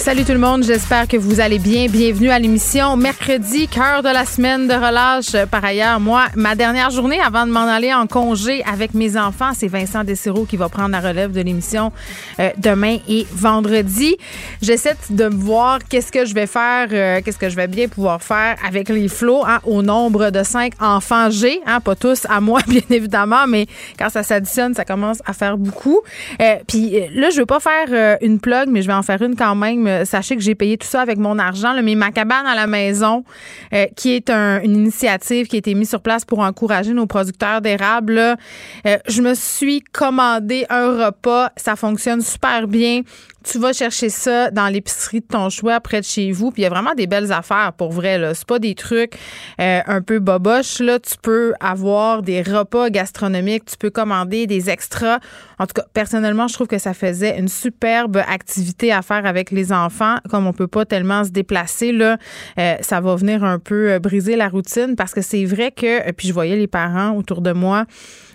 Salut tout le monde, j'espère que vous allez bien. Bienvenue à l'émission mercredi, cœur de la semaine de relâche. Par ailleurs, moi, ma dernière journée avant de m'en aller en congé avec mes enfants, c'est Vincent Dessereau qui va prendre la relève de l'émission euh, demain et vendredi. J'essaie de voir qu'est-ce que je vais faire, euh, qu'est-ce que je vais bien pouvoir faire avec les flots hein, au nombre de cinq enfants G, hein, pas tous à moi bien évidemment, mais quand ça s'additionne, ça commence à faire beaucoup. Euh, Puis là, je veux pas faire une plug, mais je vais en faire une quand même euh, sachez que j'ai payé tout ça avec mon argent. mais ma cabane à la maison, euh, qui est une initiative qui a été mise sur place pour encourager nos producteurs d'érable, euh, je me suis commandé un repas. Ça fonctionne super bien tu vas chercher ça dans l'épicerie de ton choix près de chez vous. Puis il y a vraiment des belles affaires pour vrai. Là. C'est pas des trucs un peu boboches. Là. Tu peux avoir des repas gastronomiques, tu peux commander des extras. En tout cas, personnellement, je trouve que ça faisait une superbe activité à faire avec les enfants. Comme on peut pas tellement se déplacer, là, euh, ça va venir un peu euh, briser la routine parce que c'est vrai que, euh, puis je voyais les parents autour de moi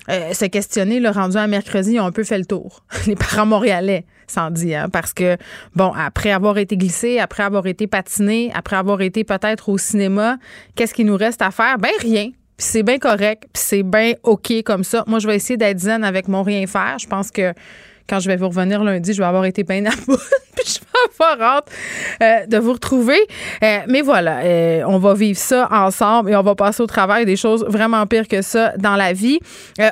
se questionner, le rendu à mercredi, ils ont un peu fait le tour. Les parents montréalais, sans dire, hein, parce que, bon, après avoir été glissé, après avoir été patiné, après avoir été peut-être au cinéma, qu'est-ce qu'il nous reste à faire? Ben rien. Puis c'est bien correct, puis c'est bien OK comme ça. Moi, je vais essayer d'être zen avec mon rien faire. Je pense que quand je vais vous revenir lundi, je vais avoir été bien à bout. puis je vais avoir hâte euh, de vous retrouver. Euh, mais voilà, euh, on va vivre ça ensemble et on va passer au travail des choses vraiment pires que ça dans la vie.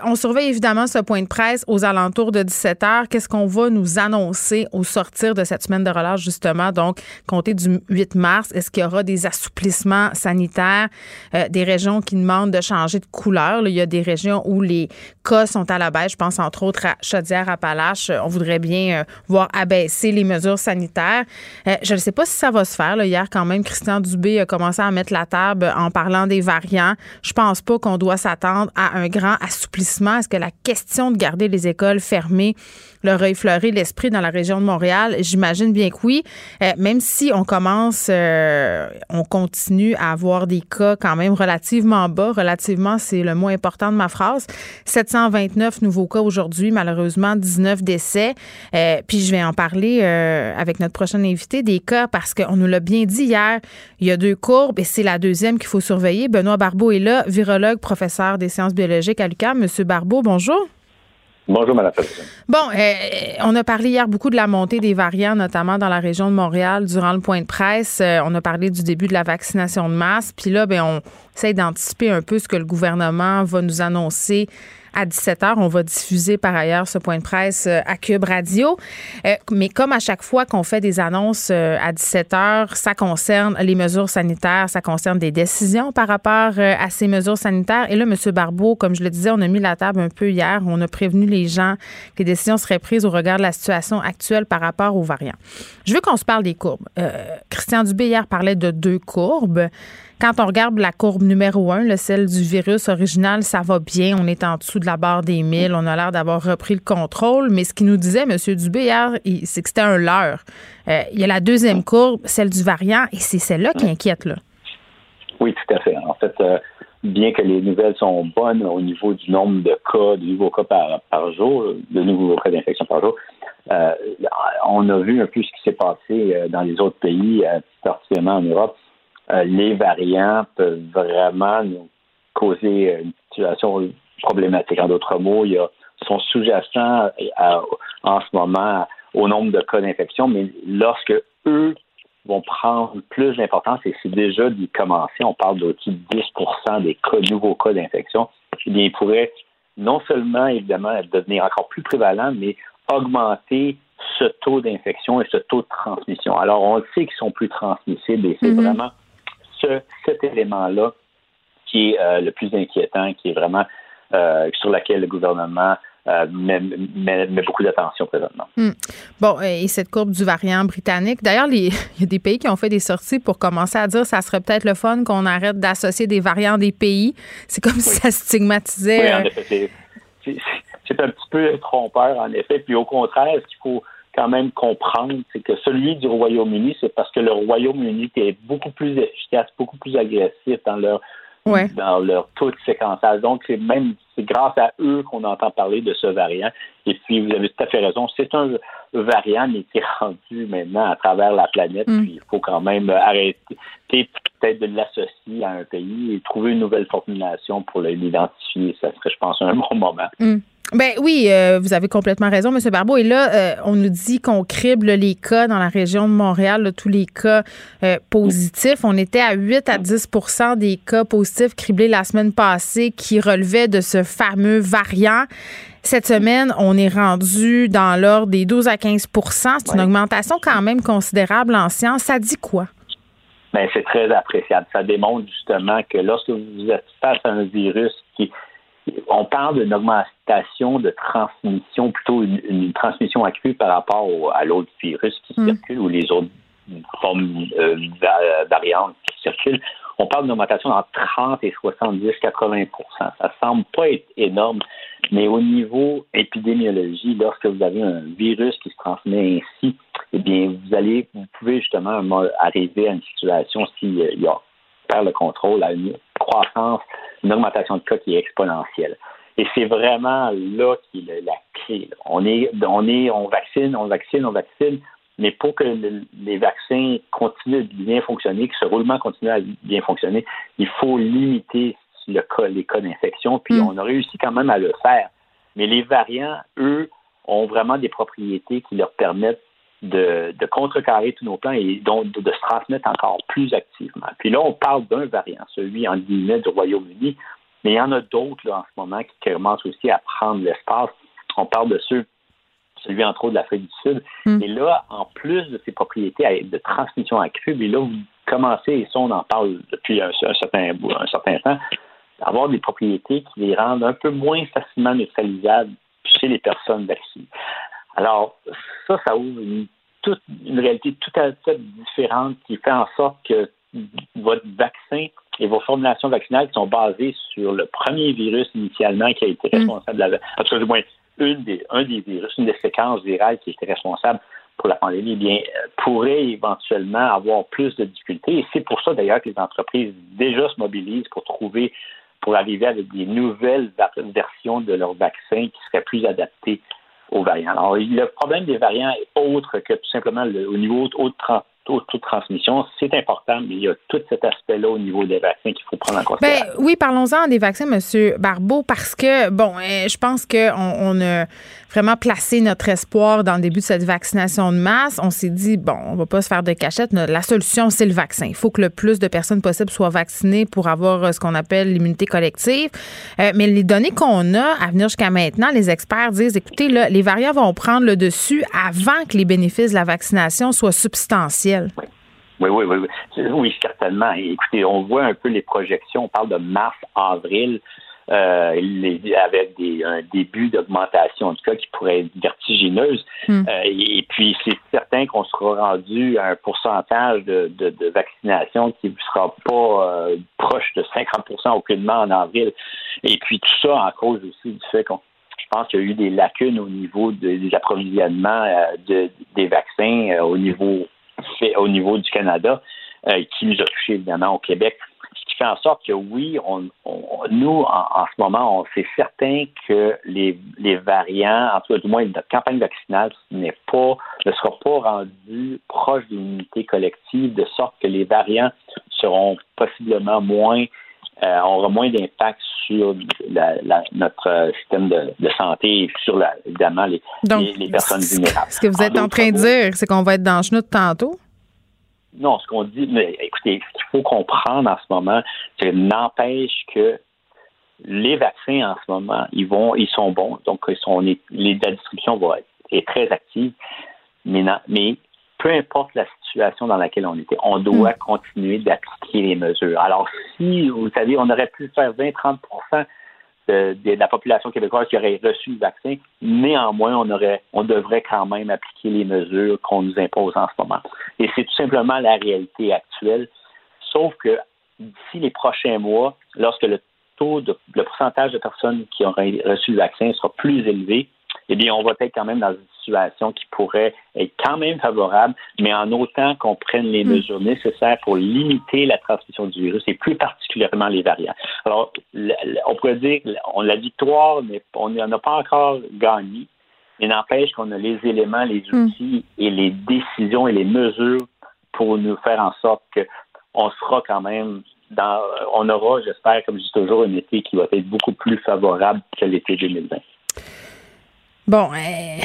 on surveille évidemment ce point de presse aux alentours de 17 h. Qu'est-ce qu'on va nous annoncer au sortir de cette semaine de relâche, justement? Donc, compter du 8 mars, est-ce qu'il y aura des assouplissements sanitaires, des régions qui demandent de changer de couleur? il y a des régions où les cas sont à la baisse. Je pense entre autres à Chaudière-Appalaches on voudrait bien euh, voir abaisser les mesures sanitaires. Euh, je ne sais pas si ça va se faire. Hier, quand même, Christian Dubé a commencé à mettre la table en parlant des variants. Je pense pas qu'on doit s'attendre à un grand assouplissement. Est-ce que la question de garder les écoles fermées leur a effleuré l'esprit dans la région de Montréal? J'imagine bien que oui. Euh, même si on commence, on continue à avoir des cas quand même relativement bas. Relativement, c'est le mot important de ma phrase. 729 nouveaux cas aujourd'hui, malheureusement 19 décès. Euh, puis je vais en parler euh, avec notre prochain invité des cas parce qu'on nous l'a bien dit hier. Il y a deux courbes et c'est la deuxième qu'il faut surveiller. Benoît Barbeau est là, virologue, professeur des sciences biologiques à l'UQAM. Monsieur Barbeau, bonjour. Bonjour, Mme Bon, euh, on a parlé hier beaucoup de la montée des variants, notamment dans la région de Montréal, durant le point de presse. on a parlé du début de la vaccination de masse. Puis là, ben, on essaie d'anticiper un peu ce que le gouvernement va nous annoncer à 17h. On va diffuser par ailleurs ce point de presse euh, à Cube Radio. Euh, mais comme à chaque fois qu'on fait des annonces euh, à 17h, ça concerne les mesures sanitaires, ça concerne des décisions par rapport à ces mesures sanitaires. Et là, M. Barbeau, comme je le disais, on a mis la table un peu hier. On a prévenu les gens que les décisions seraient prises au regard de la situation actuelle par rapport aux variants. Je veux qu'on se parle des courbes. Christian Dubé hier parlait de deux courbes. Quand on regarde la courbe numéro un, celle du virus original, ça va bien. On est en dessous de la barre des 1000. On a l'air d'avoir repris le contrôle. Mais ce qu'il nous disait, M. Dubé, hier, c'est que c'était un leurre. Euh, il y a la deuxième courbe, celle du variant, et c'est celle-là qui inquiète. Là. Oui, tout à fait. En fait, euh, bien que les nouvelles sont bonnes au niveau du nombre de cas, de nouveaux cas par, jour, de nouveaux cas d'infection par jour, euh, on a vu un peu ce qui s'est passé dans les autres pays, particulièrement en Europe. Euh, les variants peuvent vraiment nous causer une situation problématique. En d'autres mots, il y a, sont sous-jacents en ce moment au nombre de cas d'infection, mais lorsque eux vont prendre plus d'importance, et c'est déjà d'y commencer, on parle de 10% des cas, nouveaux cas d'infection, eh bien, ils pourraient non seulement, évidemment, devenir encore plus prévalent, mais augmenter ce taux d'infection et ce taux de transmission. Alors, on le sait qu'ils sont plus transmissibles et c'est mm-hmm. vraiment ce, cet élément-là qui est euh, le plus inquiétant, qui est vraiment euh, sur lequel le gouvernement euh, met, beaucoup d'attention présentement. Hmm. Bon, et cette courbe du variant britannique, d'ailleurs, il y a des pays qui ont fait des sorties pour commencer à dire que ça serait peut-être le fun qu'on arrête d'associer des variants des pays. C'est comme si ça stigmatisait. Oui, en effet, c'est un petit peu trompeur, en effet. Puis au contraire, ce qu'il faut quand même comprendre, c'est que celui du Royaume-Uni, c'est parce que le Royaume-Uni est beaucoup plus efficace, beaucoup plus agressif dans leur dans leur taux de séquençage. Donc, c'est même c'est grâce à eux qu'on entend parler de ce variant. Et puis, vous avez tout à fait raison, c'est un variant, mais qui est rendu maintenant à travers la planète. Mm. Puis, il faut quand même arrêter peut-être de l'associer à un pays et trouver une nouvelle formulation pour l'identifier. Ça serait, je pense, un bon moment. Mm. Ben oui, euh, vous avez complètement raison, M. Barbeau. Et là, euh, on nous dit qu'on crible les cas dans la région de Montréal, tous les cas euh, positifs. On était à 8 à 10% des cas positifs criblés la semaine passée qui relevaient de ce fameux variant. Cette semaine, on est rendu dans l'ordre des 12 à 15% C'est une augmentation quand même considérable en sciences. Ça dit quoi? Ben, c'est très appréciable. Ça démontre justement que lorsque vous êtes face à un virus qui on parle d'une augmentation de transmission, plutôt une, transmission accrue par rapport à l'autre virus qui mm. circule ou les autres formes euh, variantes qui circulent. On parle d'une augmentation entre 30 et 70, 80% Ça semble pas être énorme, mais au niveau épidémiologie, lorsque vous avez un virus qui se transmet ainsi, eh bien, vous allez, vous pouvez justement arriver à une situation s'il y a perd le contrôle à une croissance une augmentation de cas qui est exponentielle. Et c'est vraiment là qui est la clé. On est, on est, on vaccine, on vaccine, on vaccine, mais pour que les vaccins continuent de bien fonctionner, que ce roulement continue à bien fonctionner, il faut limiter le cas, les cas d'infection. Puis mm. on a réussi quand même à le faire. Mais les variants, eux, ont vraiment des propriétés qui leur permettent de, contrecarrer tous nos plans et donc de, se transmettre encore plus activement. Puis là, on parle d'un variant, celui en guillemets du Royaume-Uni, mais il y en a d'autres en ce moment qui commencent aussi à prendre l'espace. On parle de ceux, celui entre autres de l'Afrique du Sud. Mm. Et là, en plus de ces propriétés de transmission accrue, mais là, vous commencez, et ça, on en parle depuis un, certain, un certain temps, avoir des propriétés qui les rendent un peu moins facilement neutralisables chez les personnes vaccinées. Alors, ça, ça ouvre une, toute, une réalité tout à fait différente qui fait en sorte que votre vaccin et vos formulations vaccinales qui sont basées sur le premier virus initialement qui a été mm. responsable de la, une des, un des virus, une des séquences virales qui était responsable pour la pandémie, eh bien, pourrait éventuellement avoir plus de difficultés. Et c'est pour ça, d'ailleurs, que les entreprises déjà se mobilisent pour trouver, pour arriver avec des nouvelles versions de leurs vaccins qui seraient plus adaptées aux variants. Alors, le problème des variants est autre que tout simplement le, au niveau haut de 30 toute, toute transmission, c'est important, mais il y a tout cet aspect-là au niveau des vaccins qu'il faut prendre en ben, considération. Bien, oui, parlons-en des vaccins, M. Barbeau, parce que, bon, hein, je pense qu'on on a vraiment placé notre espoir dans le début de cette vaccination de masse. On s'est dit, bon, on ne va pas se faire de cachette. La solution, c'est le vaccin. Il faut que le plus de personnes possible soient vaccinées pour avoir euh, ce qu'on appelle l'immunité collective. Euh, mais les données qu'on a à venir jusqu'à maintenant, les experts disent, écoutez, là, les variants vont prendre le dessus avant que les bénéfices de la vaccination soient substantiels. Oui. Oui, oui, oui. certainement. écoutez, on voit un peu les projections. On parle de mars, avril, euh, avec un début d'augmentation, en tout cas, qui pourrait être vertigineuse. Hmm. Euh, et, puis, c'est certain qu'on sera rendu à un pourcentage de, vaccination qui ne sera pas euh, proche de 50% aucunement en avril. Et puis, tout ça en cause aussi du fait qu'on je pense qu'il y a eu des lacunes au niveau des approvisionnements des vaccins au niveau fait au niveau du Canada, euh, qui nous a touché évidemment au Québec. Ce qui fait en sorte que oui, on, nous, en, ce moment, on c'est certain que les, les variants, en tout cas du moins notre campagne vaccinale n'est pas, ne sera pas rendue proche d'une unité collective, de sorte que les variants seront possiblement moins euh, aura moins d'impact sur notre système de, santé et sur évidemment les, les, personnes vulnérables. Ce que vous êtes en, train de dire, c'est qu'on va être dans le de tantôt? Non, ce qu'on dit, mais écoutez, ce qu'il faut comprendre en ce moment, c'est que n'empêche que les vaccins en ce moment, ils vont, ils sont bons, donc ils sont, les, la distribution va être est très active, mais, mais peu importe la situation dans laquelle on était, on doit mm. continuer d'appliquer les mesures. Alors, si, vous savez, on aurait pu faire 20-30 de, de, la population québécoise qui aurait reçu le vaccin, néanmoins, on aurait, on devrait quand même appliquer les mesures qu'on nous impose en ce moment. Et c'est tout simplement la réalité actuelle. Sauf que d'ici les prochains mois, lorsque le taux de, le pourcentage de personnes qui auraient reçu le vaccin sera plus élevé, eh bien, on va être quand même dans une situation qui pourrait être quand même favorable, mais en autant qu'on prenne les hmm. mesures nécessaires pour limiter la transmission du virus et plus particulièrement les variants. Alors, on pourrait dire, on la victoire, mais on n'en a pas encore gagné, mais n'empêche qu'on a les éléments, les hmm. outils et les décisions et les mesures pour nous faire en sorte qu'on sera quand même dans, on aura, j'espère, comme je dis toujours, un été qui va être beaucoup plus favorable que l'été 2020. Bon, euh,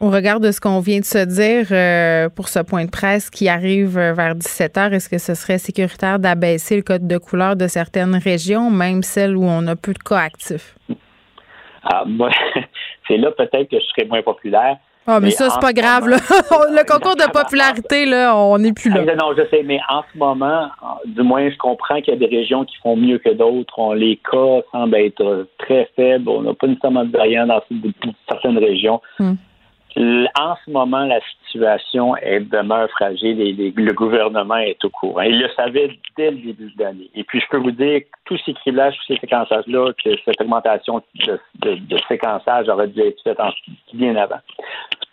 au regard de ce qu'on vient de se dire euh, pour ce point de presse qui arrive vers 17 heures, est-ce que ce serait sécuritaire d'abaisser le code de couleur de certaines régions, même celles où on a peu de cas actifs? Ah, moi, c'est là peut-être que je serais moins populaire. Ah, mais, ça, c'est pas grave. Là. le concours de popularité, là, on n'est plus là. Non, je sais, mais en ce moment, du moins, je comprends qu'il y a des régions qui font mieux que d'autres. Les cas semblent être très faibles. On n'a pas nécessairement de variants dans certaines régions. Hmm. En ce moment, la situation est demeure fragile et le gouvernement est au courant. Il le savait dès le début de l'année. Et puis, je peux vous dire que tous ces criblages, tous ces séquençages-là, que cette augmentation de, séquençage aurait dû être faite bien avant.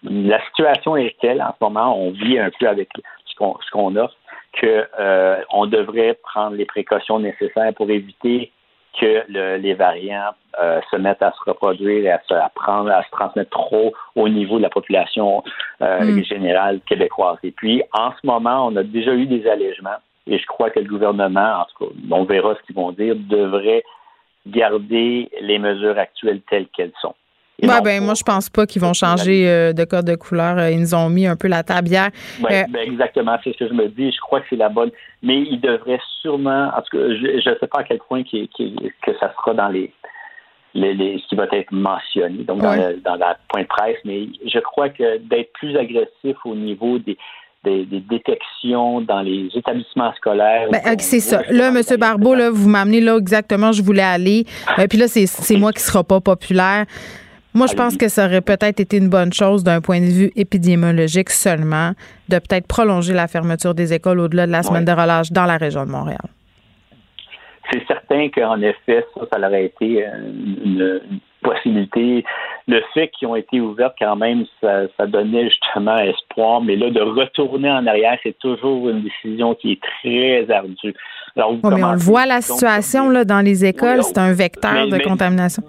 La situation est telle en ce moment, on vit un peu avec ce qu'on qu'on a, que euh, devrait prendre les précautions nécessaires pour éviter que les variants euh, se mettent à se reproduire et à se prendre, à se transmettre trop au niveau de la population euh, mm. générale québécoise. Et puis, en ce moment, on a déjà eu des allègements et je crois que le gouvernement, en tout cas, on verra ce qu'ils vont dire, devrait garder les mesures actuelles telles qu'elles sont. Ouais, ben, moi, je pense pas qu'ils vont changer euh, de code de couleur. Euh, ils nous ont mis un peu la table hier. Euh, ben, exactement, c'est ce que je me dis. Je crois que c'est la bonne. Mais ils devraient sûrement, en tout cas, je ne sais pas à quel point que ça sera dans les, les, ce qui va être mentionné, donc dans, le, dans la point de presse, mais je crois que d'être plus agressif au niveau des, des, détections dans les établissements scolaires. Ben, c'est ça. Là, M. Barbeau, là, vous m'amenez là exactement, je voulais aller. puis là, c'est moi qui ne sera pas populaire. Moi, je pense que ça aurait peut-être été une bonne chose d'un point de vue épidémiologique seulement de peut-être prolonger la fermeture des écoles au-delà de la semaine de relâche dans la région de Montréal. C'est certain qu'en effet, ça, ça aurait été une, possibilité. Le fait qu'ils ont été ouverts quand même, ça, donnait justement espoir, mais là, de retourner en arrière, c'est toujours une décision qui est très ardue. Alors, mais on voit la situation là, dans les écoles, c'est un vecteur de contamination.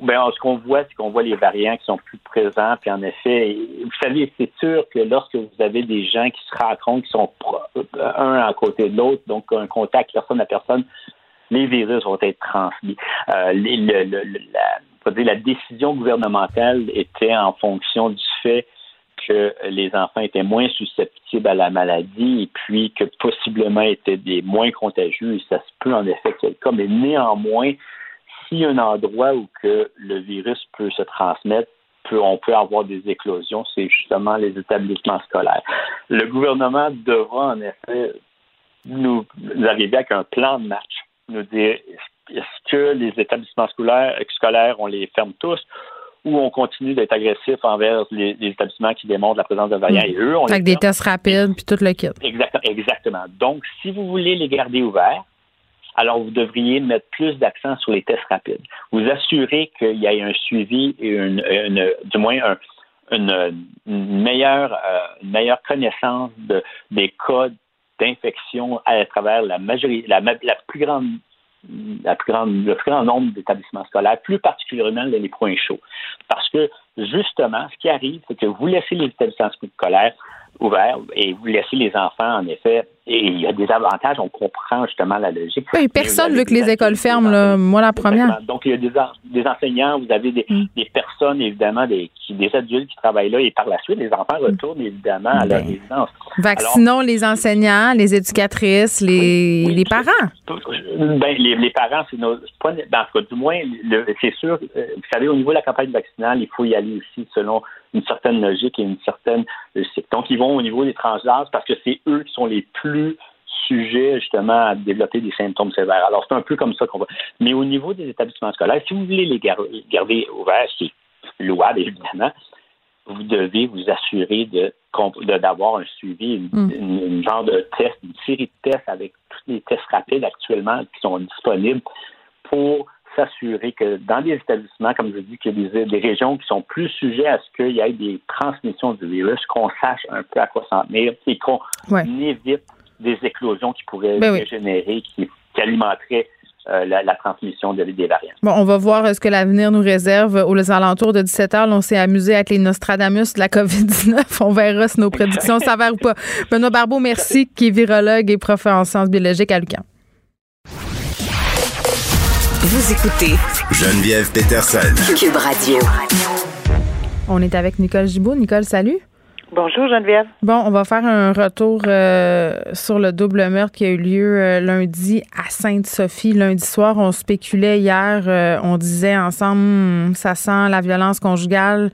Ben, ce qu'on voit, c'est qu'on voit les variants qui sont plus présents. Puis en effet, vous savez, c'est sûr que lorsque vous avez des gens qui se rencontrent, qui sont un à côté de l'autre, donc un contact personne à personne, les virus vont être transmis. Euh, la, décision gouvernementale était en fonction du fait que les enfants étaient moins susceptibles à la maladie et puis que possiblement étaient des moins contagieux. Et ça se peut en effet que c'est le cas, mais néanmoins, s'il y a un endroit où que le virus peut se transmettre, on peut avoir des éclosions, c'est justement les établissements scolaires. Le gouvernement devra en effet nous, arriver avec un plan de match, nous dire est-ce que les établissements scolaires, scolaires, on les ferme tous ou on continue d'être agressif envers les, établissements qui démontrent la présence de variants. Et eux, on Avec des tests rapides, puis tout le kit. exactement. Donc, si vous voulez les garder ouverts, alors vous devriez mettre plus d'accent sur les tests rapides. Vous assurez qu'il y ait un suivi et une, du moins une, meilleure, euh, une meilleure connaissance de, des cas d'infection à travers la majorité, la, plus grande la plus grande, le plus grand nombre d'établissements scolaires, plus particulièrement les points chauds. Parce que, justement, ce qui arrive, c'est que vous laissez les établissements scolaires ouverts et vous laissez les enfants, en effet, et il y a des avantages, on comprend justement la logique. Oui, personne veut que les écoles ferment, là. moi la première. Donc, il y a des, des enseignants, vous avez des, mm. des personnes, évidemment, des, qui, des adultes qui travaillent là, et par la suite, les enfants mm. retournent, évidemment, à leur résidence. Vaccinons les enseignants, les éducatrices, les, les parents. Ben, les, les parents, c'est nos. Pas, ben, en tout cas, du moins, c'est sûr, euh, vous savez, au niveau de la campagne vaccinale, il faut y aller aussi selon une certaine logique et une certaine Donc, ils vont au niveau des transgenres parce que c'est eux qui sont les plus sujets justement à développer des symptômes sévères. Alors, c'est un peu comme ça qu'on va. Mais au niveau des établissements scolaires, si vous voulez les garder ouverts, c'est louable, évidemment, vous devez vous assurer de d'avoir un suivi, mm. une, genre de test, une série de tests avec tous les tests rapides actuellement qui sont disponibles pour s'assurer que dans les établissements, comme je dis, qu'il y a des, régions qui sont plus sujets à ce qu'il y ait des transmissions du virus, qu'on sache un peu à quoi s'en tenir et qu'on évite des éclosions qui pourraient ben dégénérer, qui, alimenteraient euh, la, transmission des variants. Bon, on va voir ce que l'avenir nous réserve. Aux alentours de 17 heures, on s'est amusé avec les Nostradamus de la COVID-19. On verra si nos prédictions s'avèrent ou pas. Benoît Barbeau, merci, qui est virologue et prof en sciences biologiques à l'UQAM. Vous écoutez Geneviève Peterson. Cube Radio. On est avec Nicole Gibault. Nicole, salut. Bonjour Geneviève. Bon, on va faire un retour euh, sur le double meurtre qui a eu lieu euh, lundi à Sainte-Sophie. Lundi soir, on spéculait hier, euh, on disait ensemble, hmm, ça sent la violence conjugale.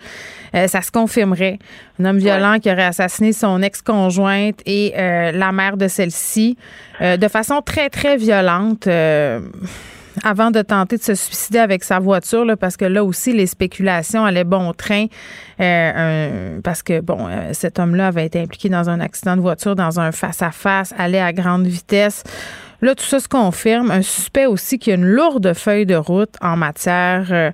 ça se confirmerait. Un homme violent qui aurait assassiné son ex-conjointe et la mère de celle-ci de façon très, très violente avant de tenter de se suicider avec sa voiture, là, parce que là aussi, les spéculations allaient bon train. Euh, parce que, bon, euh, cet homme-là avait été impliqué dans un accident de voiture, dans un face-à-face, allait à grande vitesse. Là, tout ça se confirme. Un suspect aussi qui a une lourde feuille de route en matière euh,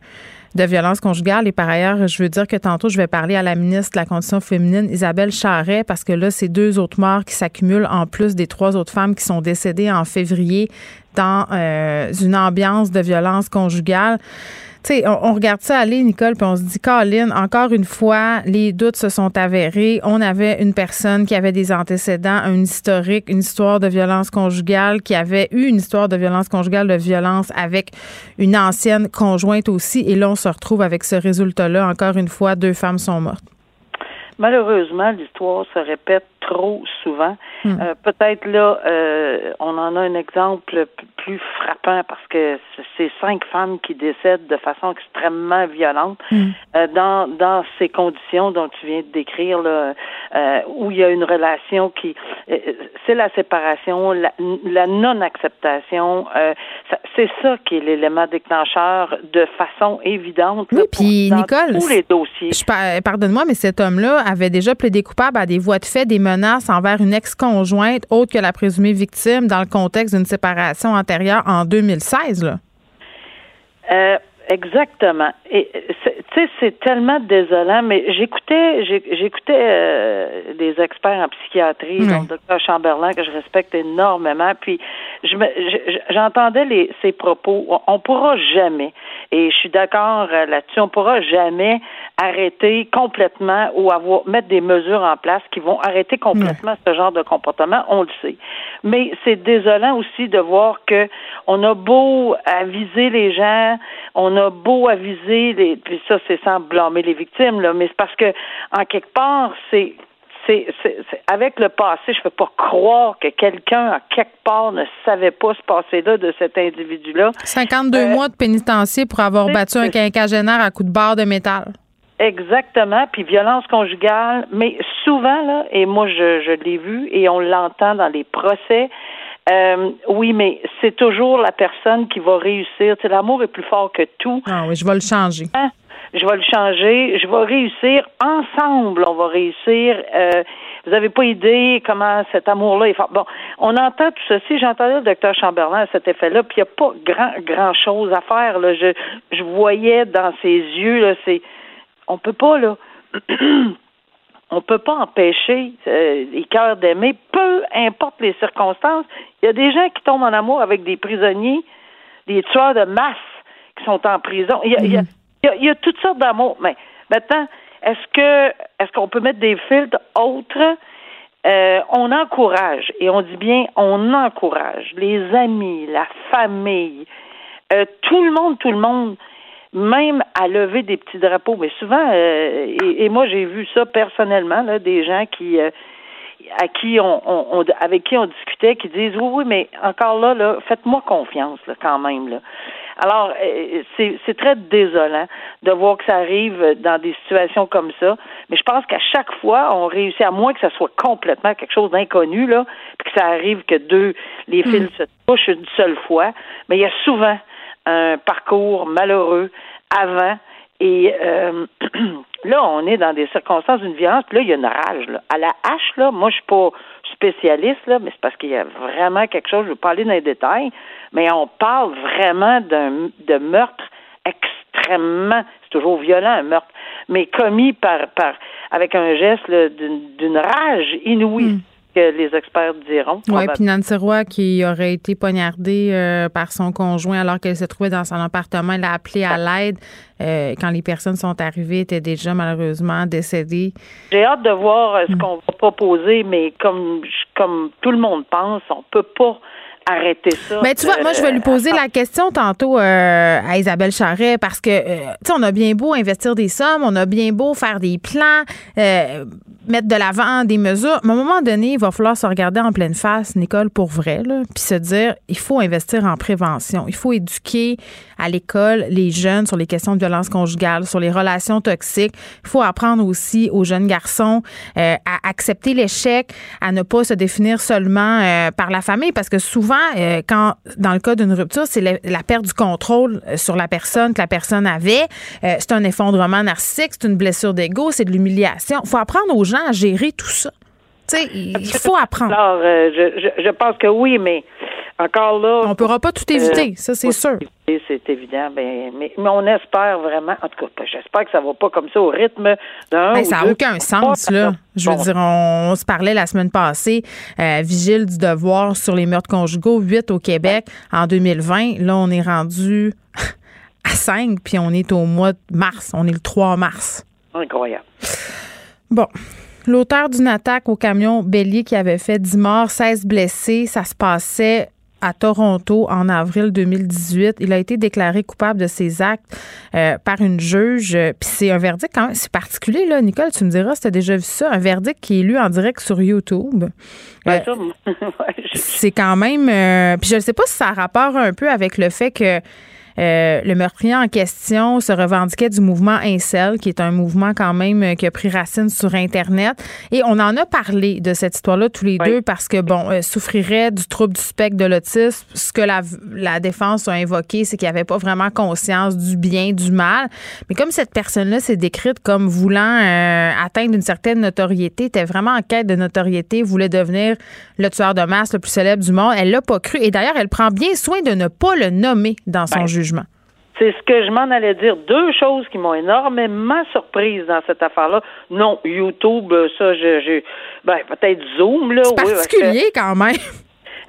de violence conjugale. Et par ailleurs, je veux dire que tantôt, je vais parler à la ministre de la Condition féminine, Isabelle Charret, parce que là, c'est deux autres morts qui s'accumulent en plus des trois autres femmes qui sont décédées en février dans euh, une ambiance de violence conjugale. On, regarde ça aller, Nicole, puis on se dit, Colin, encore une fois, les doutes se sont avérés. On avait une personne qui avait des antécédents, un historique, une histoire de violence conjugale, qui avait eu une histoire de violence conjugale, de violence avec une ancienne conjointe aussi. Et là, on se retrouve avec ce résultat-là. Encore une fois, deux femmes sont mortes. Malheureusement, l'histoire se répète trop souvent. Hmm. Euh, peut-être là, euh, on en a un exemple plus frappant parce que c'est cinq femmes qui décèdent de façon extrêmement violente hmm. euh, dans dans ces conditions dont tu viens de décrire là, où il y a une relation qui c'est la séparation, la, non-acceptation. c'est ça qui est l'élément déclencheur de façon évidente. Oui, puis Nicole, tous les dossiers. Pardonne-moi, mais cet homme-là avait déjà plaidé coupable à des voies de fait, des menaces envers une ex-conjointe autre que la présumée victime dans le contexte d'une séparation antérieure en 2016. Là. Euh, Exactement. Et tu sais, c'est tellement désolant, mais j'écoutais j'écoutais euh, des experts en psychiatrie, dont le docteur Chamberlain, que je respecte énormément, puis je j'entendais les ses propos. On, pourra jamais, et je suis d'accord euh, là-dessus, on pourra jamais arrêter complètement ou avoir mettre des mesures en place qui vont arrêter complètement ce genre de comportement, on le sait. Mais c'est désolant aussi de voir que on a beau aviser les gens, on on a beau aviser, les, puis ça, c'est sans blâmer les victimes, là, mais c'est parce que, en quelque part, c'est c'est, avec le passé, je ne peux pas croire que quelqu'un, à quelque part, ne savait pas ce passé-là de cet individu-là. 52 euh, mois de pénitencier pour avoir battu un quinquagénaire à coups de barre de métal. Exactement, puis violence conjugale, mais souvent, là, et moi, je, je l'ai vu, et on l'entend dans les procès, euh, oui, mais c'est toujours la personne qui va réussir. Tu l'amour est plus fort que tout. Ah oui, je vais le changer. Hein? Je vais le changer. Je vais réussir. Ensemble, on va réussir. Euh, vous n'avez pas idée comment cet amour-là est fort. Bon, on entend tout ceci. J'entendais le docteur Chamberlain à cet effet-là, puis il n'y a pas grand, grand chose à faire. Là. Je, je voyais dans ses yeux, là, c'est. On peut pas, là. on peut pas empêcher euh, les cœurs d'aimer, peu importe les circonstances. Il y a des gens qui tombent en amour avec des prisonniers, des tueurs de masse qui sont en prison. Y a, il y a, toutes sortes d'amour. Mais maintenant, est-ce que est-ce qu'on peut mettre des filtres autres? euh, on encourage, et on dit bien on encourage les amis, la famille, euh, tout le monde, tout le monde, même à lever des petits drapeaux. Mais souvent, euh, et, moi j'ai vu ça personnellement, là, des gens qui à qui on, on, avec qui on discutait qui disent oui oui mais encore là là faites-moi confiance là, quand même là alors, euh, c'est très désolant de voir que ça arrive dans des situations comme ça. Mais je pense qu'à chaque fois, on réussit, à moins que ça soit complètement quelque chose d'inconnu, là, puis que ça arrive que deux, les hmm. fils se touchent une seule fois. Mais il y a souvent un parcours malheureux avant et euh, là, on est dans des circonstances d'une violence, puis là, il y a une rage. Là. À la hache, là, moi, je suis pas spécialiste, là, mais c'est parce qu'il y a vraiment quelque chose, je vais pas aller dans les détails, mais on parle vraiment d'un de meurtre extrêmement, c'est toujours violent, un meurtre, mais commis par, par avec un geste d'une rage inouïe. Hmm que les experts diront. Oui, puis Nancy Roy, qui aurait été poignardée euh, par son conjoint alors qu'elle se trouvait dans son appartement, elle a appelé à l'aide. Euh, quand les personnes sont arrivées, était déjà malheureusement décédée. J'ai hâte de voir euh, ce hmm. qu'on va proposer, mais comme, comme tout le monde pense, on peut pas arrêter ça. Mais tu vois, moi, je vais lui poser la question tantôt à Isabelle Charret parce que, tu sais, on a bien beau investir des sommes, on a bien beau faire des plans, mettre de l'avant des mesures. Mais à un moment donné, il va falloir se regarder en pleine face, Nicole, pour vrai, là, puis se dire, il faut investir en prévention. Il faut éduquer à l'école les jeunes sur les questions de violence conjugale, sur les relations toxiques. Il faut apprendre aussi aux jeunes garçons euh, à accepter l'échec, à ne pas se définir seulement euh, par la famille, parce que souvent, euh, quand dans le cas d'une rupture, c'est la, la, perte du contrôle sur la personne que la personne avait. c'est un effondrement narcissique, c'est une blessure d'ego, c'est de l'humiliation. Il faut apprendre aux gens à gérer tout ça. Tu sais, il faut apprendre. Alors, euh, je, je, pense que oui, mais encore là. On ne pourra pas tout éviter, euh, ça, c'est sûr. C'est évident. Ben, mais, mais, on espère vraiment. En tout cas, j'espère que ça ne va pas comme ça au rythme d'un. Ben, ça n'a aucun sens, là. Je veux dire, on, se parlait la semaine passée, euh, vigile du devoir sur les meurtres conjugaux, 8 au Québec en 2020. Là, on est rendu à 5, puis on est au mois de mars. On est le 3 mars. Incroyable. Bon. L'auteur d'une attaque au camion bélier qui avait fait 10 morts, 16 blessés, ça se passait à Toronto en avril 2018. Il a été déclaré coupable de ses actes euh, par une juge. Puis c'est un verdict quand même, c'est particulier là, Nicole. Tu me diras si tu as déjà vu ça, un verdict qui est lu en direct sur YouTube. Euh, c'est quand même. Euh, puis je ne sais pas si ça a rapport un peu avec le fait que euh, le meurtrier en question se revendiquait du mouvement Incel, qui est un mouvement quand même euh, qui a pris racine sur Internet. Et on en a parlé de cette histoire-là tous les deux parce que, bon, euh, souffrirait du trouble du spectre de l'autisme. Ce que la, la défense a invoqué, c'est qu'il n'y avait pas vraiment conscience du bien, du mal. Mais comme cette personne-là s'est décrite comme voulant atteindre une certaine notoriété, était vraiment en quête de notoriété, voulait devenir le tueur de masse le plus célèbre du monde, elle l'a pas cru. Et d'ailleurs, elle prend bien soin de ne pas le nommer dans son jugement. C'est ce que je m'en allais dire. Deux choses qui m'ont énormément surprise dans cette affaire-là. Non, YouTube, ça, j'ai, ben, peut-être Zoom, là. C'est particulier quand même.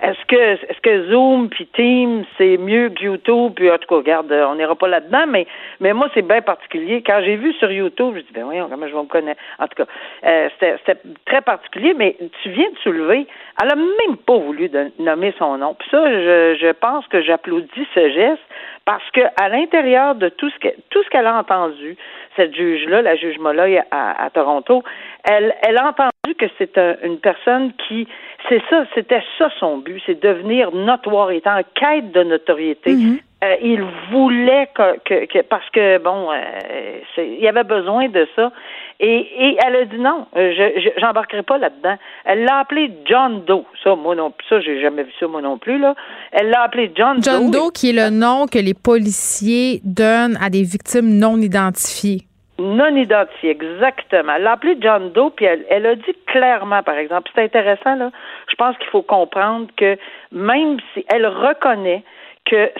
Est-ce que est-ce que Zoom puis Teams c'est mieux que YouTube? Puis en tout cas regarde on n'ira pas là-dedans mais mais moi c'est bien particulier. Quand j'ai vu sur YouTube je dis ben oui comment je vais me connaître? En tout cas euh, c'était très particulier mais tu viens de soulever. Elle a même pas voulu nommer son nom. Puis ça je, je pense que j'applaudis ce geste parce que à l'intérieur de tout ce que tout ce qu'elle a entendu cette juge là la juge Molloy à, à Toronto elle elle a entendu que c'est une personne qui c'est ça, c'était ça son but, c'est devenir notoire, il était en quête de notoriété. Mhm. Euh, il voulait que, que, parce que bon, euh, il y avait besoin de ça. Et, et elle a dit non, euh, je j'embarquerai pas là-dedans. Elle l'a appelé John Doe. Ça, moi non plus, ça j'ai jamais vu ça moi non plus là. Elle l'a appelé John, Doe. John Doe, qui est le nom que les policiers donnent à des victimes non identifiées. Non identifié, exactement. Elle l'a appelé John Doe, puis elle, elle, a dit clairement, par exemple, c'est intéressant, là, je pense qu'il faut comprendre que même si elle reconnaît que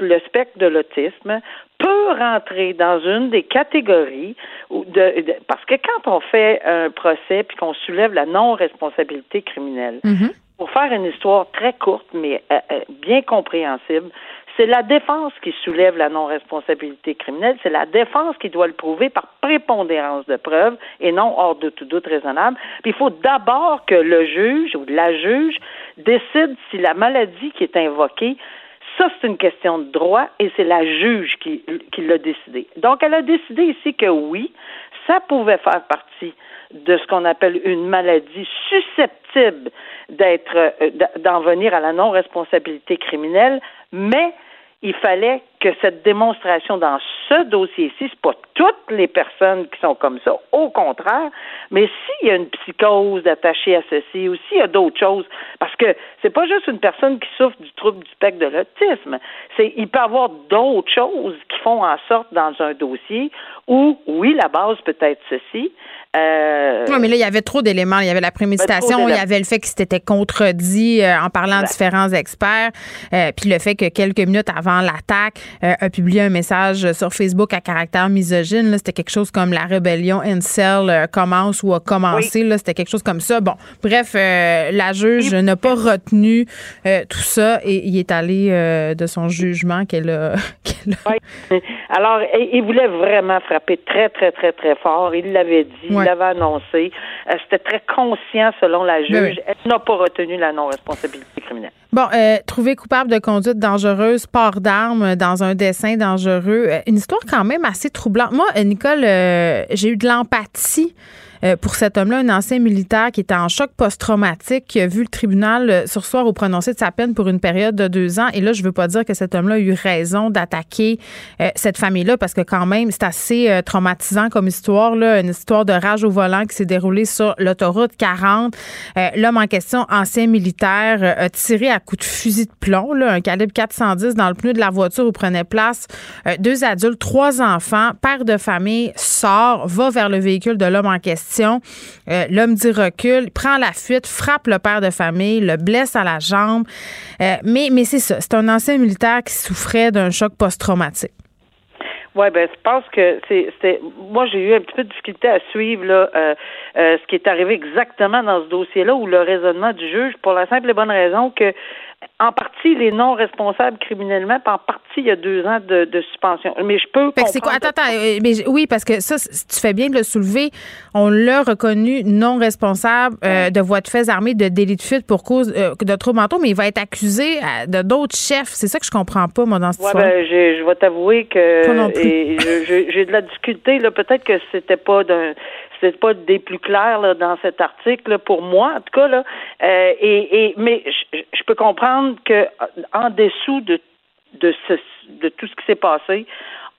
le spectre de l'autisme peut rentrer dans une des catégories de, parce que quand on fait un procès puis qu'on soulève la non-responsabilité criminelle, mm-hmm. pour faire une histoire très courte mais euh, euh, bien compréhensible, c'est la défense qui soulève la non-responsabilité criminelle, c'est la défense qui doit le prouver par prépondérance de preuves et non hors de tout doute raisonnable. Puis il faut d'abord que le juge ou la juge décide si la maladie qui est invoquée ça, c'est une question de droit et c'est la juge qui, qui l'a décidé. Donc, elle a décidé ici que oui, ça pouvait faire partie de ce qu'on appelle une maladie susceptible d'être euh, d'en venir à la non-responsabilité criminelle, mais il fallait que cette démonstration dans ce dossier-ci, c'est pas toutes les personnes qui sont comme ça, au contraire, mais s'il y a une psychose attachée à ceci ou s'il y a d'autres choses, parce que c'est pas juste une personne qui souffre du trouble du spectre de l'autisme, c'est il peut y avoir d'autres choses qui font en sorte dans un dossier où oui, la base peut être ceci, euh, oui, mais là, il y avait trop d'éléments. Il y avait la préméditation, il y avait le fait qu'il s'était contredit euh, en parlant à différents experts, euh, puis le fait que quelques minutes avant l'attaque, euh, a publié un message sur Facebook à caractère misogyne. C'était quelque chose comme la rébellion Incel commence ou a commencé. C'était quelque chose comme ça. Bon, bref, la juge n'a pas retenu tout ça et il est allé de son jugement qu'elle a, Alors, il voulait vraiment frapper très, très, très, très fort. Il l'avait dit il l'avait annoncé. Euh, c'était très conscient selon la ben juge. Elle n'a pas retenu la non-responsabilité criminelle. Bon, euh, trouvé coupable de conduite dangereuse, port d'armes dans un dessin dangereux. Euh, une histoire quand même assez troublante. Moi, Nicole, j'ai eu de l'empathie euh, pour cet homme-là, un ancien militaire qui était en choc post-traumatique, qui a vu le tribunal euh, sursoir au prononcé de sa peine pour une période de deux ans. Et là, je veux pas dire que cet homme-là a eu raison d'attaquer euh, cette famille-là, parce que quand même, c'est assez traumatisant comme histoire, là, une histoire de rage au volant qui s'est déroulée sur l'autoroute 40. L'homme en question, ancien militaire, a tiré à coups de fusil de plomb, là, un calibre 410 dans le pneu de la voiture où prenait place deux adultes, trois enfants, père de famille, sort, va vers le véhicule de l'homme en question euh, l'homme dit recule, prend la fuite, frappe le père de famille, le blesse à la jambe. Euh, mais mais c'est ça, c'est un ancien militaire qui souffrait d'un choc post-traumatique. Oui, ben je pense que c'est moi j'ai eu un petit peu de difficulté à suivre là euh, ce qui est arrivé exactement dans ce dossier-là ou le raisonnement du juge pour la simple et bonne raison que en partie, les non responsables criminellement, puis en partie, il y a deux ans de, suspension. Mais je peux. c'est quoi? Attends, attends. Euh, mais, oui, parce que ça, tu fais bien de le soulever. On l'a reconnu non responsable euh, de voie de fait armée de délit de fuite pour cause euh, de troubles mentaux, mais il va être accusé de d'autres chefs. C'est ça que je comprends pas, moi, dans cette ouais, Ben, je vais t'avouer que. J'ai de la difficulté, là. Peut-être que c'était pas d'un c'est pas des plus clairs là, dans cet article pour moi en tout cas là euh, et, et mais je, peux comprendre que en dessous de de tout ce qui s'est passé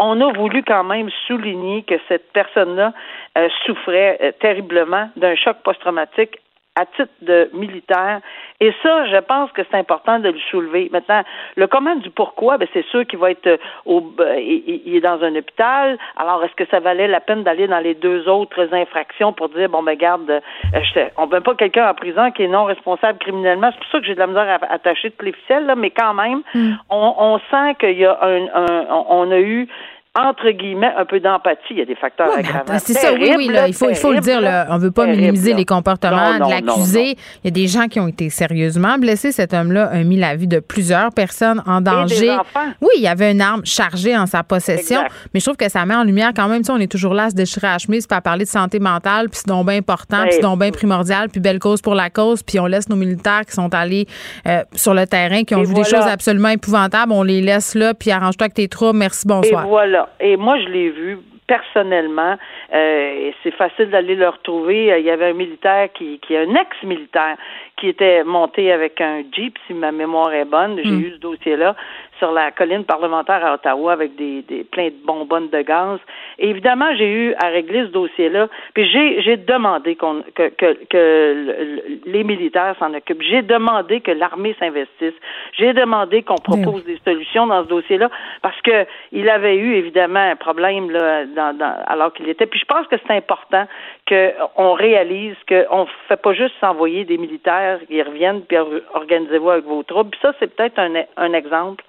on a voulu quand même souligner que cette personne-là euh, souffrait euh, terriblement d'un choc post-traumatique à titre de militaire. Et ça, je pense que c'est important de le soulever. Maintenant, le comment du pourquoi, ben c'est sûr qu'il va être euh, au, ben, il, est dans un hôpital. Alors, est-ce que ça valait la peine d'aller dans les deux autres infractions pour dire, bon, ben, garde, euh, on ne veut pas quelqu'un en prison qui est non responsable criminellement. C'est pour ça que j'ai de la misère à attacher toutes les ficelles, là, mais quand même, mm. on, on, sent qu'il y a un, un, on a eu entre guillemets, un peu d'empathie. Il y a des facteurs aggravants. C'est ça, oui, oui. Là, il, faut, il faut le dire. Là, on ne veut pas minimiser les comportements de l'accusé. Il y a des gens qui ont été sérieusement blessés. Cet homme-là a mis la vie de plusieurs personnes en danger. Oui, il y avait une arme chargée en sa possession. Mais je trouve que ça met en lumière quand même. On est toujours là à se déchirer à la chemise, puis à parler de santé mentale, puis c'est donc bien important, puis c'est donc bien primordial, puis belle cause pour la cause. Puis on laisse nos militaires qui sont allés euh, sur le terrain, qui ont vu des choses absolument épouvantables, on les laisse là, puis arrange-toi avec tes troubles. Merci, bonsoir. Et voilà. Et moi, je l'ai vu personnellement. Euh, c'est facile d'aller le retrouver. Il y avait un militaire qui, qui est un ex-militaire qui était monté avec un Jeep, si ma mémoire est bonne. J'ai mm. eu ce dossier-là sur la colline parlementaire à Ottawa avec des, des plein de bonbonnes de gaz. Et évidemment, j'ai eu à régler ce dossier-là. Puis j'ai, j'ai demandé qu'on, que, que, que les militaires s'en occupent. J'ai demandé que l'armée s'investisse. J'ai demandé qu'on propose des solutions dans ce dossier-là parce que il avait eu évidemment un problème là, dans, dans, alors qu'il était. Puis je pense que c'est important qu'on réalise qu'on ne fait pas juste s'envoyer des militaires, ils reviennent, puis organisez-vous avec vos troupes. Puis ça, c'est peut-être un, un exemple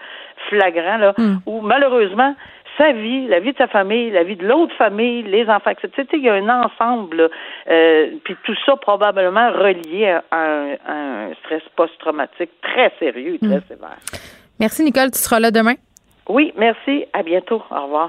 flagrant, là, hmm. où malheureusement, sa vie, la vie de sa famille, la vie de l'autre famille, les enfants, etc. Il y a un ensemble, euh, puis tout ça probablement relié à un, stress post-traumatique très sérieux et très hmm. sévère. Merci, Nicole. Tu seras là demain? Oui, merci. À bientôt. Au revoir.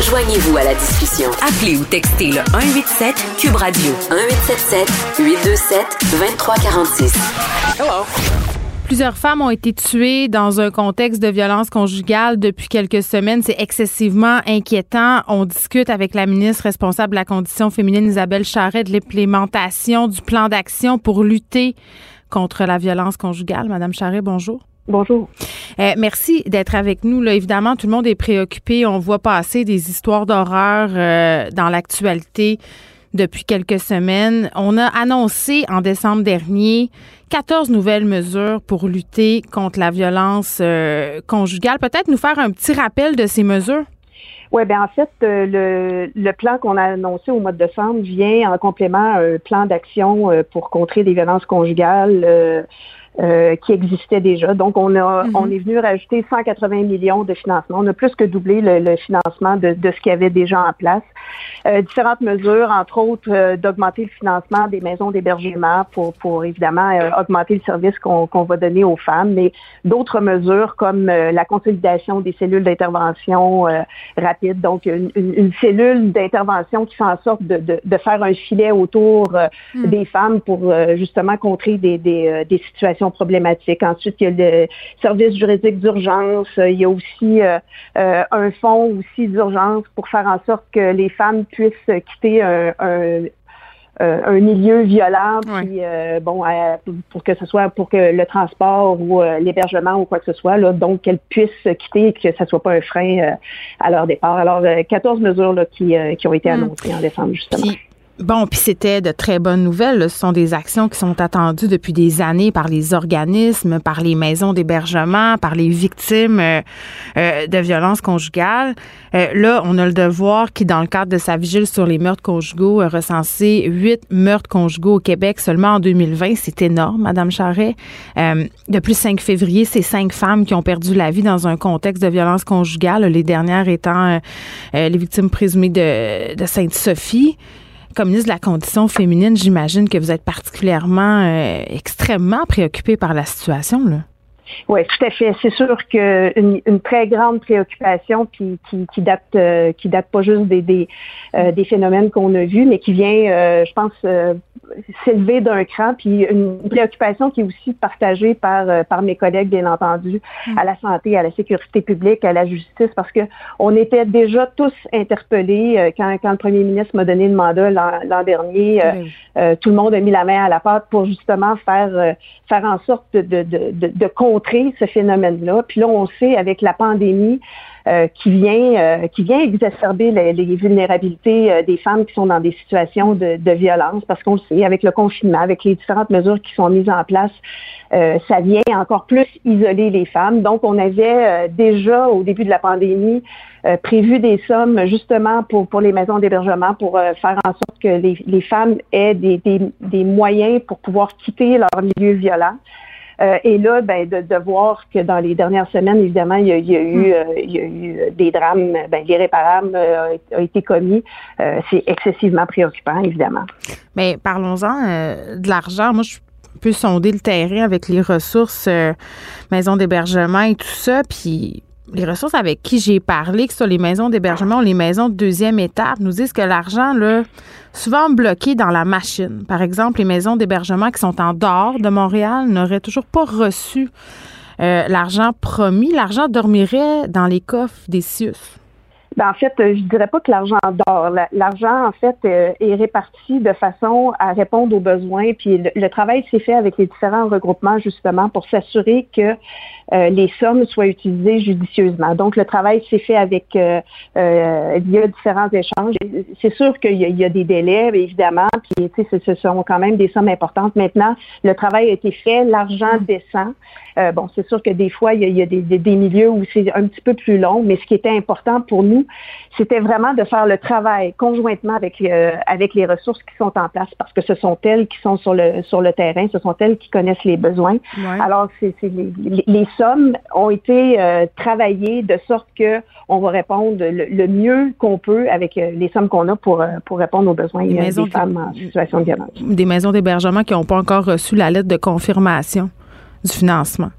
Joignez-vous à la discussion. Appelez ou textez le 187 Cube Radio 1877 827 2346. Hello. Plusieurs femmes ont été tuées dans un contexte de violence conjugale depuis quelques semaines. C'est excessivement inquiétant. On discute avec la ministre responsable de la condition féminine, Isabelle Charret, de l'implémentation du plan d'action pour lutter contre la violence conjugale. Madame Charret, bonjour. Bonjour. Euh, merci d'être avec nous. Là, évidemment, tout le monde est préoccupé. On voit passer des histoires d'horreur euh, dans l'actualité depuis quelques semaines. On a annoncé en décembre dernier 14 nouvelles mesures pour lutter contre la violence euh, conjugale. Peut-être nous faire un petit rappel de ces mesures? Oui, bien en fait, le, le, plan qu'on a annoncé au mois de décembre vient en complément à un plan d'action pour contrer les violences conjugales euh, qui existait déjà. Donc, on a, mhm. on est venu rajouter 180 millions de financement. On a plus que doublé le, financement de, de ce qu'il y avait déjà en place. Euh, différentes mesures, entre autres, euh, d'augmenter le financement des maisons d'hébergement pour, pour évidemment augmenter le service qu'on va donner aux femmes, mais d'autres mesures comme la consolidation des cellules d'intervention rapide, donc une, une, cellule d'intervention qui fait en sorte de, de, de, faire un filet autour mhm. des femmes pour justement contrer des, des, des situations problématiques. Ensuite, il y a le service juridique d'urgence. Il y a aussi euh, euh, un fonds aussi d'urgence pour faire en sorte que les femmes puissent quitter un, un milieu violent, puis bon, pour que ce soit pour que le transport ou l'hébergement ou quoi que ce soit, là, donc qu'elles puissent quitter et que ce soit pas un frein à leur départ. Alors, 14 mesures là, qui, qui ont été hmm. annoncées en décembre, justement. Bon, puis c'était de très bonnes nouvelles. Ce sont des actions qui sont attendues depuis des années par les organismes, par les maisons d'hébergement, par les victimes euh, euh, de violences conjugales. Euh, là, on a le devoir qui, dans le cadre de sa vigile sur les meurtres conjugaux, a recensé huit meurtres conjugaux au Québec seulement en 2020. C'est énorme, Madame Charret. depuis le 5 février, c'est cinq femmes qui ont perdu la vie dans un contexte de violence conjugale, les dernières étant les victimes présumées de, de Sainte-Sophie comme ministre de la condition féminine, j'imagine que vous êtes particulièrement, euh, extrêmement préoccupée par la situation. Là. Oui, tout à fait. C'est sûr qu'une une très grande préoccupation qui, qui, qui date euh, qui date pas juste des euh, des phénomènes qu'on a vus, mais qui vient, je pense, s'élever d'un cran. Puis une préoccupation qui est aussi partagée par par mes collègues, bien entendu, mm. à la santé, à la sécurité publique, à la justice, parce que on était déjà tous interpellés quand, quand le premier ministre m'a donné le mandat l'an dernier. tout le monde a mis la main à la pâte pour justement faire faire en sorte de, de, de, de contrer ce phénomène-là. Puis là, on sait avec la pandémie euh, qui vient euh, qui vient exacerber les, vulnérabilités euh, des femmes qui sont dans des situations de, de violence, parce qu'on sait, avec le confinement, avec les différentes mesures qui sont mises en place, ça vient encore plus isoler les femmes. Donc, on avait déjà au début de la pandémie prévu des sommes justement pour, pour les maisons d'hébergement pour faire en sorte que les, les femmes aient des, des, des moyens pour pouvoir quitter leur milieu violent. Euh, et là, ben, de, de, voir que dans les dernières semaines, évidemment, il y a, il y a eu, hmm. euh, il y a eu des drames, ben, l'irréparable euh, a été commis. c'est excessivement préoccupant, évidemment. Mais parlons-en de l'argent. Moi, je peux sonder le terrain avec les ressources, maisons d'hébergement et tout ça, puis les ressources avec qui j'ai parlé, que ce soit les maisons d'hébergement ou les maisons de deuxième étape, nous disent que l'argent, là, souvent bloqué dans la machine. Par exemple, les maisons d'hébergement qui sont en dehors de Montréal n'auraient toujours pas reçu euh, l'argent promis. L'argent dormirait dans les coffres des CIUS. Ben, en fait, je dirais pas que l'argent dort. L'argent, en fait, euh, est réparti de façon à répondre aux besoins. Puis le, travail s'est fait avec les différents regroupements, justement, pour s'assurer que les sommes soient utilisées judicieusement. Donc, le travail s'est fait avec euh, euh via différents échanges. C'est sûr qu'il y, y, a des délais, évidemment, puis ce sont quand même des sommes importantes. Maintenant, le travail a été fait, l'argent descend. Euh, bon, c'est sûr que des fois, il y a, il y a des, des, des, milieux où c'est un petit peu plus long, mais ce qui était important pour nous, c'était vraiment de faire le travail conjointement avec euh, avec les ressources qui sont en place, parce que ce sont elles qui sont sur le sur le terrain, ce sont elles qui connaissent les besoins. Alors, c'est les, les, sommes ont été euh, travaillées de sorte que on va répondre le, mieux qu'on peut avec euh, les sommes qu'on a pour pour répondre aux besoins des, des femmes en situation de violence. Des maisons d'hébergement qui n'ont pas encore reçu la lettre de confirmation du financement.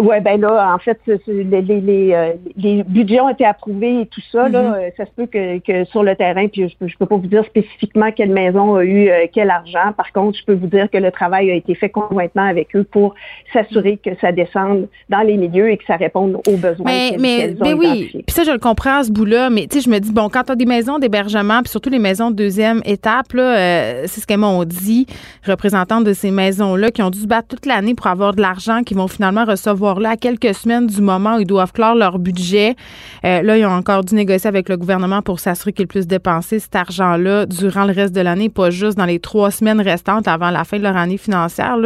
Oui, ben là, en fait, les, les, euh, les, budgets ont été approuvés et tout ça. Là, mm-hmm. euh, ça se peut que, que, sur le terrain, puis je peux, je peux pas vous dire spécifiquement quelle maison a eu euh, quel argent. Par contre, je peux vous dire que le travail a été fait conjointement avec eux pour s'assurer que ça descende dans les milieux et que ça réponde aux besoins. Mais, mais, mais oui, puis ça, je le comprends à ce bout-là. Mais tu sais, je me dis, bon, quand tu as des maisons d'hébergement, puis surtout les maisons de deuxième étape, là, c'est ce qu'elles m'ont dit, représentantes de ces maisons-là, qui ont dû se battre toute l'année pour avoir de l'argent, qui vont finalement recevoir là à quelques semaines du moment où ils doivent clore leur budget. Euh, là, ils ont encore dû négocier avec le gouvernement pour s'assurer qu'ils puissent dépenser cet argent-là durant le reste de l'année, pas juste dans les trois semaines restantes avant la fin de leur année financière.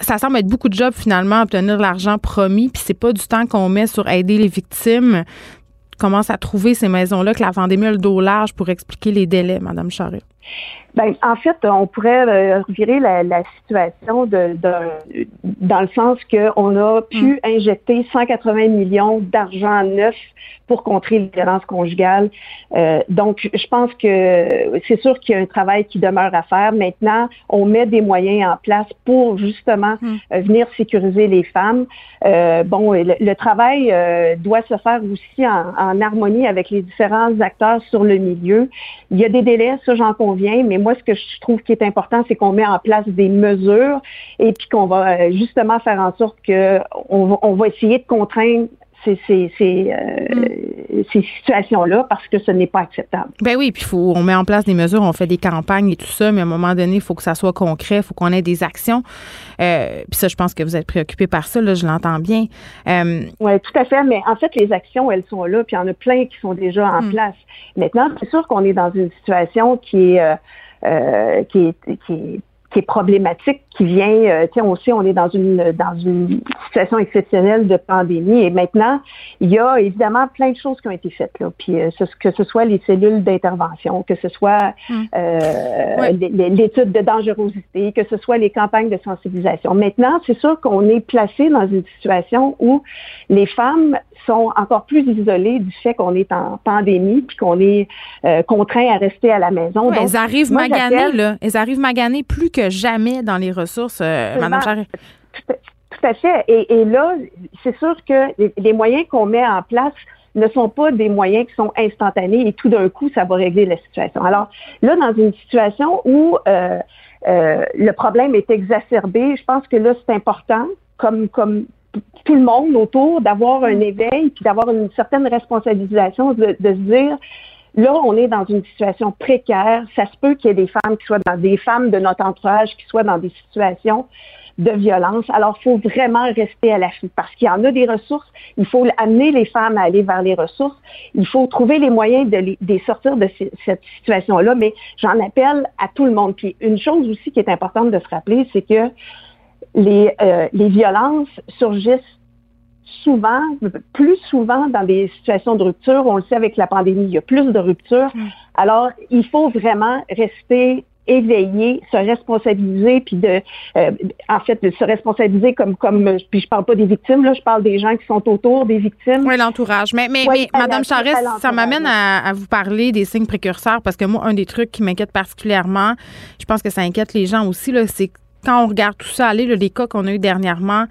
Ça, semble être beaucoup de jobs finalement obtenir l'argent promis, puis c'est pas du temps qu'on met sur aider les victimes. Commence à trouver ces maisons-là que la pandémie a le dos large pour expliquer les délais, Madame Charest? Ben, en fait, on pourrait euh, revirer la, la situation de, de, dans le sens qu'on a pu mm. injecter 180 millions d'argent neuf pour contrer les violences conjugales. Euh, donc, je pense que c'est sûr qu'il y a un travail qui demeure à faire. Maintenant, on met des moyens en place pour justement mm. euh, venir sécuriser les femmes. Euh, bon, le, travail euh, doit se faire aussi en, en, harmonie avec les différents acteurs sur le milieu. Il y a des délais, ça j'en conviens, mais moi, ce que je trouve qui est important, c'est qu'on met en place des mesures et puis qu'on va euh, justement faire en sorte que on, va essayer de contraindre ces, ces, ces, euh, mm. ces situations-là parce que ce n'est pas acceptable. Ben oui, puis faut, on met en place des mesures, on fait des campagnes et tout ça, mais à un moment donné, il faut que ça soit concret, il faut qu'on ait des actions. Euh, puis ça, je pense que vous êtes préoccupé par ça, là, je l'entends bien. Euh, oui, tout à fait, mais en fait, les actions, elles sont là, puis il y en a plein qui sont déjà en mm. place. Maintenant, c'est sûr qu'on est dans une situation qui est, qui est, qui est qui est problématique, qui vient, euh, tiens, on sait, on est dans une dans une situation exceptionnelle de pandémie et maintenant, il y a évidemment plein de choses qui ont été faites là, puis euh, que ce soit les cellules d'intervention, que ce soit hum. euh, l'étude de dangerosité, que ce soit les campagnes de sensibilisation. Maintenant, c'est sûr qu'on est placé dans une situation où les femmes sont encore plus isolées du fait qu'on est en pandémie puis qu'on est euh, contraint à rester à la maison. Donc, elles arrivent maganées, là. Elles arrivent maganées plus que jamais dans les ressources, euh, Madame Charest. Tout, à fait. Et, là, c'est sûr que les, moyens qu'on met en place ne sont pas des moyens qui sont instantanés et tout d'un coup, ça va régler la situation. Alors là, dans une situation où euh, euh, le problème est exacerbé, je pense que là, c'est important, comme, comme tout le monde autour, d'avoir un éveil, puis d'avoir une certaine responsabilisation, de, de se dire, Là, on est dans une situation précaire. Ça se peut qu'il y ait des femmes qui soient dans des femmes de notre entourage qui soient dans des situations de violence. Alors, il faut vraiment rester à l'affût parce qu'il y en a des ressources. Il faut amener les femmes à aller vers les ressources. Il faut trouver les moyens de les, sortir de cette situation-là. Mais j'en appelle à tout le monde. Puis une chose aussi qui est importante de se rappeler, c'est que les, euh, les violences surgissent souvent, plus souvent dans des situations de rupture. On le sait avec la pandémie, il y a plus de ruptures. Mm. Alors, il faut vraiment rester éveillé, se responsabiliser, puis de, euh, en fait, de se responsabiliser comme, comme, puis je parle pas des victimes, là, je parle des gens qui sont autour des victimes. Oui, l'entourage. Mais, mais, mais Madame Charest, ça m'amène à, à, vous parler des signes précurseurs, parce que moi, un des trucs qui m'inquiète particulièrement, je pense que ça inquiète les gens aussi, là, c'est quand on regarde tout ça aller, les cas qu'on a eu dernièrement,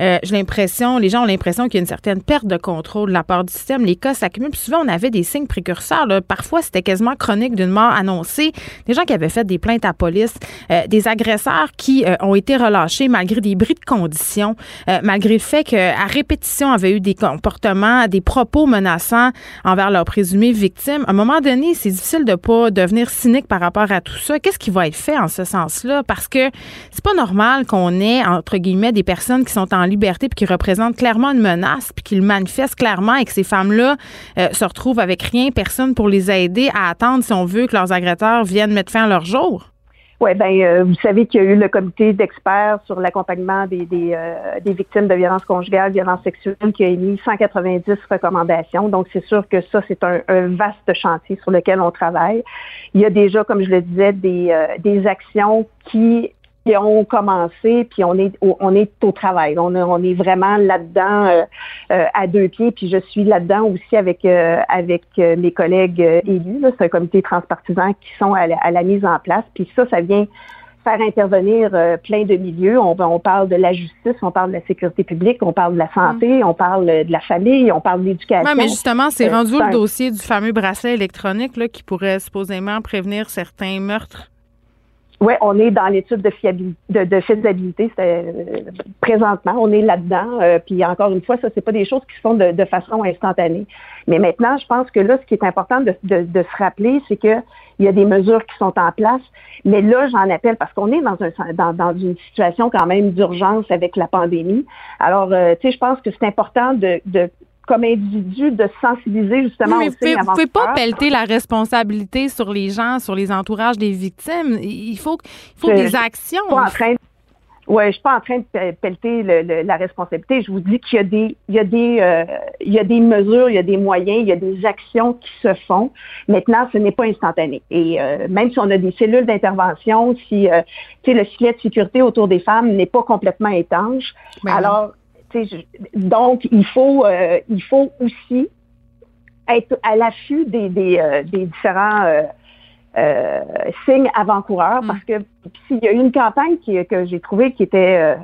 euh, j'ai l'impression, les gens ont l'impression qu'il y a une certaine perte de contrôle de la part du système. Les cas s'accumulent. Souvent, on avait des signes précurseurs. Parfois, c'était quasiment chronique d'une mort annoncée. Des gens qui avaient fait des plaintes à police, euh, des agresseurs qui euh, ont été relâchés malgré des bris de conditions, malgré le fait qu'à répétition avaient eu des comportements, des propos menaçants envers leurs présumées victimes. À un moment donné, c'est difficile de pas devenir cynique par rapport à tout ça. Qu'est-ce qui va être fait en ce sens-là? Parce que c'est pas normal qu'on ait, entre guillemets, des personnes qui sont en liberté puis qui représentent clairement une menace puis qui le manifestent clairement et que ces femmes-là euh, se retrouvent avec rien, personne pour les aider à attendre, si on veut, que leurs agresseurs viennent mettre fin à leur jour? Oui, ben euh, vous savez qu'il y a eu le comité d'experts sur l'accompagnement des, des, euh, des, victimes de violences conjugales, violences sexuelles, qui a émis 190 recommandations. Donc, c'est sûr que ça, c'est un, vaste chantier sur lequel on travaille. Il y a déjà, comme je le disais, des, des actions qui qui ont commencé, puis on est au, on est au travail. On, on est vraiment là-dedans euh, euh, à deux pieds, puis je suis là-dedans aussi avec euh, avec mes collègues élus. C'est un comité transpartisan qui sont à la, mise en place. Puis ça, ça vient faire intervenir plein de milieux. On, on, parle de la justice, on parle de la sécurité publique, on parle de la santé, mm. on parle de la famille, on parle de l'éducation. Oui, mais justement, c'est rendu le dossier du fameux bracelet électronique là, qui pourrait supposément prévenir certains meurtres oui, on est dans l'étude de, fiabilité, de, de faisabilité euh, présentement. On est là-dedans. Euh, puis encore une fois, ça, c'est pas des choses qui se font de, de, façon instantanée. Mais maintenant, je pense que là, ce qui est important de, de se rappeler, c'est que il y a des mesures qui sont en place. Mais là, j'en appelle parce qu'on est dans, un, dans, dans, une situation quand même d'urgence avec la pandémie. Alors, euh, tu sais, je pense que c'est important de, de comme individu de sensibiliser justement mais Vous ne pouvez pas pelleter la responsabilité sur les gens, sur les entourages des victimes. Il faut, il faut des actions. Pas en train Ouais, je suis pas en train de pelleter la responsabilité. Je vous dis qu'il y a des, il y a des, euh, il y a des mesures, il y a des moyens, il y a des actions qui se font. Maintenant, ce n'est pas instantané. Et euh, même si on a des cellules d'intervention, si, euh, le filet de sécurité autour des femmes n'est pas complètement étanche, ben alors donc, il faut, euh, il faut aussi être à l'affût des, des, euh, différents euh, signes avant-coureurs parce que s'il y a une campagne qui, que j'ai trouvée qui était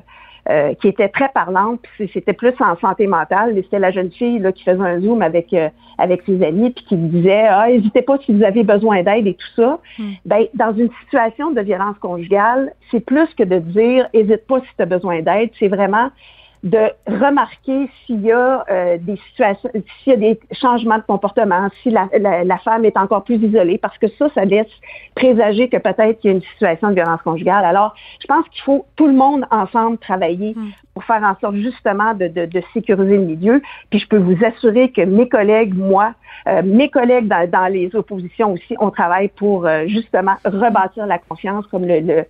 qui était très parlante, puis c'était plus en santé mentale. C'était la jeune fille là, qui faisait un zoom avec avec ses amis, puis qui disait ah n'hésitez pas si vous avez besoin d'aide et tout ça. Mm. Ben dans une situation de violence conjugale, c'est plus que de dire hésite pas si tu as besoin d'aide. C'est vraiment de remarquer s'il y a euh, des situations, s'il y a des changements de comportement, si la, la, femme est encore plus isolée, parce que ça, ça laisse présager que peut-être qu'il y a une situation de violence conjugale. Alors, je pense qu'il faut tout le monde ensemble travailler hmm. pour faire en sorte justement de, de, de, sécuriser le milieu. Puis je peux vous assurer que mes collègues, moi, euh, mes collègues dans, dans, les oppositions aussi, on travaille pour euh, justement rebâtir la confiance, comme le, le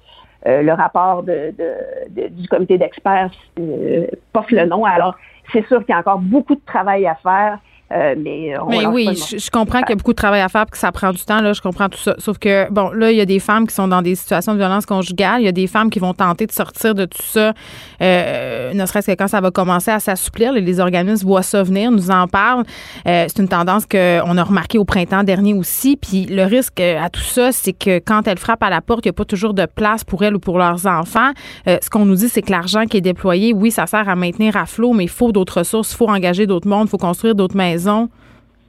euh, le rapport du comité d'experts euh, porte le nom. Alors, c'est sûr qu'il y a encore beaucoup de travail à faire. Euh, mais, oui, je, comprends qu'il y a beaucoup de travail à faire que ça prend du temps. Là, je comprends tout ça. Sauf que, bon, là, il y a des femmes qui sont dans des situations de violence conjugale. Il y a des femmes qui vont tenter de sortir de tout ça, euh, ne serait-ce que quand ça va commencer à s'assouplir. Les organismes voient ça venir, nous en parlent. Euh, c'est une tendance qu'on a remarqué au printemps dernier aussi. Puis le risque à tout ça, c'est que quand elles frappent à la porte, il n'y a pas toujours de place pour elles ou pour leurs enfants. ce qu'on nous dit, c'est que l'argent qui est déployé, oui, ça sert à maintenir à flot, mais il faut d'autres ressources, il faut engager d'autres mondes, il faut construire d'autres maisons maison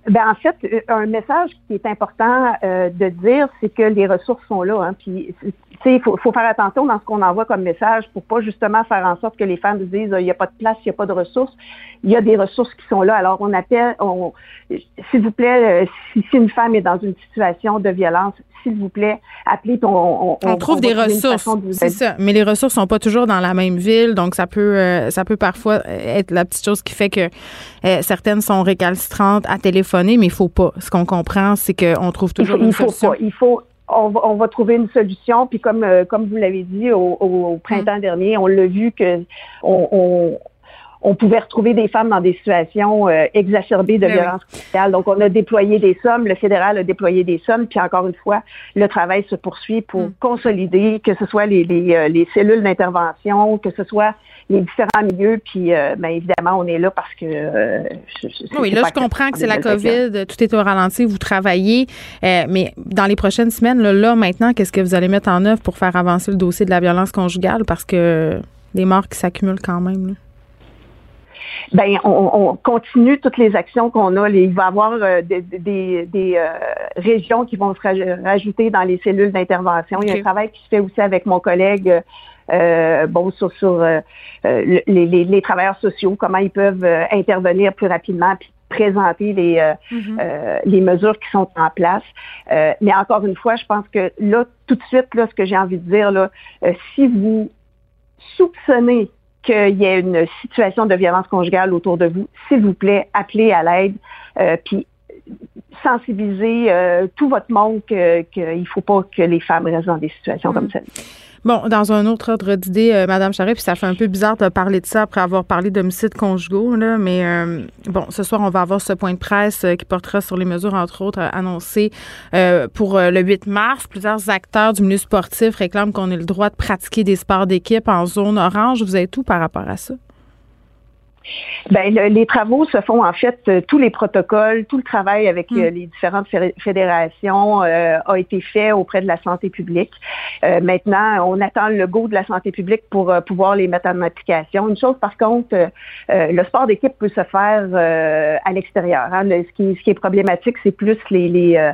ben, en fait, euh, un message qui est important euh, de dire, c'est que les ressources sont là. Hein, puis, il faut, faut, faire attention dans ce qu'on envoie comme message pour pas justement faire en sorte que les femmes disent il n'y a pas de place, il n'y a pas de ressources. Il y a des ressources qui sont là. Alors, on appelle, on, s'il vous plaît, euh, si, une femme est dans une situation de violence, s'il vous plaît, appelez. On, on, on trouve des ressources. C'est ça. Mais les ressources sont pas toujours dans la même ville, donc ça peut, euh, ça peut parfois être la petite chose qui fait que euh, certaines sont récalcitrantes à téléphoner, mais il faut pas. Ce qu'on comprend, c'est qu'on trouve toujours il faut, une solution. Pas. Il faut on va, on va, trouver une solution. Puis comme, comme vous l'avez dit au, au, printemps mm. dernier, on l'a vu que on, on pouvait retrouver des femmes dans des situations euh, exacerbées de violence conjugale. Donc, on a déployé des sommes, le fédéral a déployé des sommes, puis encore une fois, le travail se poursuit pour Mm. consolider, que ce soit les, les, euh, les cellules d'intervention, que ce soit les différents milieux, puis euh, ben, évidemment, on est là parce que... euh, je- je- Oui, là, je comprends que c'est la COVID, tout est au ralenti, vous travaillez, euh, mais dans les prochaines semaines, là, là, maintenant, qu'est-ce que vous allez mettre en œuvre pour faire avancer le dossier de la violence conjugale? Parce que les morts qui s'accumulent quand même. là. Ben, on, on continue toutes les actions qu'on a. Il va y avoir euh, des, des- des, euh, régions qui vont se raj- rajouter dans les cellules d'intervention. Il y a un travail qui se fait aussi avec mon collègue, euh, bon, sur, sur euh, euh, le- les, les- les travailleurs sociaux, comment ils peuvent intervenir plus rapidement, puis présenter les, euh, euh, les mesures qui sont en place. Euh, mais encore une fois, je pense que là, tout de suite, là, ce que j'ai envie de dire, là, si vous soupçonnez qu'il y ait une situation de violence conjugale autour de vous, s'il vous plaît, appelez à l'aide, euh, puis sensibilisez euh, tout votre monde que- qu'il ne faut pas que les femmes restent dans des situations comme ça. Bon, dans un autre ordre d'idée, euh, Madame Charret, puis ça fait un peu bizarre de parler de ça après avoir parlé d'homicides conjugaux, là, mais euh, bon, ce soir, on va avoir ce point de presse euh, qui portera sur les mesures, entre autres, annoncées pour le 8 mars. Plusieurs acteurs du milieu sportif réclament qu'on ait le droit de pratiquer des sports d'équipe en zone orange. Vous avez tout par rapport à ça? Ben, le- les travaux se font en fait, euh, tous les protocoles, tout le travail avec euh, les différentes fé- fédérations euh, a été fait auprès de la santé publique. Euh, maintenant, on attend le go de la santé publique pour pouvoir les mettre en application. Une chose par contre, le sport d'équipe peut se faire euh, à l'extérieur. hein. Le- ce, qui, ce qui est problématique, c'est plus les, les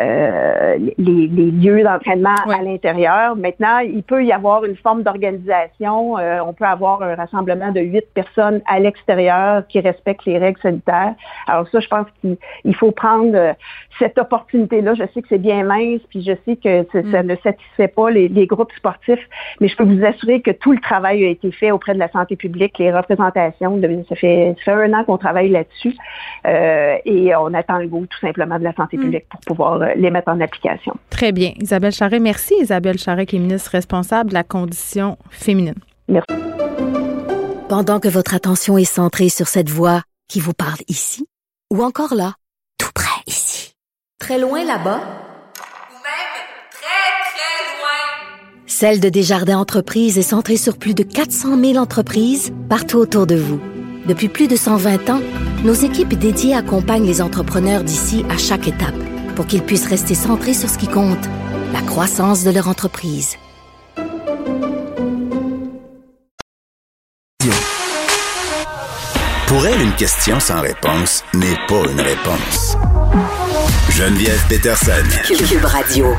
euh, les, les lieux d'entraînement Ouais. à l'intérieur. Maintenant, il peut y avoir une forme d'organisation. Euh, on peut avoir un rassemblement de huit personnes à l'extérieur qui respectent les règles sanitaires. Alors ça, je pense qu'il il faut prendre euh, cette opportunité-là. Je sais que c'est bien mince, puis je sais que ça- ça ne satisfait pas les, les groupes sportifs, mais je peux vous assurer que tout le travail a été fait auprès de la santé publique, les représentations. de- ça, fait, ça fait un an qu'on travaille là-dessus euh, et on attend le goût tout simplement de la santé publique pour pouvoir euh, les mettre en application. Très bien. Isabelle Charret, merci. Isabelle Charret, qui est ministre responsable de la condition féminine. Pendant que votre attention est centrée sur cette voix qui vous parle ici, ou encore là, tout près ici, très loin là-bas, ou même très, très loin. Celle de Desjardins Entreprises est centrée sur plus de 400 000 entreprises partout autour de vous. Depuis plus de 120 ans, nos équipes dédiées accompagnent les entrepreneurs d'ici à chaque étape pour qu'ils puissent rester centrés sur ce qui compte, la croissance de leur entreprise. Pour elle, une question sans réponse n'est pas une réponse. Geneviève Peterson. Cube Radio.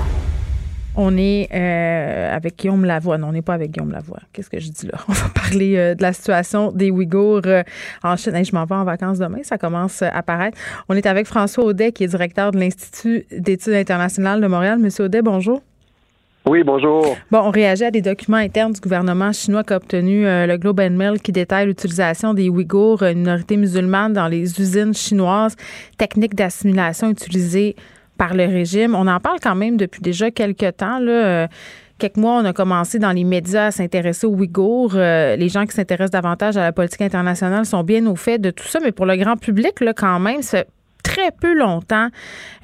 On est euh, avec Guillaume Lavoie. Non, on n'est pas avec Guillaume Lavoie. Qu'est-ce que je dis là? On va parler euh, de la situation des Ouïghours euh, en Chine. Hey, je m'en vais en vacances demain. Ça commence euh, à apparaître. On est avec François Audet, qui est directeur de l'Institut d'études internationales de Montréal. Monsieur Audet, bonjour. Oui, bonjour. Bon, on réagit à des documents internes du gouvernement chinois qu'a obtenu euh, le Globe and Mail qui détaille l'utilisation des Ouïghours, une minorité musulmane, dans les usines chinoises, techniques d'assimilation utilisées par le régime. On en parle quand même depuis déjà quelques temps. Euh, quelques mois, on a commencé dans les médias à s'intéresser aux Ouïghours. Euh, les gens qui s'intéressent davantage à la politique internationale sont bien au fait de tout ça, mais pour le grand public, là, quand même, c'est très peu longtemps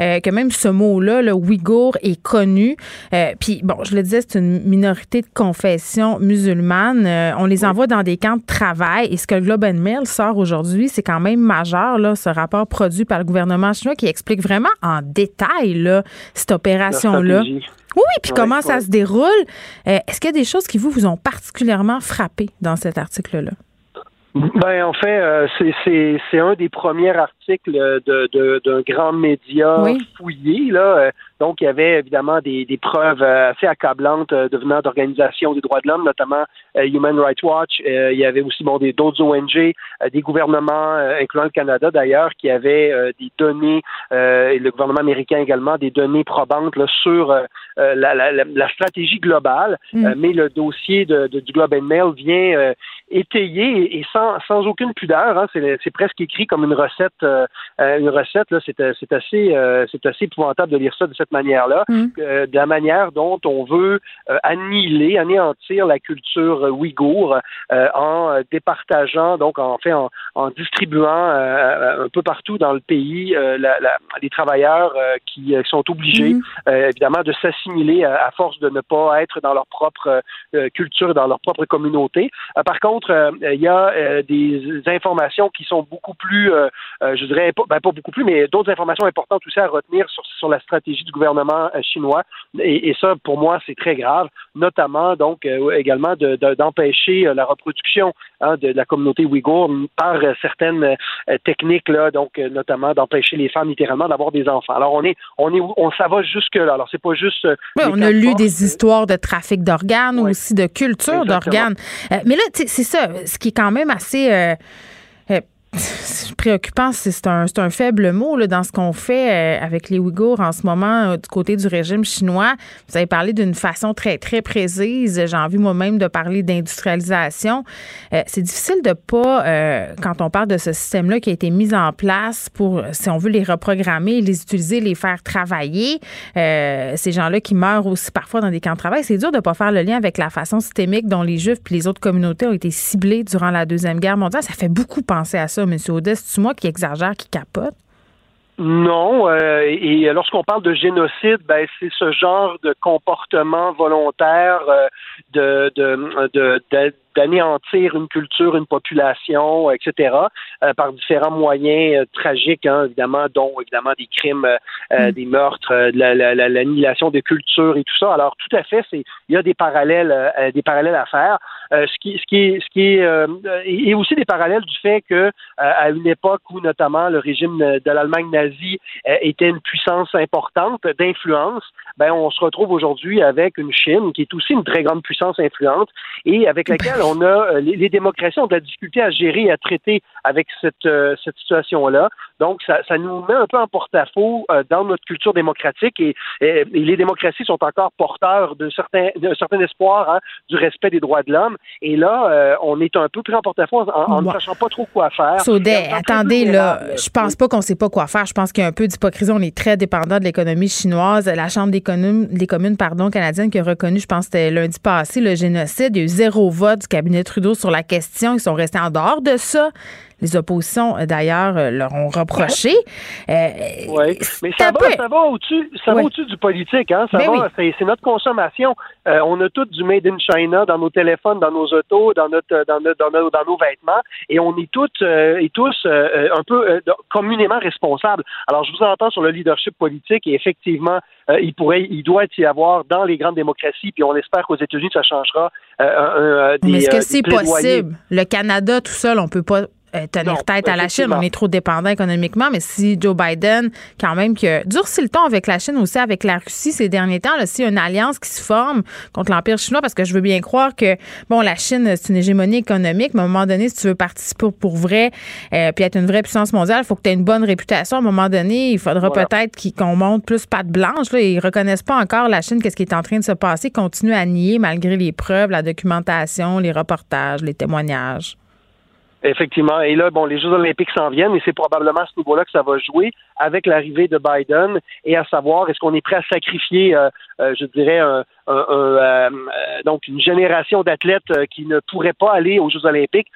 euh, que même ce mot-là, le Ouïghour, est connu. Euh, Puis, bon, je le disais, c'est une minorité de confession musulmane. Euh, on les envoie dans des camps de travail. Et ce que le Globe and Mail sort aujourd'hui, c'est quand même majeur, là, ce rapport produit par le gouvernement chinois qui explique vraiment en détail là, cette opération-là. Oui, puis Ouais, comment ça se déroule. Est-ce qu'il y a des choses qui vous, vous ont particulièrement frappé dans cet article-là? Ben en fait, euh, c'est c'est c'est un des premiers articles de de- d'un grand média Oui. fouillé là. Euh, Donc il y avait évidemment des, des preuves euh, assez accablantes euh, devenant d'organisations des droits de l'homme, notamment euh, Human Rights Watch. Euh, il y avait aussi bon des d'autres ONG, euh, des gouvernements, euh, incluant le Canada d'ailleurs, qui avaient euh, des données euh, et le gouvernement américain également des données probantes là, sur euh, euh, la, la, la- stratégie globale. Mm. Euh, mais le dossier de, de- du Globe and Mail vient euh, étayé et sans, sans aucune pudeur. Hein, c'est presque écrit comme une recette. Euh, une recette là, c'est assez c'est assez épouvantable de lire ça de cette manière-là, mm. de la manière dont on veut annihiler, anéantir la culture ouïghour en départageant, donc en fait en, en distribuant un peu partout dans le pays la, la, les travailleurs qui sont obligés mm. évidemment de s'assimiler à, force de ne pas être dans leur propre culture, dans leur propre communauté. par contre euh, il y a euh, des informations qui sont beaucoup plus, euh, je dirais, ben, pas, beaucoup plus, mais d'autres informations importantes aussi à retenir sur, sur la stratégie du gouvernement chinois. Et, ça, pour moi, c'est très grave, notamment donc également d'empêcher la reproduction hein, de la communauté ouïghour par certaines techniques là, donc notamment d'empêcher les femmes littéralement d'avoir des enfants. Alors on est, on est, on ça va jusque là. Alors c'est pas juste. Oui, on a lu des histoires de trafic d'organes, ou aussi de culture d'organes. mais là, c'est ça, ce qui est quand même assez euh, préoccupant, c'est un, un, faible mot là, dans ce qu'on fait euh, avec les Ouïghours en ce moment du côté du régime chinois. Vous avez parlé d'une façon très, très précise. J'ai envie moi-même de parler d'industrialisation. c'est difficile de pas, quand on parle de ce système-là qui a été mis en place pour, si on veut les reprogrammer, les utiliser, les faire travailler, ces gens-là qui meurent aussi parfois dans des camps de travail, c'est dur de pas faire le lien avec la façon systémique dont les Juifs et les autres communautés ont été ciblés durant la Deuxième Guerre mondiale. Ça fait beaucoup penser à ça, M. Odès. C'est moi qui exagère, qui capote? Non, euh, et lorsqu'on parle de génocide, ben c'est ce genre de comportement volontaire euh, de, de, de d'anéantir une culture, une population, etc., euh, par différents moyens euh, tragiques, hein, évidemment, dont évidemment des crimes, euh, mm. des meurtres, l'annihilation la, la, des cultures et tout ça. Alors, tout à fait, c'est il y a des parallèles, des parallèles à faire. ce qui, ce qui est, ce qui est, et aussi des parallèles du fait que à une époque où notamment le régime de l'Allemagne nazie était une puissance importante d'influence, ben on se retrouve aujourd'hui avec une Chine qui est aussi une très grande puissance influente et avec laquelle on a euh, les, démocraties ont de la difficulté à gérer et à traiter avec cette, euh, cette situation-là. Donc, ça, ça, nous met un peu en porte-à-faux euh, dans notre culture démocratique et, les démocraties sont encore porteurs de certains, d'un certain espoir hein, du respect des droits de l'homme. Et là, on est un peu pris en porte-à-faux en, ne sachant pas trop quoi faire. Saudet, attendez, là, je pense pas qu'on sait pas quoi faire. Je pense qu'il y a un peu d'hypocrisie. On est très dépendant de l'économie chinoise. La Chambre des communes, des communes pardon, canadienne qui a reconnu, je pense c'était lundi passé, le génocide. Il y a eu zéro vote du cabinet Trudeau sur la question. Ils sont restés en dehors de ça. Les oppositions, euh, d'ailleurs, euh, leur ont reproché. Euh, oui, mais ça va, ça va au-dessus, ça va au-dessus du politique, hein. Ça ben va, c'est notre consommation. on a tout du made in China dans nos téléphones, dans nos autos, dans notre, dans, dans, nos, dans nos vêtements, et on est toutes et tous un peu communément responsables. Alors, je vous entends sur le leadership politique, et effectivement, il pourrait, il doit y avoir dans les grandes démocraties, puis on espère qu'aux États-Unis ça changera. Un, des, Mais est-ce que c'est possible? Le Canada tout seul, on peut pas euh, tenir tête à la Chine. On est trop dépendant économiquement. Mais si Joe Biden, quand même, qui a durci le ton avec la Chine aussi, avec la Russie ces derniers temps, s'il y a une alliance qui se forme contre l'Empire chinois, parce que je veux bien croire que, bon, la Chine, c'est une hégémonie économique, mais à un moment donné, si tu veux participer pour vrai, euh, puis être une vraie puissance mondiale, il faut que tu aies une bonne réputation. À un moment donné, il faudra peut-être qu'on monte plus patte blanche. Là, ils reconnaissent pas encore la Chine, qu'est-ce qui est en train de se passer, ils continuent à nier malgré les preuves, la documentation, les reportages, les témoignages. Effectivement. Et là, bon, les Jeux olympiques s'en viennent et c'est probablement à ce niveau-là que ça va jouer avec l'arrivée de Biden et à savoir est-ce qu'on est prêt à sacrifier, euh, euh, je dirais, un, euh, donc une génération d'athlètes qui ne pourraient pas aller aux Jeux olympiques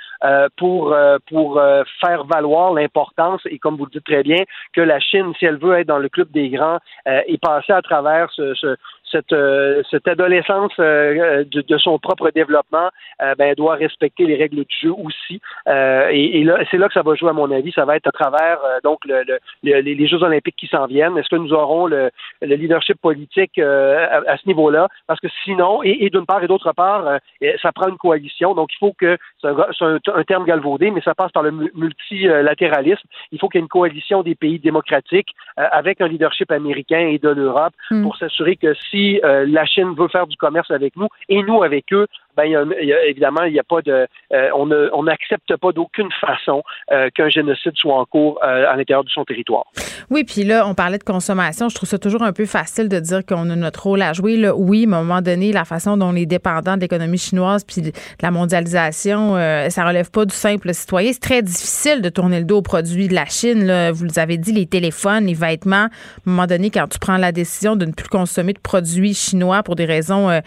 pour pour faire valoir l'importance et comme vous le dites très bien que la Chine, si elle veut être dans le club des grands, est passée à travers ce, ce, cette, euh, cette adolescence euh, de, de, son propre développement, euh, ben, doit respecter les règles du jeu aussi. et, et, là, c'est là que ça va jouer, à mon avis. Ça va être à travers donc le, le, les Jeux olympiques qui s'en viennent. Est-ce que nous aurons le, leadership politique à, ce niveau-là? Parce que sinon, et, d'une part et d'autre part, ça prend une coalition. Donc, il faut que, c'est un, un, terme galvaudé, mais ça passe par le multilatéralisme. Il faut qu'il y ait une coalition des pays démocratiques avec un leadership américain et de l'Europe hmm. pour s'assurer que si euh, la Chine veut faire du commerce avec nous et nous avec eux, ben y a, évidemment il n'y a pas de, euh, on n'accepte pas d'aucune façon euh, qu'un génocide soit en cours euh, à l'intérieur de son territoire. Oui, puis là, on parlait de consommation. Je trouve ça toujours un peu facile de dire qu'on a notre rôle à jouer. Là, oui, mais à un moment donné, la façon dont on est dépendant de l'économie chinoise puis de la mondialisation, ça relève pas du simple citoyen. C'est très difficile de tourner le dos aux produits de la Chine. Vous avez dit, les téléphones, les vêtements. À un moment donné, quand tu prends la décision de ne plus consommer de produits chinois pour des raisons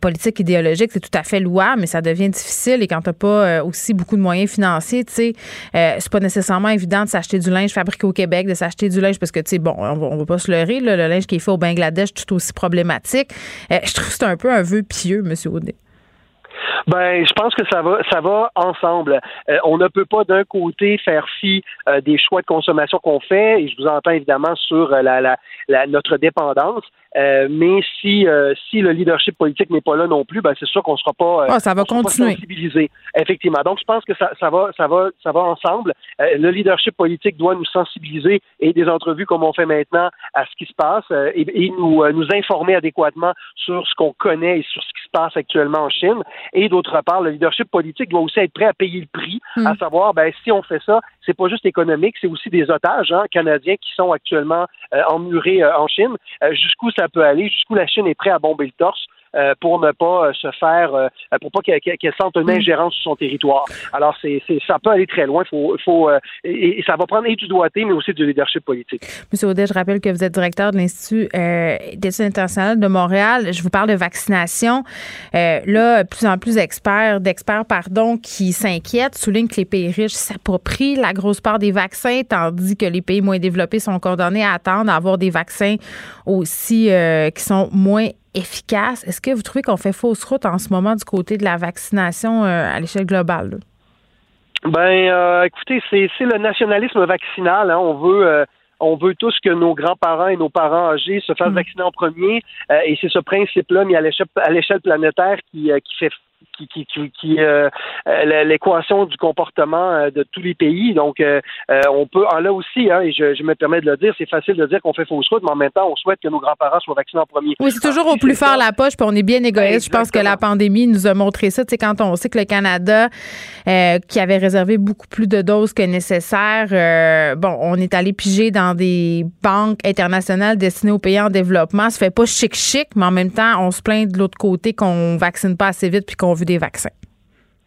politiques, idéologiques, c'est tout à fait louable, mais ça devient difficile. Et quand tu n'as pas euh, aussi beaucoup de moyens financiers, tu sais, euh, c'est pas nécessairement évident de s'acheter du linge fabriqué au Québec, de s'acheter du linge parce que, tu sais, bon, on va, va pas se leurrer, le linge qui est fait au Bangladesh, tout aussi problématique. Euh, je trouve que c'est un peu un vœu pieux, M. Audet. Ben, je pense que ça va, ça va ensemble. Euh, on ne peut pas d'un côté faire fi des choix de consommation qu'on fait, et je vous entends évidemment sur la, la, la- notre dépendance. Euh, mais si euh, si le leadership politique n'est pas là non plus, ben c'est sûr qu'on sera pas. euh, Ah, ça va continuer. sensibilisé. Effectivement. Donc je pense que ça, ça va ça va ça va ensemble. Euh, le leadership politique doit nous sensibiliser et des entrevues comme on fait maintenant à ce qui se passe euh, et, et nous euh, nous informer adéquatement sur ce qu'on connaît et sur ce qui se passe actuellement en Chine. Et d'autre part, le leadership politique doit aussi être prêt à payer le prix, Mm. à savoir, ben, si on fait ça, c'est pas juste économique, c'est aussi des otages hein, canadiens qui sont actuellement euh, emmurés euh, en Chine. Euh, jusqu'où ça peut aller, jusqu'où la Chine est prête à bomber le torse? Euh, pour ne pas euh, se faire, euh, pour pas qu'elle qu'elle sente une ingérence sur son territoire. Alors, c'est, ça peut aller très loin. Faut, faut, euh, et, et ça va prendre et du doigté, mais aussi du leadership politique. Monsieur Audet, je rappelle que vous êtes directeur de l'Institut euh, d'études internationales de Montréal. Je vous parle de vaccination. Euh, là, plus en plus d'experts, d'experts, pardon, qui s'inquiètent, soulignent que les pays riches s'approprient la grosse part des vaccins, tandis que les pays moins développés sont condamnés à attendre à avoir des vaccins aussi euh, qui sont moins efficaces. Est-ce que vous trouvez qu'on fait fausse route en ce moment du côté de la vaccination euh, à l'échelle globale? là? Ben, euh, écoutez, c'est le nationalisme vaccinal. Hein. On veut. euh, on veut tous que nos grands-parents et nos parents âgés se fassent vacciner en premier, euh, et c'est ce principe-là mis à l'échelle à l'échelle planétaire qui, qui fait qui, qui, qui, euh, l'équation du comportement euh, de tous les pays. Donc, euh, on peut, en là aussi, hein, et je, je me permets de le dire, c'est facile de dire qu'on fait fausse route, mais en même temps, on souhaite que nos grands-parents soient vaccinés en premier. Oui, c'est toujours au plus fort la poche, puis on est bien égoïste. Je pense que la pandémie nous a montré ça. Tu sais, quand on sait que le Canada, euh, qui avait réservé beaucoup plus de doses que nécessaire, bon, on est allé piger dans des banques internationales destinées aux pays en développement. Ça fait pas chic-chic, mais en même temps, on se plaint de l'autre côté qu'on vaccine pas assez vite puis qu'on veut des vaccins.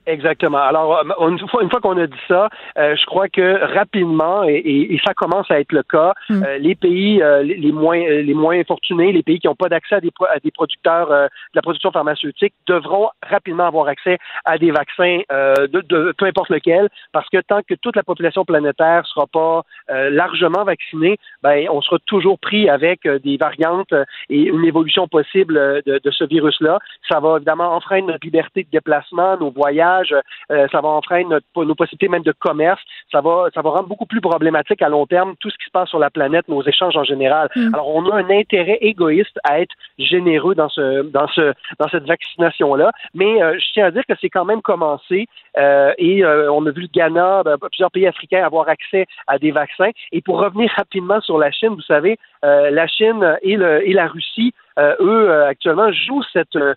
Exactement. Alors, euh, une fois, une fois qu'on a dit ça, euh, je crois que rapidement, et, et- et ça commence à être le cas, Mm. euh, les pays euh, les, les moins les moins fortunés, les pays qui n'ont pas d'accès à des, à des producteurs de la production pharmaceutique, devront rapidement avoir accès à des vaccins de, de peu importe lequel, parce que tant que toute la population planétaire sera pas largement vaccinée, ben on sera toujours pris avec des variantes et une évolution possible de, de ce virus-là. Ça va évidemment enfreindre notre liberté de déplacement, nos voyages, euh, ça va enfreindre notre- nos possibilités même de commerce. Ça va, ça va rendre beaucoup plus problématique à long terme tout ce qui se passe sur la planète, nos échanges en général. Alors, on a un intérêt égoïste à être généreux dans ce, dans ce, dans cette vaccination-là. Mais euh, je tiens à dire que c'est quand même commencé euh, et on a vu le Ghana, ben, plusieurs pays africains avoir accès à des vaccins. Et pour revenir rapidement sur la Chine, vous savez, la Chine et, le, et la Russie, euh, eux, euh, actuellement, jouent cette, euh,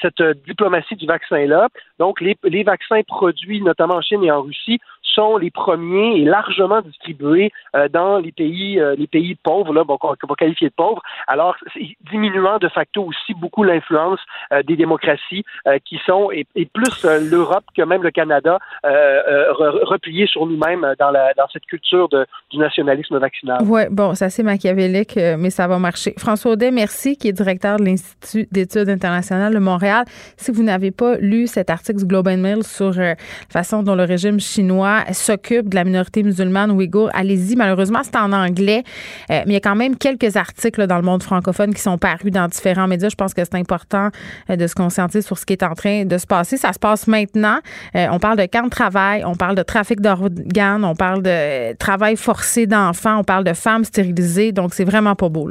cette, diplomatie du vaccin-là. Donc, les, les vaccins produits, notamment en Chine et en Russie, sont les premiers et largement distribués dans les pays, les pays pauvres, là, bon, qu'on va qualifier de pauvres. Alors, c'est diminuant de facto aussi beaucoup l'influence des démocraties qui sont, et, plus l'Europe que même le Canada, re- repliés sur nous-mêmes dans, dans cette culture de, du nationalisme vaccinal. Oui, bon, c'est assez machiavélique, mais ça va marcher. François Audet, merci, directeur de l'Institut d'études internationales de Montréal. Si vous n'avez pas lu cet article du Globe and Mail sur euh, la façon dont le régime chinois s'occupe de la minorité musulmane ouïghour, allez-y. Malheureusement, c'est en anglais, euh, mais il y a quand même quelques articles dans le monde francophone qui sont parus dans différents médias. Je pense que c'est important euh, de se conscientiser sur ce qui est en train de se passer. Ça se passe maintenant. On parle de camp de travail, on parle de trafic d'organes, on parle de travail forcé d'enfants, on parle de femmes stérilisées. Donc, c'est vraiment pas beau.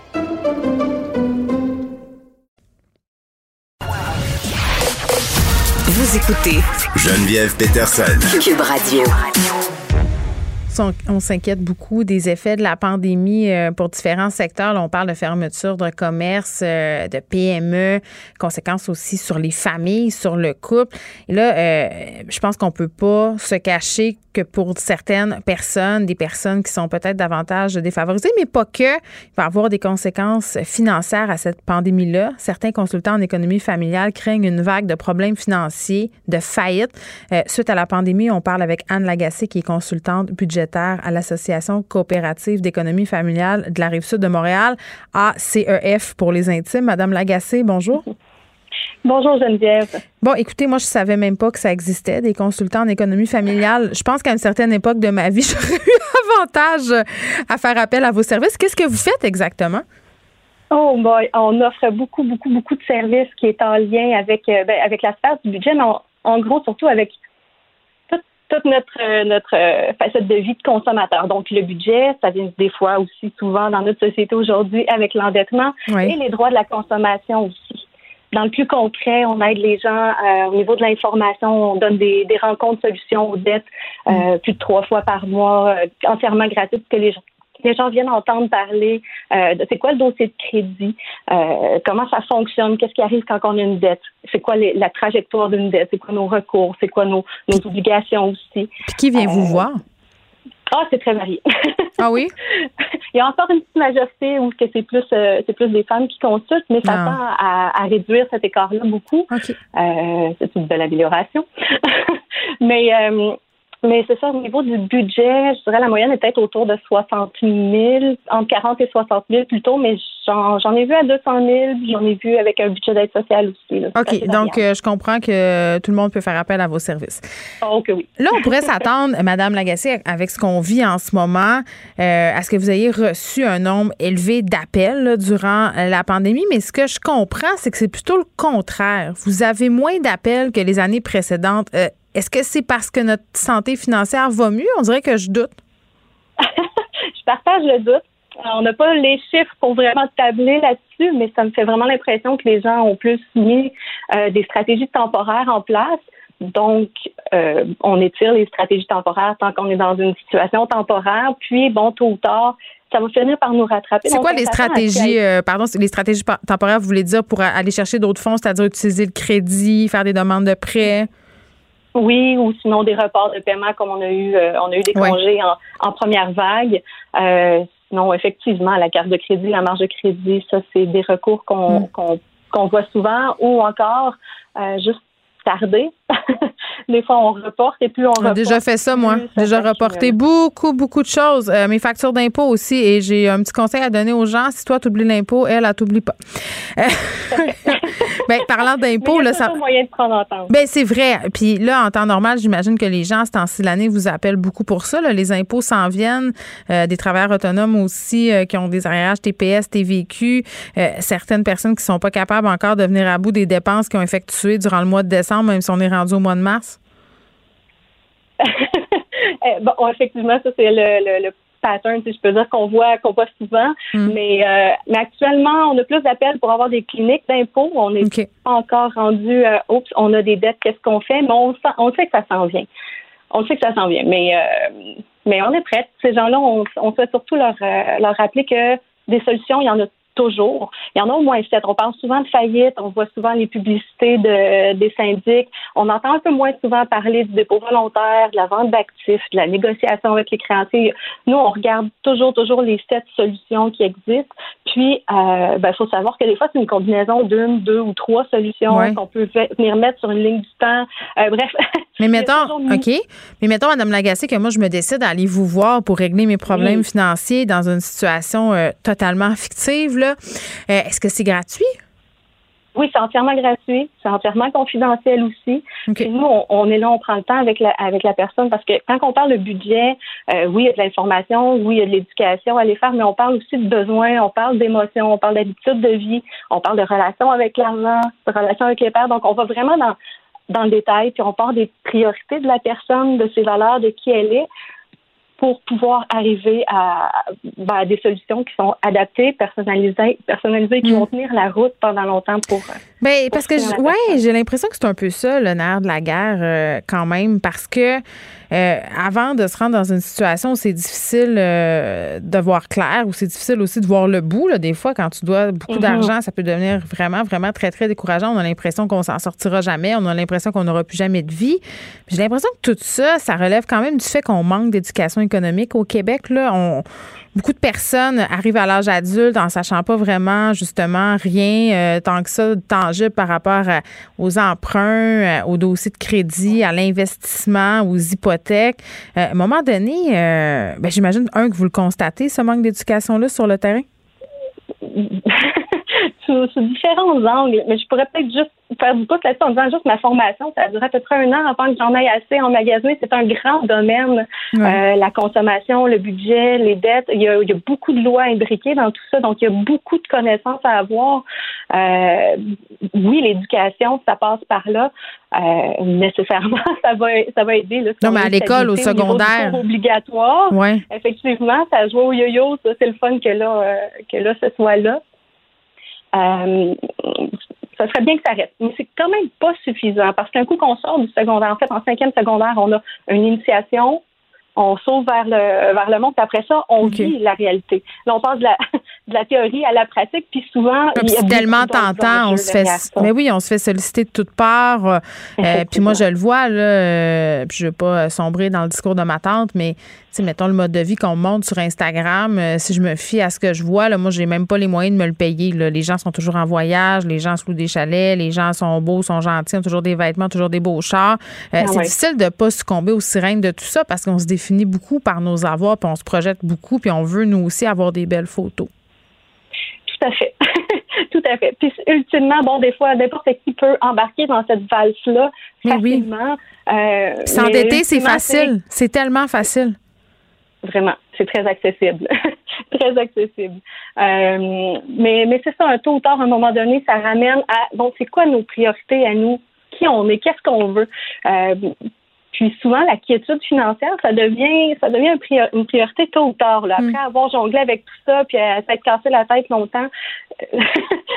Vous écoutez Geneviève Peterson. Cube Radio. On, s'inquiète beaucoup des effets de la pandémie euh, pour différents secteurs. On parle de fermeture de commerce, euh, de PME, conséquences aussi sur les familles, sur le couple. Et là, euh, je pense qu'on peut pas se cacher que pour certaines personnes, des personnes qui sont peut-être davantage défavorisées, mais pas que, il va avoir des conséquences financières à cette pandémie-là. Certains consultants en économie familiale craignent une vague de problèmes financiers, de faillites. Suite à la pandémie, on parle avec Anne Lagacé, qui est consultante budgétaire à l'Association coopérative d'économie familiale de la Rive-Sud de Montréal, ACEF pour les intimes. Madame Lagacé, bonjour. Bonjour Geneviève. Bon, écoutez, moi, je savais même pas que ça existait, des consultants en économie familiale. Je pense qu'à une certaine époque de ma vie, j'aurais eu avantage à faire appel à vos services. Qu'est-ce que vous faites exactement? Oh boy, on offre beaucoup, beaucoup, beaucoup de services qui est en lien avec, euh, ben, avec la sphère du budget, mais en, en gros, surtout avec toute, notre, euh, notre euh, facette de vie de consommateur. Donc, le budget, ça vient des fois aussi souvent dans notre société aujourd'hui avec l'endettement Oui. et les droits de la consommation aussi. Dans le plus concret, on aide les gens euh, au niveau de l'information, on donne des, des rencontres solutions aux dettes euh, plus de trois fois par mois, euh, entièrement gratuites, que les gens les gens viennent entendre parler euh, de c'est quoi le dossier de crédit, euh, comment ça fonctionne, qu'est-ce qui arrive quand on a une dette, c'est quoi les- la trajectoire d'une dette, c'est quoi nos recours, c'est quoi nos, nos obligations aussi. Puis qui vient vous Euh, voir? Ah, c'est très varié. Ah oui? Il y a encore une petite majorité où que c'est plus euh, c'est plus des femmes qui consultent, mais ça Ah. tend à, à réduire cet écart-là beaucoup. Euh, c'est une belle amélioration. mais euh, mais c'est ça, au niveau du budget, je dirais la moyenne est peut-être autour de 60 000, entre 40 et 60 000 plutôt, mais j'en, j'en ai vu à 200 000, puis j'en ai vu avec un budget d'aide sociale aussi. là. OK. Donc, euh, je comprends que tout le monde peut faire appel à vos services. Que oui. Là, on pourrait s'attendre, Madame Lagacé, avec ce qu'on vit en ce moment, euh, à ce que vous ayez reçu un nombre élevé d'appels durant euh, la pandémie. Mais ce que je comprends, c'est que c'est plutôt le contraire. Vous avez moins d'appels que les années précédentes. Euh, Est-ce que c'est parce que notre santé financière va mieux? On dirait que je doute. je partage le doute. Euh, On n'a pas les chiffres pour vraiment tabler là-dessus, mais ça me fait vraiment l'impression que les gens ont plus mis euh, des stratégies temporaires en place. Donc, euh, on étire les stratégies temporaires tant qu'on est dans une situation temporaire. Puis, bon, tôt ou tard, ça va finir par nous rattraper. C'est quoi les stratégies, euh, pardon, les stratégies temporaires, vous voulez dire, pour aller chercher d'autres fonds, c'est-à-dire utiliser le crédit, faire des demandes de prêts? Oui, ou sinon des reports de paiement comme on a eu, euh, on a eu des Ouais. congés en, en première vague. Euh, sinon, effectivement, la carte de crédit, la marge de crédit, ça, c'est des recours qu'on Mm. qu'on qu'on voit souvent, ou encore euh, juste tarder. des fois, on reporte et plus on J'ai reporte. déjà fait ça, moi. Déjà reporté beaucoup, beaucoup de choses. Euh, mes factures d'impôt aussi. Et j'ai un petit conseil à donner aux gens. Si toi, tu oublies l'impôt, elle, elle t'oublie pas. Euh, ben, parlant d'impôt, là, ça. moyen de prendre entente. Ben c'est vrai. Puis là, en temps normal, j'imagine que les gens, ce temps-ci de l'année, vous appellent beaucoup pour ça. là. Les impôts s'en viennent. Euh, des travailleurs autonomes aussi euh, qui ont des arrières TPS, TVQ. Certaines personnes qui sont pas capables encore de venir à bout des dépenses qu'ils ont effectuées durant le mois de décembre, même si on est rendu au mois de mars? Eh, bon, effectivement, ça, c'est le, le, le pattern, si je peux dire, qu'on voit, qu'on voit souvent. Mm. Mais, euh, mais actuellement, on a plus d'appels pour avoir des cliniques d'impôts. On n'est pas encore rendu, euh, oups, on a des dettes, qu'est-ce qu'on fait? Mais on, sait que ça s'en vient. On sait que ça s'en vient. Mais, euh, mais on est prêts. Ces gens-là, on, on souhaite surtout leur, leur rappeler que des solutions, il y en a toujours. Il y en a au moins sept. On parle souvent de faillite, on voit souvent les publicités de, des syndics. On entend un peu moins souvent parler du dépôt volontaire, de la vente d'actifs, de la négociation avec les créanciers. Nous, on regarde toujours, toujours les sept solutions qui existent. Puis, il ben, faut savoir que des fois, c'est une combinaison d'une, deux ou trois solutions Ouais. qu'on peut ve- venir mettre sur une ligne du temps. Euh, bref. Mais mettons, OK. Mais mettons, Mme Lagacé, que moi, je me décide à aller vous voir pour régler mes problèmes Oui. financiers dans une situation euh, totalement fictive. là. Euh, Est-ce que c'est gratuit? Oui, c'est entièrement gratuit, c'est entièrement confidentiel aussi. Et nous, on, on est là, on prend le temps avec la, avec la personne parce que quand on parle de budget, euh, oui, il y a de l'information, oui, il y a de l'éducation à aller faire, mais on parle aussi de besoins, on parle d'émotions, on parle d'habitudes de vie, on parle de relations avec l'argent, de relations avec les pères. Donc, on va vraiment dans, dans le détail, puis on parle des priorités de la personne, de ses valeurs, de qui elle est pour pouvoir arriver à, ben, à des solutions qui sont adaptées, personnalisées, personnalisées, qui Mm. vont tenir la route pendant longtemps pour. euh, Ben, parce que, ouais, j'ai l'impression que c'est un peu ça, le nerf de la guerre, euh, quand même, parce que euh, avant de se rendre dans une situation où c'est difficile euh, de voir clair, où c'est difficile aussi de voir le bout, là, des fois, quand tu dois beaucoup Mhm. d'argent, ça peut devenir vraiment, vraiment très, très décourageant. On a l'impression qu'on s'en sortira jamais, on a l'impression qu'on n'aura plus jamais de vie. J'ai l'impression que tout ça, ça relève quand même du fait qu'on manque d'éducation économique au Québec. Là, on, Beaucoup de personnes arrivent à l'âge adulte en sachant pas vraiment justement rien euh, tant que ça de tangible par rapport à- aux emprunts, euh, aux dossiers de crédit, à l'investissement, aux hypothèques. Euh, à un moment donné, euh, ben, j'imagine un que vous le constatez ce manque d'éducation là sur le terrain? sous, sous différents angles. Mais je pourrais peut-être juste faire du pouce là-dessus en disant juste ma formation, ça a duré à peu près un an avant que j'en aille assez en magasin. C'est un grand domaine, Ouais. euh, la consommation, le budget, les dettes. Il y, a, il y a beaucoup de lois imbriquées dans tout ça, donc il y a beaucoup de connaissances à avoir. Euh, oui, l'éducation, ça passe par là. Euh, nécessairement, ça va, ça va aider. Là, Non, on mais à l'école, au secondaire. cours obligatoire. Ouais. Effectivement, ça joue au yo-yo, ça c'est le fun que là, que là, ce soit là. Euh, ça serait bien que ça reste. Mais c'est quand même pas suffisant parce qu'un coup qu'on sort du secondaire, en fait, en cinquième secondaire, on a une initiation, on sauve vers le vers le monde, puis après ça, on vit la réalité. Là, on passe de la, de la théorie à la pratique, puis souvent, Ah, il y a tellement tentant, on se fait mais oui, on se fait solliciter de toutes parts. euh, euh, puis moi je le vois là, euh, puis je veux pas sombrer dans le discours de ma tante, mais tu sais mettons le mode de vie qu'on montre sur Instagram, euh, si je me fie à ce que je vois là, moi j'ai même pas les moyens de me le payer là. Les gens sont toujours en voyage, les gens se louent des chalets, les gens sont beaux, sont gentils, ont toujours des vêtements, toujours des beaux chars. Euh, Ah c'est ouais. difficile de pas succomber aux sirènes de tout ça parce qu'on se définit beaucoup par nos avoirs, puis on se projette beaucoup, puis on veut nous aussi avoir des belles photos. Tout à fait. Tout à fait. Puis ultimement, bon, des fois, n'importe qui peut embarquer dans cette valse-là Mais oui. facilement. Euh, S'endetter, c'est facile. C'est tellement facile. Vraiment, c'est très accessible. très accessible. Euh, mais mais c'est ça, un tôt ou tard, à un moment donné, ça ramène à, bon, c'est quoi nos priorités à nous? Qui on est? Qu'est-ce qu'on veut? Euh, puis souvent, la quiétude financière, ça devient ça devient une priorité tôt ou tard. Là. Après Mm. avoir jonglé avec tout ça, puis à s'être cassé la tête longtemps, euh,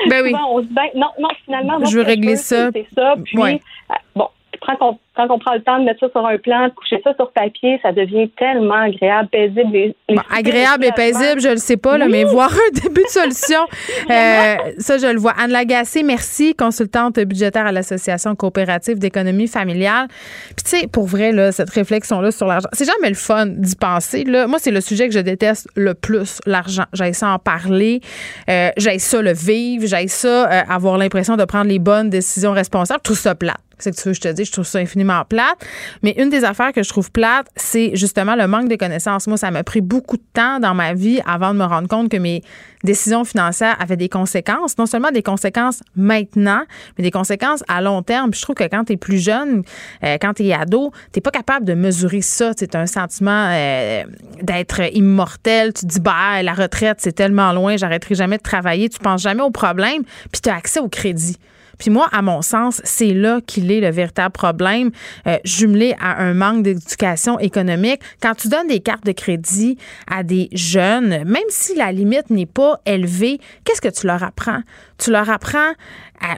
Ben oui. souvent, on se dit, ben, non, non, finalement, moi, Je veux régler c'est- ça. C'est ça. Puis, Ouais. euh, bon, quand on, quand on prend le temps de mettre ça sur un plan, de coucher ça sur papier, ça devient tellement agréable, paisible. Les- les Bon, agréable et paisible, je le sais pas, là, Oui. mais voir un début de solution, euh, ça, je le vois. Anne Lagacé, merci, consultante budgétaire à l'Association coopérative d'économie familiale. Puis, tu sais, pour vrai, là, cette réflexion-là sur l'argent, c'est jamais le fun d'y penser. Là. Moi, c'est le sujet que je déteste le plus, l'argent. J'aille ça en parler, euh, j'aille ça le vivre, j'aille ça euh, avoir l'impression de prendre les bonnes décisions responsables. Trouve ça plate. C'est que je te dis, je trouve ça infiniment plate. Mais une des affaires que je trouve plate, c'est justement le manque de connaissances. Moi, ça m'a pris beaucoup de temps dans ma vie avant de me rendre compte que mes décisions financières avaient des conséquences. Non seulement des conséquences maintenant, mais des conséquences à long terme. Puis je trouve que quand tu es plus jeune, euh, quand tu es ado, tu pas capable de mesurer ça. C'est un sentiment euh, d'être immortel. Tu te dis, bah, la retraite, c'est tellement loin, j'arrêterai jamais de travailler. Tu penses jamais au problème, puis tu as accès au crédit. Puis moi, à mon sens, c'est là qu'il est le véritable problème, euh, jumelé à un manque d'éducation économique. Quand tu donnes des cartes de crédit à des jeunes, même si la limite n'est pas élevée, qu'est-ce que tu leur apprends? Tu leur apprends,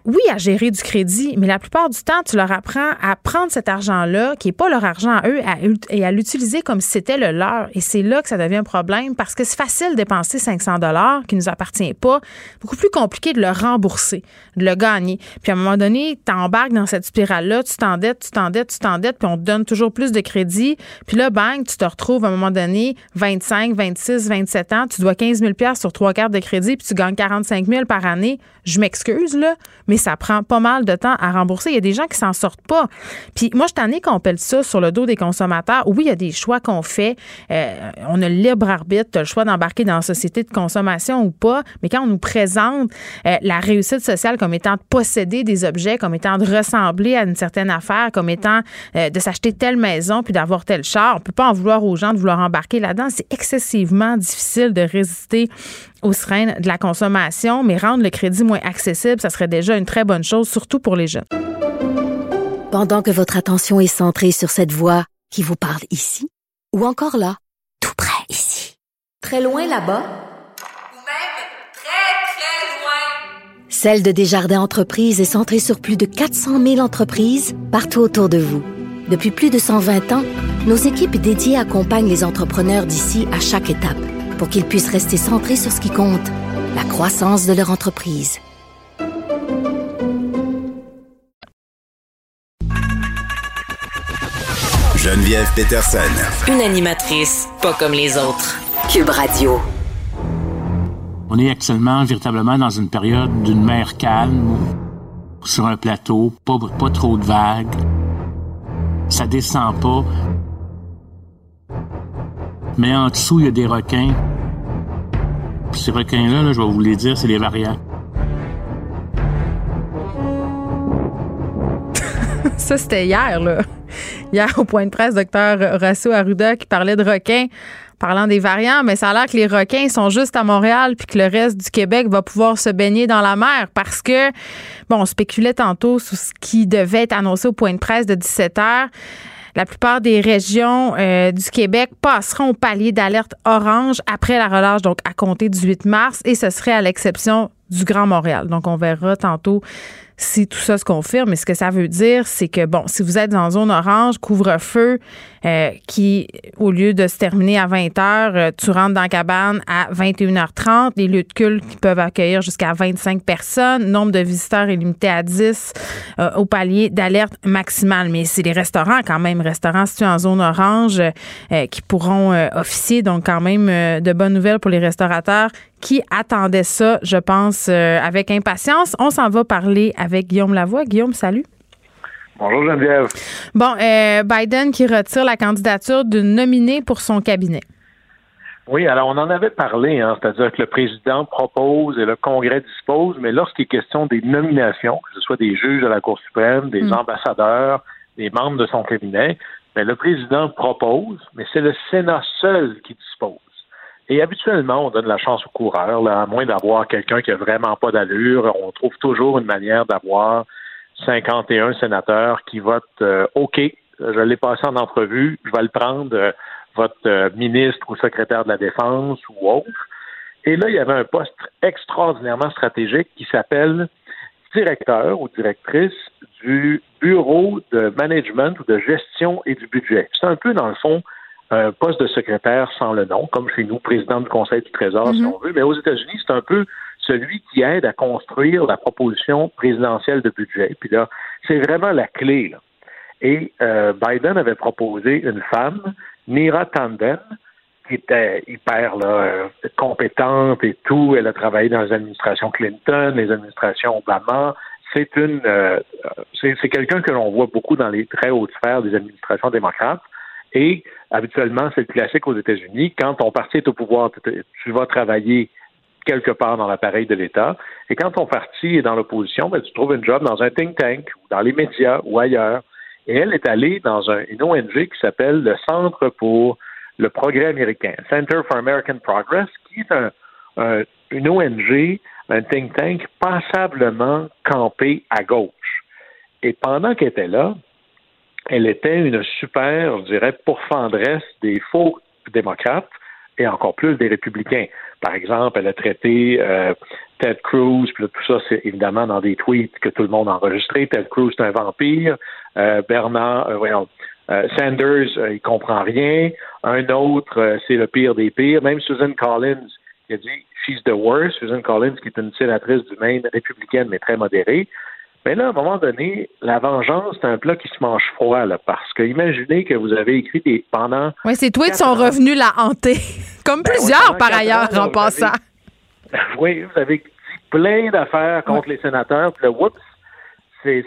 oui, à gérer du crédit, mais la plupart du temps, tu leur apprends à prendre cet argent-là, qui n'est pas leur argent à eux, et à l'utiliser comme si c'était le leur. Et c'est là que ça devient un problème parce que c'est facile de dépenser 500 dollars qui nous appartient pas, beaucoup plus compliqué de le rembourser, de le gagner. Puis à un moment donné, tu embarques dans cette spirale-là, tu t'endettes, tu t'endettes, tu t'endettes, puis on te donne toujours plus de crédit. Puis là, bang, tu te retrouves à un moment donné, 25, 26, 27 ans, tu dois 15 000 sur trois cartes de crédit, puis tu gagnes 45 000 par année. Je m'excuse, là, mais ça prend pas mal de temps à rembourser. Il y a des gens qui s'en sortent pas. Puis moi, je t'en qu'on pèle ça sur le dos des consommateurs. Oui, il y a des choix qu'on fait. Euh, on a le libre arbitre, tu as le choix d'embarquer dans la société de consommation ou pas. Mais quand on nous présente euh, la réussite sociale comme étant de posséder des objets, comme étant de ressembler à une certaine affaire, comme étant euh, de s'acheter telle maison puis d'avoir tel char, on peut pas en vouloir aux gens de vouloir embarquer là-dedans. C'est excessivement difficile de résister aux sirènes de la consommation, mais rendre le crédit moins accessible, ça serait déjà une très bonne chose, surtout pour les jeunes. Pendant que votre attention est centrée sur cette voix qui vous parle ici, ou encore là, tout près ici, très loin là-bas, Ou même très, très loin. Celle de Desjardins Entreprises est centrée sur plus de 400 000 entreprises partout autour de vous. Depuis plus de 120 ans, nos équipes dédiées accompagnent les entrepreneurs d'ici à chaque étape pour qu'ils puissent rester centrés sur ce qui compte, la croissance de leur entreprise. Geneviève Peterson. Une animatrice pas comme les autres. Cube Radio. On est actuellement véritablement dans une période d'une mer calme, sur un plateau, pas, pas trop de vagues. Ça descend pas. Mais en dessous, il y a des requins. Puis ces requins-là, là, je vais vous les dire, c'est les variants. Ça, c'était hier, là. Hier, au point de presse, docteur Rosso Arruda qui parlait de requins, parlant des variants, mais ça a l'air que les requins sont juste à Montréal puis que le reste du Québec va pouvoir se baigner dans la mer parce que, bon, on spéculait tantôt sur ce qui devait être annoncé au point de presse de 17 heures. La plupart des régions euh, du Québec passeront au palier d'alerte orange après la relâche, donc à compter du 8 mars, et ce serait à l'exception du Grand Montréal. Donc, on verra tantôt si tout ça se confirme. Mais ce que ça veut dire, c'est que, bon, si vous êtes dans zone orange, couvre-feu, euh, qui, au lieu de se terminer à 20 heures, euh, tu rentres dans la cabane à 21h30. Les lieux de culte qui peuvent accueillir jusqu'à 25 personnes. Nombre de visiteurs est limité à 10 euh, au palier d'alerte maximale. Mais c'est les restaurants, quand même, restaurants situés en zone orange, qui pourront officier. Donc, quand même, de bonnes nouvelles pour les restaurateurs qui attendaient ça, je pense, avec impatience. On s'en va parler avec Guillaume Lavoie. Guillaume, salut. Bonjour Geneviève. Bon, euh, Biden qui retire la candidature d'une nominée pour son cabinet. Oui, alors on en avait parlé, hein, c'est-à-dire que le président propose et le Congrès dispose, mais lorsqu'il est question des nominations, que ce soit des juges de la Cour suprême, des Mm. ambassadeurs, des membres de son cabinet, ben, le président propose, mais c'est le Sénat seul qui dispose. Et habituellement, on donne la chance aux coureurs, là, à moins d'avoir quelqu'un qui a vraiment pas d'allure. On trouve toujours une manière d'avoir 51 sénateurs qui votent euh, OK. Je l'ai passé en entrevue, je vais le prendre, euh, votre euh, ministre ou secrétaire de la Défense ou autre. Et là, il y avait un poste extraordinairement stratégique qui s'appelle directeur ou directrice du bureau de management ou de gestion et du budget. C'est un peu, dans le fond, un poste de secrétaire sans le nom, comme chez nous, président du Conseil du Trésor, si Mhm. on veut. Mais aux États-Unis, c'est un peu celui qui aide à construire la proposition présidentielle de budget. Puis là, c'est vraiment la clé. Et euh, Biden avait proposé une femme, Nira Tanden, qui était hyper euh, compétente et tout. Elle a travaillé dans les administrations Clinton, les administrations Obama. C'est une, euh, c'est quelqu'un que l'on voit beaucoup dans les très hautes sphères des administrations démocrates. Et habituellement, c'est le classique aux États-Unis. Quand ton parti est au pouvoir, tu vas travailler quelque part dans l'appareil de l'État. Et quand ton parti est dans l'opposition, ben, tu trouves un job dans un think tank dans les médias ou ailleurs. Et elle est allée dans un- une ONG qui s'appelle le Centre pour le progrès américain, Center for American Progress, qui est un, un- une ONG, un think tank passablement campé à gauche. Et pendant qu'elle était là, elle était une super, je dirais, pourfendresse des faux démocrates et encore plus des républicains. Par exemple, elle a traité euh, Ted Cruz, puis tout ça, c'est évidemment dans des tweets que tout le monde a enregistré. Ted Cruz, c'est un vampire. Euh, Bernard, euh, voyons, euh, Sanders, euh, il comprend rien. Un autre, euh, c'est le pire des pires. Même Susan Collins, qui a dit She's the worst. Susan Collins, qui est une sénatrice du Maine républicaine, mais très modérée. Mais là, à un moment donné, la vengeance, c'est un plat qui se mange froid, là, parce que imaginez que vous avez écrit des, pendant... Oui, ces tweets sont revenus la hanter. Comme Ben plusieurs, par ailleurs, ans, en passant. avez- Oui, vous avez dit plein d'affaires contre les sénateurs, puis là, whoops,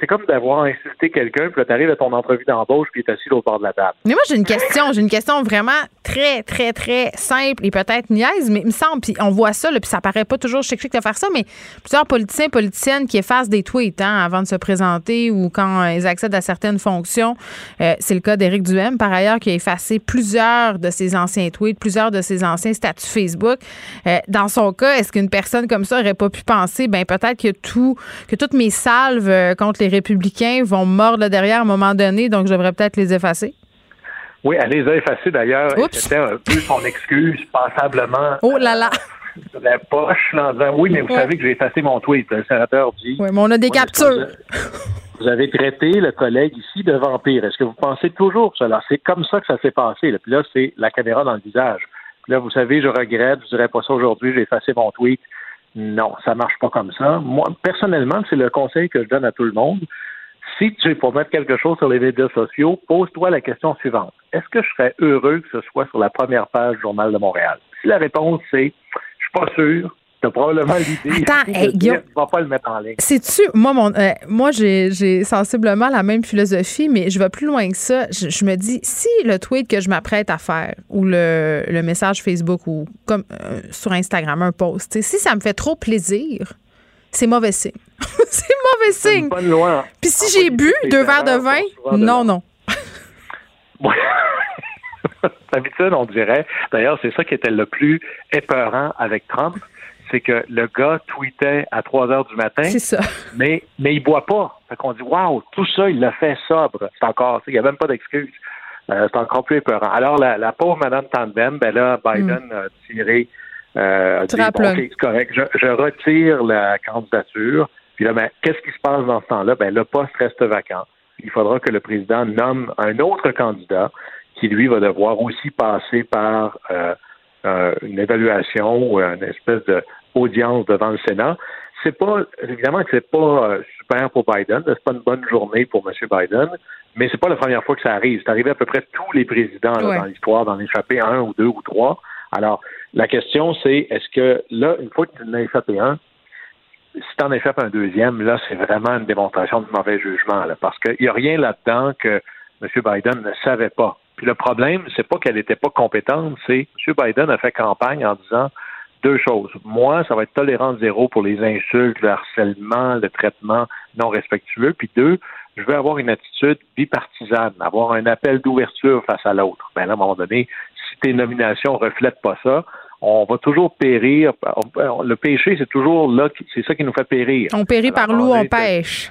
c'est comme d'avoir insulté quelqu'un, puis là, t'arrives à ton entrevue d'embauche, puis est assis l'autre bord de la table. Mais moi, j'ai une question. J'ai une question vraiment très, très, très simple et peut-être niaise, mais il me semble, puis on voit ça, là, puis ça paraît pas toujours chic-chic de faire ça, mais plusieurs politiciens politiciennes qui effacent des tweets hein, avant de se présenter ou quand euh, ils accèdent à certaines fonctions. Euh, c'est le cas d'Éric Duhem, par ailleurs, qui a effacé plusieurs de ses anciens tweets, plusieurs de ses anciens statuts Facebook. Euh, dans son cas, est-ce qu'une personne comme ça aurait pas pu penser, ben peut-être que tout, que toutes mes salves les républicains vont mordre derrière à un moment donné, donc je devrais peut-être les effacer? Oui, elle les a effacés d'ailleurs, c'était un peu son excuse, passablement Oh là là! de la poche, là, en disant, oui, mais vous Ouais. savez que j'ai effacé mon tweet. Le sénateur dit, Oui, mais on a des captures. Vous avez traité le collègue ici de vampire. Est-ce que vous pensez toujours cela? C'est comme ça que ça s'est passé. là. Puis là, c'est la caméra dans le visage. Puis là, vous savez, je regrette, je dirais pas ça aujourd'hui, j'ai effacé mon tweet. Non, ça marche pas comme ça. Moi, personnellement, c'est le conseil que je donne à tout le monde. Si tu es pour mettre quelque chose sur les médias sociaux, pose-toi la question suivante. Est-ce que je serais heureux que ce soit sur la première page du Journal de Montréal? Si la réponse c'est je suis pas sûr, tu as probablement l'idée Attends, hey, Guillaume. tu vas pas le mettre en ligne. Sais-tu, moi, mon, euh, moi j'ai, sensiblement la même philosophie, mais je vais plus loin que ça. Je, je me dis, si le tweet que je m'apprête à faire ou le, le message Facebook ou comme euh, sur Instagram, un post, si ça me fait trop plaisir, c'est mauvais signe. c'est mauvais signe. bonne loi. Puis si En j'ai bu deux verres de vin, non, non. D'habitude, on dirait. D'ailleurs, c'est ça qui était le plus épeurant avec Trump, c'est que le gars tweetait à 3 heures du matin, C'est ça. mais, mais il boit pas. Fait qu'on dit, waouh, tout ça, il l'a fait sobre. C'est encore, il n'y a même pas d'excuse. Euh, c'est encore plus épeurant. Alors, la, la pauvre Madame Tandem, ben là, Biden a tiré, euh, a dit, bon, plug. OK, c'est correct, je, je retire la candidature. Puis là, ben, qu'est-ce qui se passe dans ce temps-là? Ben, le poste reste vacant. Il faudra que le président nomme un autre candidat qui, lui, va devoir aussi passer par euh, euh, une évaluation ou une espèce d'audience devant le Sénat. C'est pas, évidemment que c'est pas euh, super pour Biden, c'est pas une bonne journée pour M. Biden, mais c'est pas la première fois que ça arrive. C'est arrivé à peu près tous les présidents là, Ouais. dans l'histoire d'en échapper un ou deux ou trois. Alors, la question, c'est est-ce que là, une fois que tu en as échappé un, si tu en échappes un deuxième, là, c'est vraiment une démonstration de mauvais jugement, là, parce qu'il n'y a rien là-dedans que M. Biden ne savait pas. Puis le problème, c'est pas qu'elle n'était pas compétente, c'est M. Biden a fait campagne en disant deux choses. Moi, ça va être tolérance zéro pour les insultes, le harcèlement, le traitement non respectueux. Puis deux, je veux avoir une attitude bipartisane, avoir un appel d'ouverture face à l'autre. Ben là, à un moment donné, si tes nominations reflètent pas ça, on va toujours périr. Le péché, c'est toujours là, c'est ça qui nous fait périr. On périt Alors, par l'eau, on pêche.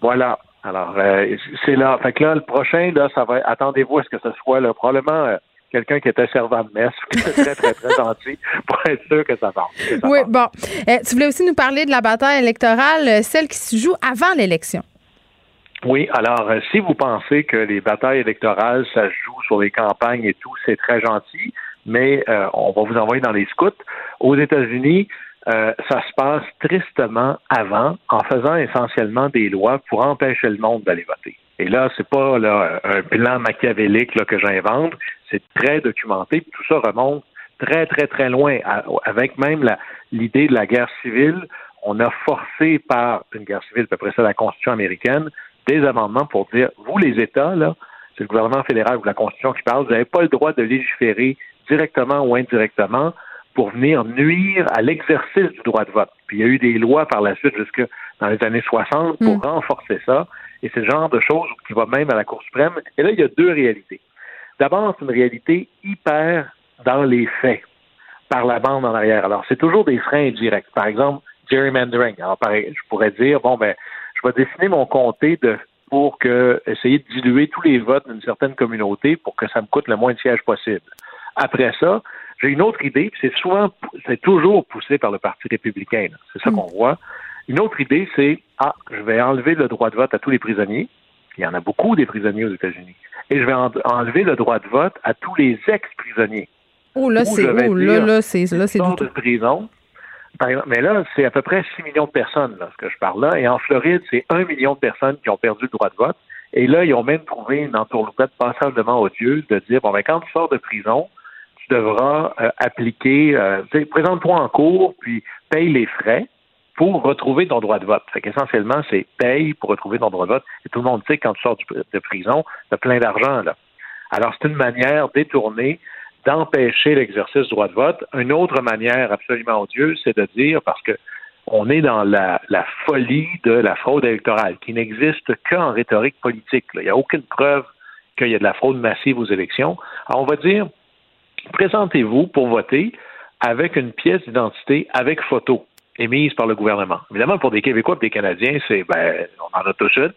Voilà. Alors, euh, c'est là. Fait que là, le prochain, là, ça va. Attendez-vous à ce que ce soit là, probablement euh, quelqu'un qui était servant de messe, qui était très, très, très gentil, pour être sûr que ça ça Oui, bon. Euh, tu voulais aussi nous parler de la bataille électorale, euh, celle qui se joue avant l'élection. Oui, alors euh, si vous pensez que les batailles électorales, ça se joue sur les campagnes et tout, c'est très gentil, mais euh, on va vous envoyer dans les scouts. Aux États-Unis, euh, ça se passe tristement avant, en faisant essentiellement des lois pour empêcher le monde d'aller voter. Et là, c'est pas là, un plan machiavélique là, que j'invente, c'est très documenté. puis Tout ça remonte très, très, très loin, à- avec même l'idée de la guerre civile. On a forcé par une guerre civile, à peu près ça, la Constitution américaine, des amendements pour dire, vous, les États, là, c'est le gouvernement fédéral ou la Constitution qui parle, vous n'avez pas le droit de légiférer directement ou indirectement pour venir nuire à l'exercice du droit de vote. Puis il y a eu des lois par la suite jusque dans les années 60 pour renforcer ça. Et c'est le genre de choses qui va même à la Cour suprême. Et là, il y a deux réalités. D'abord, c'est une réalité hyper dans les faits, par la bande en arrière. Alors, c'est toujours des freins indirects. Par exemple, gerrymandering. Alors, pareil, je pourrais dire, bon, ben, je vais dessiner mon comté de pour que essayer de diluer tous les votes d'une certaine communauté pour que ça me coûte le moins de sièges possible. Après ça, j'ai une autre idée, puis c'est souvent, c'est toujours poussé par le Parti républicain. C'est ça qu'on voit. Une autre idée, c'est ah, je vais enlever le droit de vote à tous les prisonniers. Il y en a beaucoup des prisonniers aux États-Unis. Et je vais en- enlever le droit de vote à tous les ex-prisonniers. Oh là, c'est vais oh, là, là, c'est là, c'est de prison, exemple, mais là, c'est à peu près 6 millions de personnes, là, ce que je parle là. Et en Floride, c'est 1 million de personnes qui ont perdu le droit de vote. Et là, ils ont même trouvé une entourloupette passablement odieuse de dire, bon, ben, quand tu sors de prison, tu devras euh, appliquer, euh, présente-toi en cours, puis paye les frais pour retrouver ton droit de vote. Fait qu'essentiellement, c'est paye pour retrouver ton droit de vote. Et tout le monde sait que quand tu sors de prison, tu as plein d'argent, là. Alors, c'est une manière détournée d'empêcher l'exercice du droit de vote. Une autre manière absolument odieuse, c'est de dire, parce que on est dans la, la folie de la fraude électorale, qui n'existe qu'en rhétorique politique. là. Il n'y a aucune preuve qu'il y a de la fraude massive aux élections. Alors, on va dire, présentez-vous pour voter avec une pièce d'identité avec photo émise par le gouvernement. Évidemment, pour des Québécois et des Canadiens, c'est ben, on en a tous une,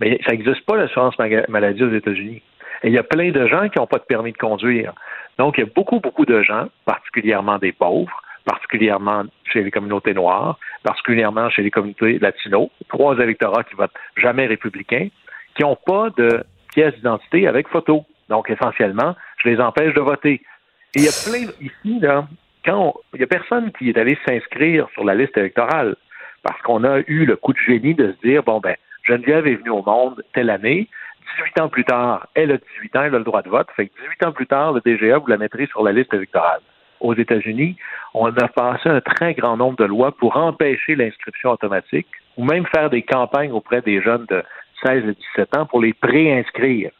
mais ça n'existe pas l'assurance maladie aux États-Unis. Et il y a plein de gens qui n'ont pas de permis de conduire. Donc, il y a beaucoup, beaucoup de gens, particulièrement des pauvres, particulièrement chez les communautés noires, particulièrement chez les communautés latinos, trois électorats qui votent jamais républicains, qui n'ont pas de pièce d'identité avec photo. Donc, essentiellement, je les empêche de voter. Et il y a plein, ici, là, quand il y a personne qui est allé s'inscrire sur la liste électorale parce qu'on a eu le coup de génie de se dire, bon, ben, Geneviève est venue au monde telle année, 18 ans plus tard, elle a 18 ans, elle a le droit de vote, fait que 18 ans plus tard, le DGA, vous la mettrez sur la liste électorale. Aux États-Unis, on a passé un très grand nombre de lois pour empêcher l'inscription automatique ou même faire des campagnes auprès des jeunes de 16 et 17 ans pour les préinscrire.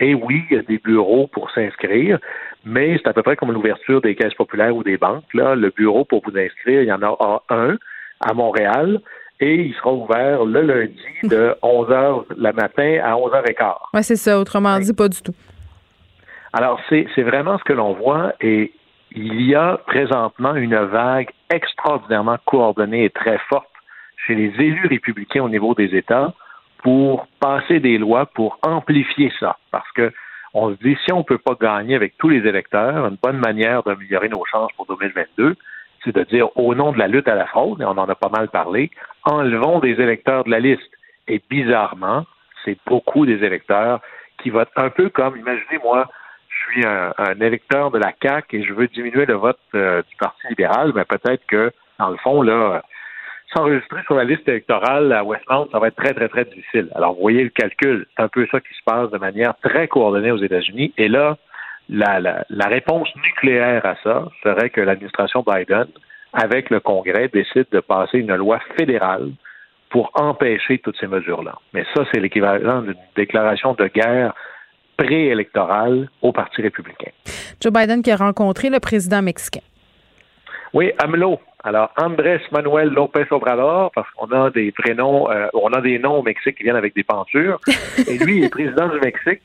Et oui, il y a des bureaux pour s'inscrire, mais c'est à peu près comme l'ouverture des caisses populaires ou des banques. Là, le bureau pour vous inscrire, il y en a un à Montréal et il sera ouvert le lundi de 11h le matin à 11h15. Oui, c'est ça. Autrement dit, pas du tout. Alors, c'est c'est vraiment ce que l'on voit et il y a présentement une vague extraordinairement coordonnée et très forte chez les élus républicains au niveau des États pour passer des lois pour amplifier ça. Parce que on se dit, si on ne peut pas gagner avec tous les électeurs, une bonne manière d'améliorer nos chances pour 2022, c'est de dire, au nom de la lutte à la fraude, et on en a pas mal parlé, enlevons des électeurs de la liste. Et bizarrement, c'est beaucoup des électeurs qui votent un peu comme, imaginez, moi, je suis un, électeur de la CAQ et je veux diminuer le vote euh, du Parti libéral, mais peut-être que, dans le fond, là, s'enregistrer sur la liste électorale à Westmount, ça va être très, très, très difficile. Alors, vous voyez le calcul. C'est un peu ça qui se passe de manière très coordonnée aux États-Unis. Et là, la, la, la réponse nucléaire à ça serait que l'administration Biden, avec le Congrès, décide de passer une loi fédérale pour empêcher toutes ces mesures-là. Mais ça, c'est l'équivalent d'une déclaration de guerre préélectorale au Parti républicain. Joe Biden qui a rencontré le président mexicain. Oui, AMLO. Alors, Andrés Manuel López Obrador, parce qu'on a des prénoms, euh, on a des noms au Mexique qui viennent avec des pentures. et lui, il est président du Mexique.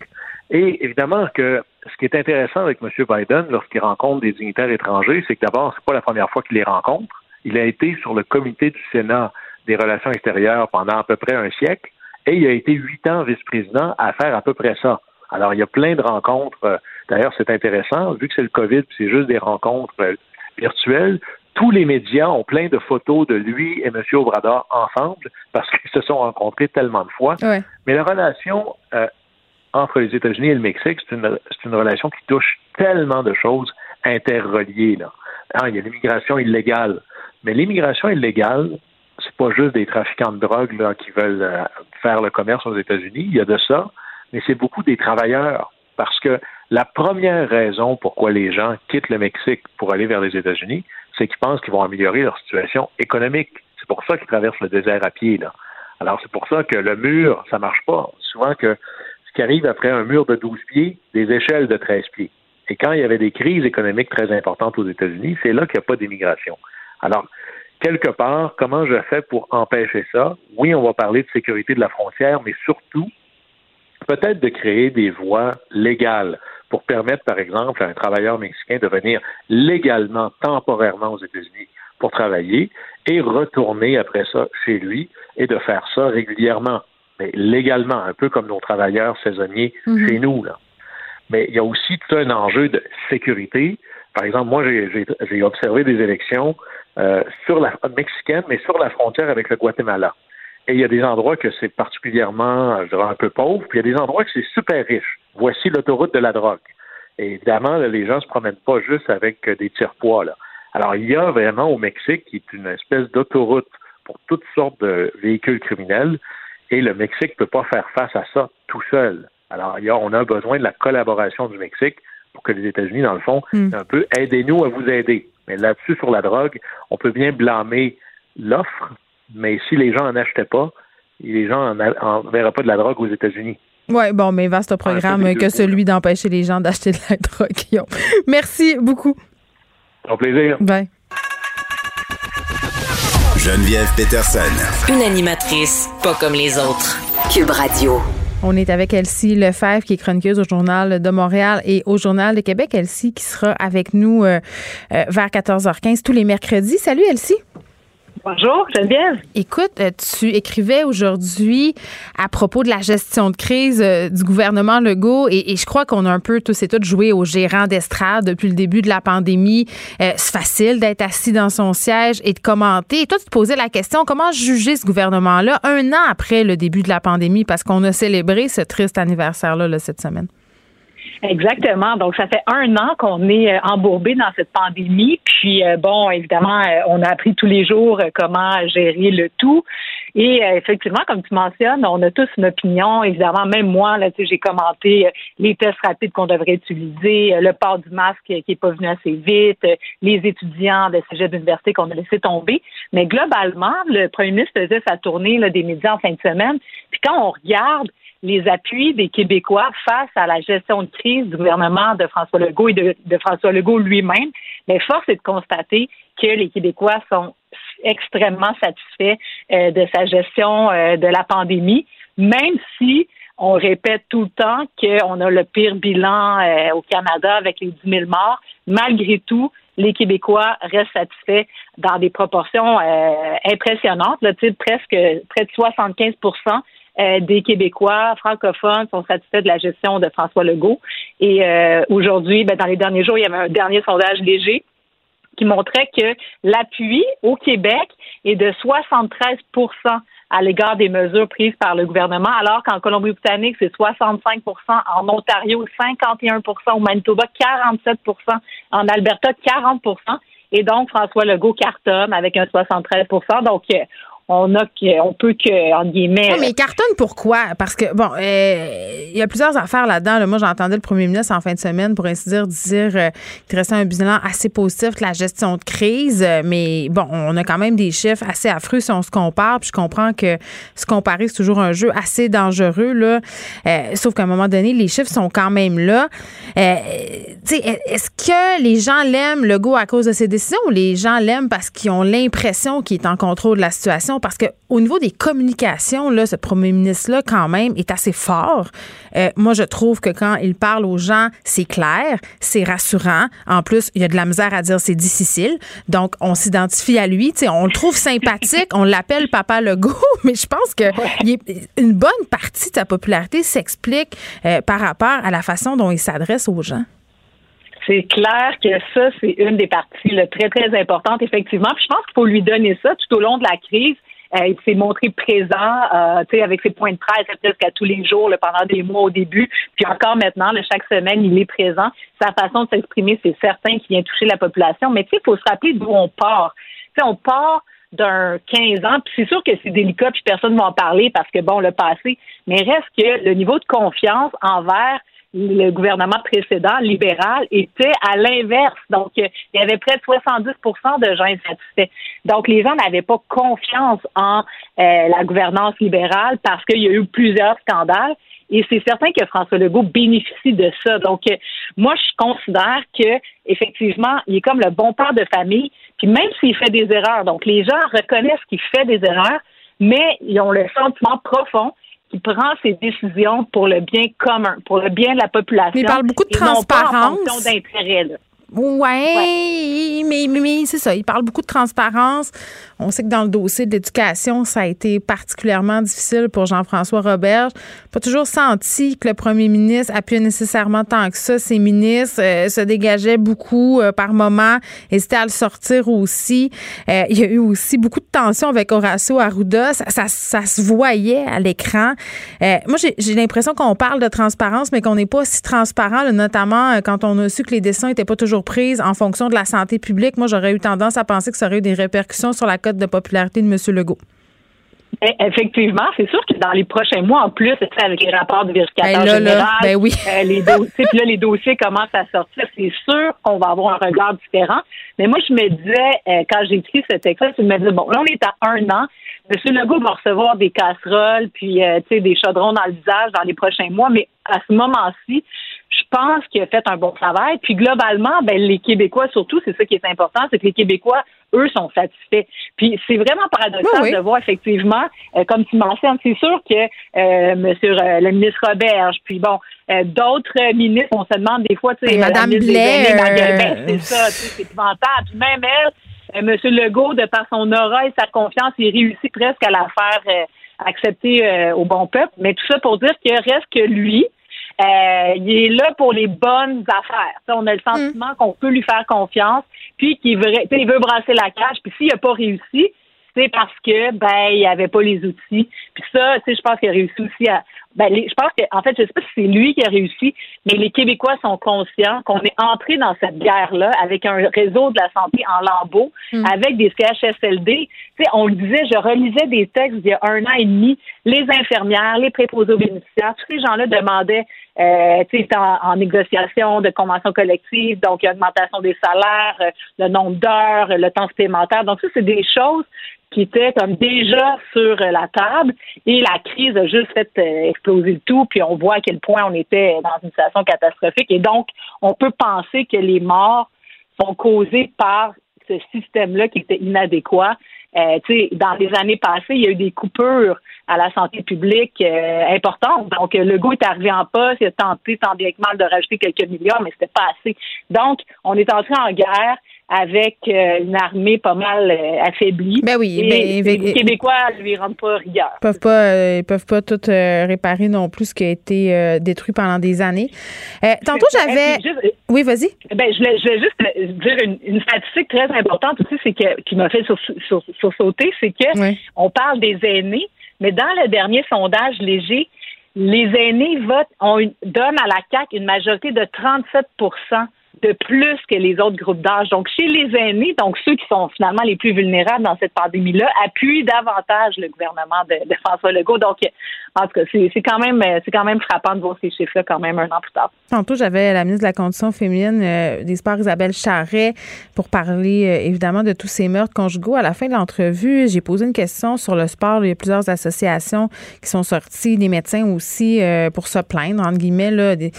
Et évidemment que ce qui est intéressant avec M. Biden lorsqu'il rencontre des dignitaires étrangers, c'est que d'abord, c'est pas la première fois qu'il les rencontre. Il a été sur le comité du Sénat des relations extérieures pendant à peu près un siècle et il a été huit ans vice-président à faire à peu près ça. Alors, il y a plein de rencontres. D'ailleurs, c'est intéressant, vu que c'est le COVID, c'est juste des rencontres virtuelles. Tous les médias ont plein de photos de lui et M. Obrador ensemble parce qu'ils se sont rencontrés tellement de fois. Ouais. Mais la relation euh, entre les États-Unis et le Mexique, c'est une, relation qui touche tellement de choses interreliées. Là. Hein, il y a l'immigration illégale. Mais l'immigration illégale, c'est pas juste des trafiquants de drogue là, qui veulent euh, faire le commerce aux États-Unis. Il y a de ça, mais c'est beaucoup des travailleurs. Parce que la première raison pourquoi les gens quittent le Mexique pour aller vers les États-Unis, c'est qu'ils pensent qu'ils vont améliorer leur situation économique. C'est pour ça qu'ils traversent le désert à pied. Là. Alors, c'est pour ça que le mur, ça marche pas. Souvent que ce qui arrive après un mur de 12 pieds, des échelles de 13 pieds. Et quand il y avait des crises économiques très importantes aux États-Unis, c'est là qu'il n'y a pas d'immigration. Alors, quelque part, comment je fais pour empêcher ça? Oui, on va parler de sécurité de la frontière, mais surtout, peut-être de créer des voies légales pour permettre, par exemple, à un travailleur mexicain de venir légalement, temporairement aux États-Unis pour travailler et retourner après ça chez lui et de faire ça régulièrement, mais légalement, un peu comme nos travailleurs saisonniers Mhm. chez nous. Là. Mais il y a aussi tout un enjeu de sécurité. Par exemple, moi, j'ai- observé des élections euh, sur la mexicaine, mais sur la frontière avec le Guatemala. Et il y a des endroits que c'est particulièrement, je dirais, un peu pauvre, puis il y a des endroits que c'est super riche. Voici l'autoroute de la drogue. Et évidemment, là, les gens se promènent pas juste avec euh, des tire-poids. Alors, il y a vraiment au Mexique, qui est une espèce d'autoroute pour toutes sortes de véhicules criminels, et le Mexique ne peut pas faire face à ça tout seul. Alors, il y a, on a besoin de la collaboration du Mexique pour que les États-Unis, dans le fond, Mm. un peu aidez-nous à vous aider. Mais là-dessus, sur la drogue, on peut bien blâmer l'offre, mais si les gens en achetaient pas, les gens en, verraient pas de la drogue aux États-Unis. Oui, bon, mais vaste programme que celui d'empêcher les gens d'acheter de la drogue. Merci beaucoup. Au plaisir. Bye. Geneviève Peterson. Une animatrice pas comme les autres. Cube Radio. On est avec Elsie Lefebvre, qui est chroniqueuse au Journal de Montréal et au Journal de Québec. Elsie, qui sera avec nous euh, euh, vers 14h15 tous les mercredis. Salut, Elsie. Bonjour, Geneviève. Écoute, euh, tu écrivais aujourd'hui à propos de la gestion de crise euh, du gouvernement Legault et, je crois qu'on a un peu tous et toutes joué au gérant d'estrade depuis le début de la pandémie. Euh, c'est facile d'être assis dans son siège et de commenter. Et toi, tu te posais la question, comment juger ce gouvernement-là un an après le début de la pandémie? Parce qu'on a célébré ce triste anniversaire-là là, cette semaine? Exactement. Donc, ça fait un an qu'on est euh, embourbé dans cette pandémie. Puis, euh, bon, évidemment, euh, on a appris tous les jours comment gérer le tout. Et effectivement, comme tu mentionnes, on a tous une opinion. Évidemment, même moi, là, tu sais, j'ai commenté les tests rapides qu'on devrait utiliser, le port du masque qui est pas venu assez vite, les étudiants de cégep d'université qu'on a laissé tomber. Mais globalement, le premier ministre faisait sa tournée là, des médias en fin de semaine. Puis quand on regarde les appuis des Québécois face à la gestion de crise du gouvernement de François Legault et de, François Legault lui-même, mais force est de constater que les Québécois sont extrêmement satisfaits euh, de sa gestion euh, de la pandémie, même si on répète tout le temps qu'on a le pire bilan euh, au Canada avec les 10 000 morts. Malgré tout, les Québécois restent satisfaits dans des proportions euh, impressionnantes, là, presque près de 75 euh, des Québécois francophones sont satisfaits de la gestion de François Legault. Et euh, aujourd'hui, ben, dans les derniers jours, il y avait un dernier sondage léger qui montrait que l'appui au Québec est de 73% à l'égard des mesures prises par le gouvernement, alors qu'en Colombie-Britannique, c'est 65% en Ontario, 51% au Manitoba, 47% en Alberta, 40% et donc François Legault cartonne avec un 73% Donc, euh, on a que, on peut que, en guillemets. Ouais, mais cartonne pourquoi? Parce que, bon, euh, il y a plusieurs affaires là-dedans. là. Moi, j'entendais le premier ministre en fin de semaine, pour ainsi dire, dire euh, qu'il restait un bilan assez positif de la gestion de crise. Euh, mais bon, on a quand même des chiffres assez affreux si on se compare. Puis je comprends que se comparer, c'est toujours un jeu assez dangereux, là. Euh, sauf qu'à un moment donné, les chiffres sont quand même là. Euh, tu sais, est-ce que les gens l'aiment, le go, à cause de ses décisions ou les gens l'aiment parce qu'ils ont l'impression qu'il est en contrôle de la situation? Parce que au niveau des communications, là, ce premier ministre-là, quand même, est assez fort. Euh, moi, je trouve que quand il parle aux gens, c'est clair, c'est rassurant. En plus, il y a de la misère à dire c'est difficile. Donc, on s'identifie à lui. On le trouve sympathique. on l'appelle Papa Legault, mais je pense que est- une bonne partie de sa popularité s'explique euh, par rapport à la façon dont il s'adresse aux gens. C'est clair que ça, c'est une des parties là, très, très importantes, effectivement. Puis je pense qu'il faut lui donner ça tout au long de la crise. Euh, il s'est montré présent, euh, tu sais, avec ses points de presse presque à tous les jours, là, pendant des mois au début. Puis encore maintenant, là, chaque semaine, il est présent. Sa façon de s'exprimer, c'est certain qu'il vient toucher la population. Mais tu sais, il faut se rappeler d'où on part. Tu sais, on part d'un 15 ans, puis c'est sûr que c'est délicat, puis personne ne va en parler parce que, bon, le passé, mais reste que le niveau de confiance envers le gouvernement précédent, libéral, était à l'inverse. Donc, euh, il y avait près de 70% de gens insatisfaits. Donc, les gens n'avaient pas confiance en euh, la gouvernance libérale parce qu'il y a eu plusieurs scandales. Et c'est certain que François Legault bénéficie de ça. Donc, euh, moi, je considère que effectivement, il est comme le bon père de famille. Puis même s'il fait des erreurs, donc les gens reconnaissent qu'il fait des erreurs, mais ils ont le sentiment profond qu'il prend ses décisions pour le bien commun, pour le bien de la population. Il parle beaucoup de et non pas en transparence. Là. Ouais, mais, mais, c'est ça. Il parle beaucoup de transparence. On sait que dans le dossier de l'éducation, ça a été particulièrement difficile pour Jean-François Roberge. Pas toujours senti que le premier ministre appuyait nécessairement tant que ça. Ses ministres euh, se dégageaient beaucoup euh, par moment, hésitaient à le sortir aussi. Euh, il y a eu aussi beaucoup de tensions avec Horacio Arruda. Ça, ça, se voyait à l'écran. Moi, j'ai l'impression qu'on parle de transparence, mais qu'on n'est pas si transparent, notamment quand on a su que les dessins n'étaient pas toujours en fonction de la santé publique. Moi, j'aurais eu tendance à penser que ça aurait eu des répercussions sur la cote de popularité de M. Legault. Eh, Effectivement, c'est sûr que dans les prochains mois, en plus, avec les rapports du vérificateur Ben là, là, général, ben oui. euh, les dossiers, puis là, les dossiers commencent à sortir, c'est sûr qu'on va avoir un regard différent. Mais moi, je me disais, euh, quand j'ai écrit ce texte-là, je me disais, bon, là, on est à un an. M. Legault va recevoir des casseroles, puis, euh, tu sais, des chaudrons dans le visage dans les prochains mois, mais à ce moment-ci, je pense qu'il a fait un bon travail. Puis globalement, ben, les Québécois, surtout, c'est ça qui est important, c'est que les Québécois, eux, sont satisfaits. Puis c'est vraiment paradoxal Oui, oui. de voir effectivement, euh, comme tu mentionnes, c'est sûr que euh, Monsieur euh, le ministre Roberge, puis bon, euh, d'autres ministres, on se demande des fois, tu sais, euh, Madame Blais, c'est ça, tu sais, c'est épouvantable. Puis même elle, euh, Monsieur Legault, de par son aura et sa confiance, il réussit presque à la faire euh, accepter euh, au bon peuple. Mais tout ça pour dire qu'il reste que lui, euh, il est là pour les bonnes affaires. On a le sentiment qu'on peut lui faire confiance, puis qu'il veut, il brasser la cage. Puis s'il n'a pas réussi, c'est parce que ben il avait pas les outils. Puis ça, tu sais, je pense qu'il a réussi aussi à. Ben, les- je pense que en fait, je sais pas si c'est lui qui a réussi, mais les Québécois sont conscients qu'on est entré dans cette guerre-là avec un réseau de la santé en lambeaux, avec des CHSLD. Tu sais, on le disait, je relisais des textes il y a un an et demi. Les infirmières, les préposés aux bénéficiaires, tous ces gens-là demandaient, euh, tu sais, en, en négociation de convention collective, donc il y a augmentation des salaires, euh, le nombre d'heures, le temps supplémentaire. Donc ça, c'est des choses qui étaient comme déjà sur euh, la table et la crise a juste fait euh, exploser le tout puis on voit à quel point on était dans une situation catastrophique et donc on peut penser que les morts sont causées par ce système-là qui était inadéquat. Euh, dans les années passées, il y a eu des coupures à la santé publique euh, importantes. Donc, euh, Legault est arrivé en poste, il a tenté tant bien que mal de rajouter quelques milliards, mais c'était pas assez. Donc, on est entré en guerre avec euh, une armée pas mal euh, affaiblie. Ben oui, Et ben, les Québécois lui rendent pas rigueur. Ils peuvent pas, euh, ils peuvent pas tout euh, réparer non plus ce qui a été euh, détruit pendant des années. Tantôt, j'avais. Oui, vas-y. Ben, je voulais, je voulais juste dire une, une statistique très importante aussi, c'est que qui m'a fait sur, sur, sursauter, c'est que Oui. on parle des aînés, mais dans le dernier sondage léger, les aînés votent, ont une- donnent à la CAQ une majorité de 37 de plus que les autres groupes d'âge. Donc, chez les aînés, donc ceux qui sont finalement les plus vulnérables dans cette pandémie-là, appuient davantage le gouvernement de, François Legault. Donc, en tout cas, c'est quand même c'est quand même frappant de voir ces chiffres-là quand même un an plus tard. Tantôt, j'avais la ministre de la Condition féminine euh, des Sports, Isabelle Charret, pour parler euh, évidemment de tous ces meurtres conjugaux. À la fin de l'entrevue, j'ai posé une question sur le sport. Il y a plusieurs associations qui sont sorties, des médecins aussi, euh, pour se plaindre, entre guillemets, là, des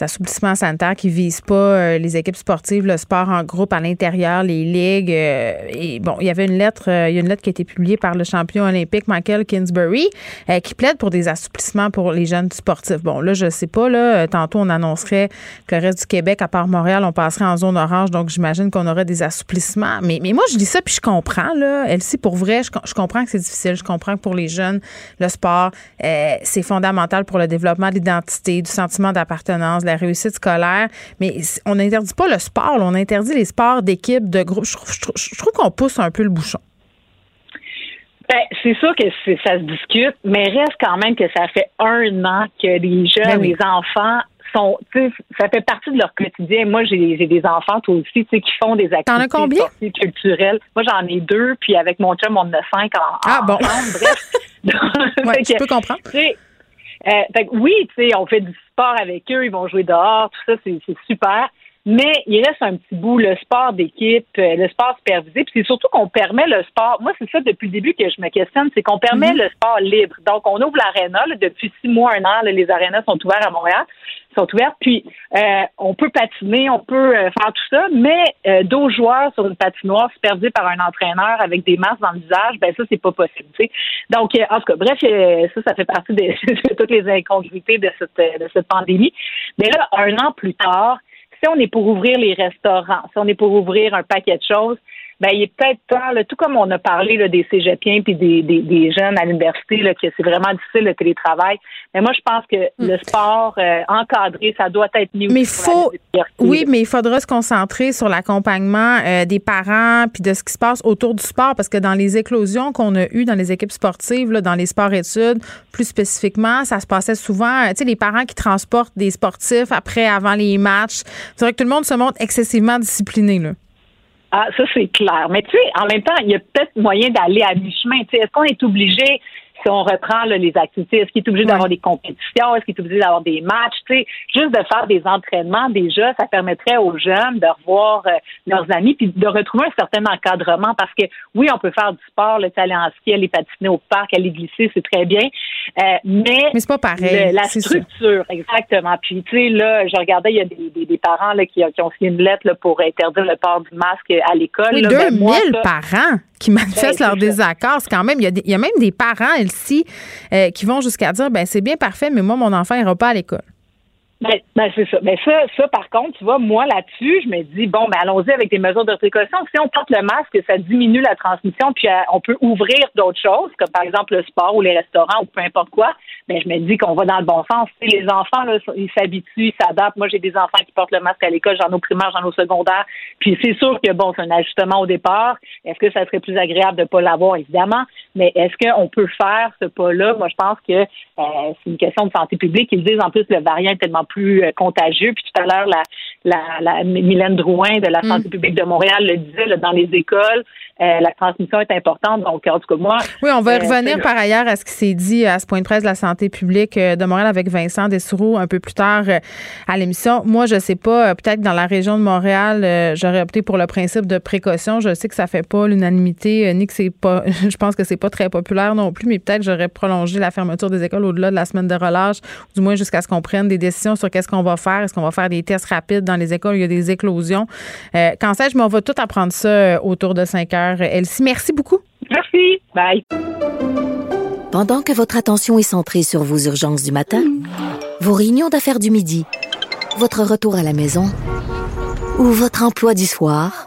assouplissements sanitaires qui visent pas euh, les équipes sportives, le sport en groupe à l'intérieur, les ligues. euh, et bon, il y avait une lettre, euh, il y a une lettre qui a été publiée par le champion olympique Michael Kingsbury, euh, qui plaide pour des assouplissements pour les jeunes sportifs. Bon, là, je sais pas, là, tantôt on annoncerait que le reste du Québec, à part Montréal, on passerait en zone orange, donc j'imagine qu'on aurait des assouplissements. Mais, mais moi, je dis ça, puis je comprends, là. Elsie, pour vrai, je, comprends que c'est difficile. Je comprends que pour les jeunes, le sport, c'est fondamental pour le développement de l'identité, du sentiment d'appartenance, de la réussite scolaire. Mais on n'interdit pas le sport, là. on interdit les sports d'équipe, de groupe. Je trouve, je trouve- je trouve qu'on pousse un peu le bouchon. Ben, c'est sûr que ça se discute, mais reste quand même que ça fait un an que les jeunes, Ben oui. les enfants sont, ça fait partie de leur quotidien. Moi, j'ai des enfants, toi aussi, tu sais, qui font des activités combien? sportives culturelles. Moi, j'en ai deux, puis avec mon chum, on en a cinq en, Ah, bon. bref. Ouais, je peux comprendre. euh, fait oui, tu sais, on fait du sport avec eux, ils vont jouer dehors, tout ça, c'est super. Mais il reste un petit bout, le sport d'équipe, euh, le sport supervisé, puis c'est surtout qu'on permet le sport. Moi, c'est ça depuis le début que je me questionne, c'est qu'on permet le sport libre. Donc, on ouvre l'aréna, depuis six mois, un an, là, les arénas sont ouverts à Montréal, sont ouvertes, puis euh, on peut patiner, on peut euh, faire tout ça, mais euh, 12 joueurs sur une patinoire supervisée par un entraîneur avec des masques dans le visage, ben ça, c'est pas possible. Donc, euh, en tout cas, bref, euh, ça, ça fait partie de, toutes les incongruités de cette, de cette pandémie. Mais là, un an plus tard, si on est pour ouvrir les restaurants, si on est pour ouvrir un paquet de choses, ben il est peut-être temps, là, tout comme on a parlé là, des cégepiens puis des, des, des jeunes à l'université, là, que c'est vraiment difficile le télétravail. Mais moi, je pense que le sport euh, encadré, ça doit être mis. Mais faut, oui, mais il faudra se concentrer sur l'accompagnement euh, des parents puis de ce qui se passe autour du sport parce que dans les éclosions qu'on a eues dans les équipes sportives, là, dans les sports-études, plus spécifiquement, ça se passait souvent, euh, tu sais, les parents qui transportent des sportifs après, avant les matchs. C'est vrai que tout le monde se montre excessivement discipliné, là. Ah, ça, c'est clair. Mais tu sais, en même temps, il y a peut-être moyen d'aller à mi-chemin. Tu sais, Est-ce qu'on est obligé, si on reprend là, les activités, est-ce qu'il est obligé d'avoir des compétitions? Est-ce qu'il est obligé d'avoir des matchs? Tu sais, juste de faire des entraînements déjà, ça permettrait aux jeunes de revoir euh, leurs amis puis de retrouver un certain encadrement parce que oui, on peut faire du sport, le aller en ski, aller patiner au parc, aller glisser, c'est très bien. Euh, mais Mais c'est pas pareil, le- la structure, exactement. Puis, tu sais, là, je regardais, il y a des, des, des parents là, qui, qui ont signé une lettre là, pour interdire le port du masque à l'école. Oui, là. 2000 Ben, moi, ça- parents qui manifestent Ben, leur désaccord. C'est quand même, il y, a des- il y a même des parents, ici, euh, qui vont jusqu'à dire, ben c'est bien parfait, mais moi, mon enfant n'ira pas à l'école. Ben, ben, c'est ça. Mais ça, ça, par contre, tu vois, moi, là-dessus, je me dis, bon, ben, allons-y avec des mesures de précaution. Si on porte le masque, ça diminue la transmission, puis euh, on peut ouvrir d'autres choses, comme par exemple le sport ou les restaurants ou peu importe quoi, ben, je me dis qu'on va dans le bon sens. Les enfants, là, ils s'habituent, ils s'adaptent. Moi, j'ai des enfants qui portent le masque à l'école, j'en ai au primaire, j'en ai au secondaire. Puis c'est sûr que, bon, c'est un ajustement au départ. Est-ce que ça serait plus agréable de pas l'avoir, évidemment? Mais est-ce qu'on peut faire ce pas-là? Moi, je pense que euh, c'est une question de santé publique. Ils disent en plus le variant est tellement plus euh, contagieux. Puis tout à l'heure, la, la, la Mylène Drouin de la Mm. santé publique de Montréal le disait, là, dans les écoles, euh, la transmission est importante. Donc, en tout cas, moi. Oui, on va revenir par ailleurs à ce qui s'est dit à ce point de presse de la santé publique de Montréal avec Vincent Dessoureau un peu plus tard à l'émission. Moi, je sais pas, peut-être dans la région de Montréal, j'aurais opté pour le principe de précaution. Je sais que ça fait pas l'unanimité, ni que c'est pas, je pense que c'est pas très populaire non plus, mais peut-être j'aurais prolongé la fermeture des écoles au-delà de la semaine de relâche, ou du moins jusqu'à ce qu'on prenne des décisions sur qu'est-ce qu'on va faire. Est-ce qu'on va faire des tests rapides dans les écoles? Où il y a des éclosions? Euh, quand sais-je, mais on va tout apprendre ça euh, autour de 5 heures. Elsie, merci beaucoup. Merci. Bye. Pendant que votre attention est centrée sur vos urgences du matin, vos réunions d'affaires du midi, votre retour à la maison ou votre emploi du soir,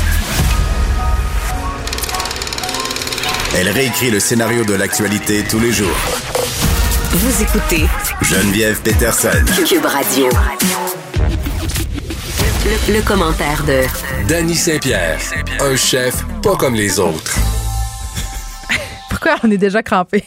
Elle réécrit le scénario de l'actualité tous les jours. Vous écoutez Geneviève Peterson. Cube Radio. Le, le commentaire de Danny Saint-Pierre, un chef pas comme les autres. Pourquoi on est déjà crampé?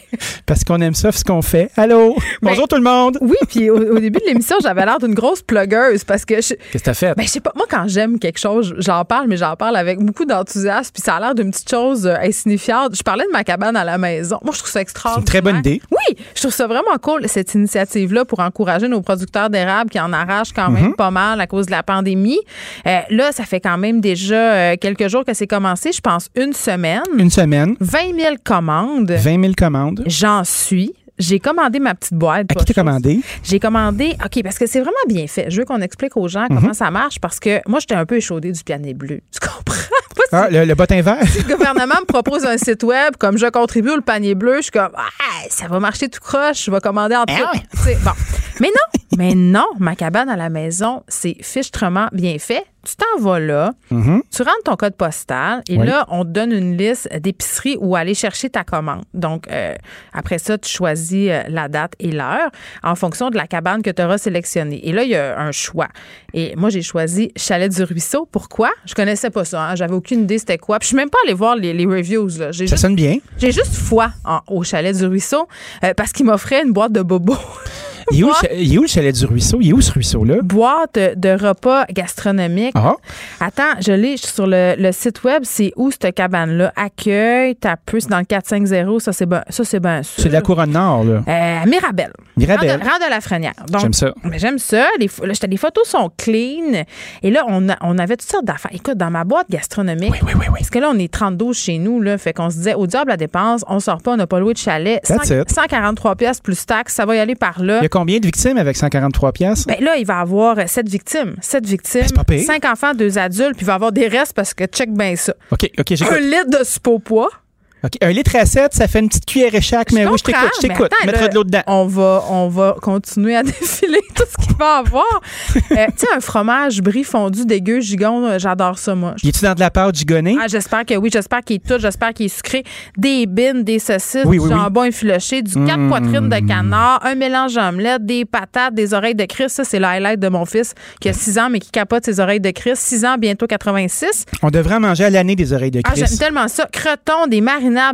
Parce qu'on aime ça, ce qu'on fait. Allô? Bonjour tout le monde! Oui, puis au, au début de l'émission, j'avais l'air d'une grosse plugueuse parce que je, Qu'est-ce que t'as fait? ben, je sais pas, moi, quand j'aime quelque chose, j'en parle, mais j'en parle avec beaucoup d'enthousiasme, puis ça a l'air d'une petite chose euh, insignifiante. Je parlais de ma cabane à la maison. Moi, je trouve ça extraordinaire. une très bonne idée. Oui, je trouve ça vraiment cool, cette initiative-là, pour encourager nos producteurs d'érable qui en arrachent quand même Mhm. pas mal à cause de la pandémie. Euh, là, ça fait quand même déjà euh, quelques jours que c'est commencé, je pense une semaine. Une semaine, 20 000 commandes. 20 000 commandes. J'en suis. J'ai commandé ma petite boîte. À qui t'as commandé? J'ai commandé, OK, parce que c'est vraiment bien fait. Je veux qu'on explique aux gens Mhm. comment ça marche parce que moi, j'étais un peu échaudée du pianet bleu. Tu comprends? Si Ah, le, le bottin vert? le gouvernement me propose un site web, comme je contribue au panier bleu, je suis comme, ah, ça va marcher tout croche, je vais commander en sais, Bon. Mais non, mais non, ma cabane à la maison, c'est fichtrement bien fait. Tu t'en vas là, Mhm. tu rentres ton code postal et Oui. là, on te donne une liste d'épiceries où aller chercher ta commande. Donc, euh, après ça, tu choisis euh, la date et l'heure en fonction de la cabane que tu auras sélectionnée. Et là, il y a un choix. Et moi, j'ai choisi Chalet du Ruisseau. Pourquoi? Je connaissais pas ça. hein. J'avais aucune idée c'était quoi. Puis je suis même pas allée voir les, les reviews. Là. Ça juste, sonne bien. j'ai juste foi en- au Chalet du Ruisseau euh, parce qu'il m'offrait une boîte de bobos. Il est, où, le cha- il est où le chalet du ruisseau? Il est où ce ruisseau-là? Boîte de repas gastronomiques. Ah. Attends, je l'ai sur le, le site web. C'est où cette cabane-là? Accueil, t'as c'est dans le 450. Ça, c'est ben, ça, c'est bien sûr. C'est de la couronne nord, là. Euh, à Mirabel. Mirabel. Rang de, la Frenière. J'aime ça. mais J'aime ça. Les, photos sont clean. Et là, on, a- on avait toutes sortes d'affaires. Écoute, dans ma boîte gastronomique, parce que là, on est 32 chez nous, là, fait qu'on se disait, au diable la dépense, on sort pas, on n'a pas loué de chalet. That's it. 143 pièces plus taxes, ça va y aller par là. Il y a combien de victimes avec 143 pièces? Ben là, il va avoir sept victimes. Sept victimes. Ben, cinq enfants, deux adultes, puis il va avoir des restes parce que check bien ça. OK, OK, Un litre de poids. OK, Un litre à 7, ça fait une petite cuillère et chaque, mais oui, je t'écoute, je t'écoute. Mettre de l'eau dedans. On va, on va continuer à défiler tout ce qu'il va avoir. Euh, tu sais, un fromage brie fondu dégueu, gigon, euh, j'adore ça, moi. Y est-tu dans de la pâte gigonée? Ah, j'espère que oui, j'espère qu'il est tout, j'espère qu'il est sucré. Des bines, des saucisses, Oui, du oui, oui. jambon effiloché, du quatre Mm. poitrines de canard, un mélange d'omelette, des patates, des oreilles de Christ. Ça, c'est le highlight de mon fils qui a 6 ans, mais qui capote ses oreilles de Christ. 6 ans, bientôt 86. On devrait en manger à l'année des oreilles de Ah, Christ. j'aime tellement ça. Croton, des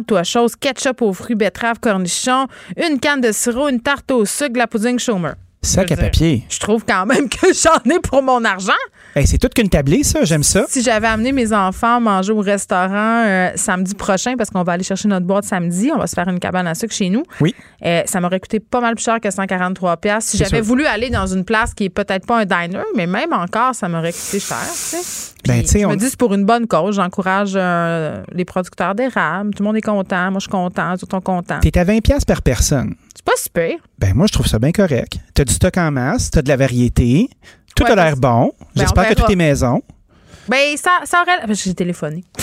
toi, chose, ketchup aux fruits, betterave, cornichons, une canne de sirop, une tarte au sucre, la pudding chômeur. Sac à dire, papier. Je trouve quand même que j'en ai pour mon argent. Hey, c'est toute qu'une tablée, ça. J'aime ça. Si j'avais amené mes enfants manger au restaurant euh, samedi prochain, parce qu'on va aller chercher notre boîte samedi, on va se faire une cabane à sucre chez nous. Oui. euh, ça m'aurait coûté pas mal plus cher que 143 pièces. Si C'est j'avais voulu aller dans une place qui est peut-être pas un diner, mais même encore, ça m'aurait coûté cher. Tu sais. Ben, je on- me dis c'est pour une bonne cause. J'encourage euh, les producteurs d'érable. Tout le monde est content. Moi, je suis content. Tout le monde est content. T'es à 20 pièces par personne. C'est pas super. Ben moi, je trouve ça bien correct. T'as du stock en masse, t'as de la variété, tout Ouais, a l'air bon. Ben, J'espère que tout est maison. Ben, ça, ça aurait. J'ai téléphoné.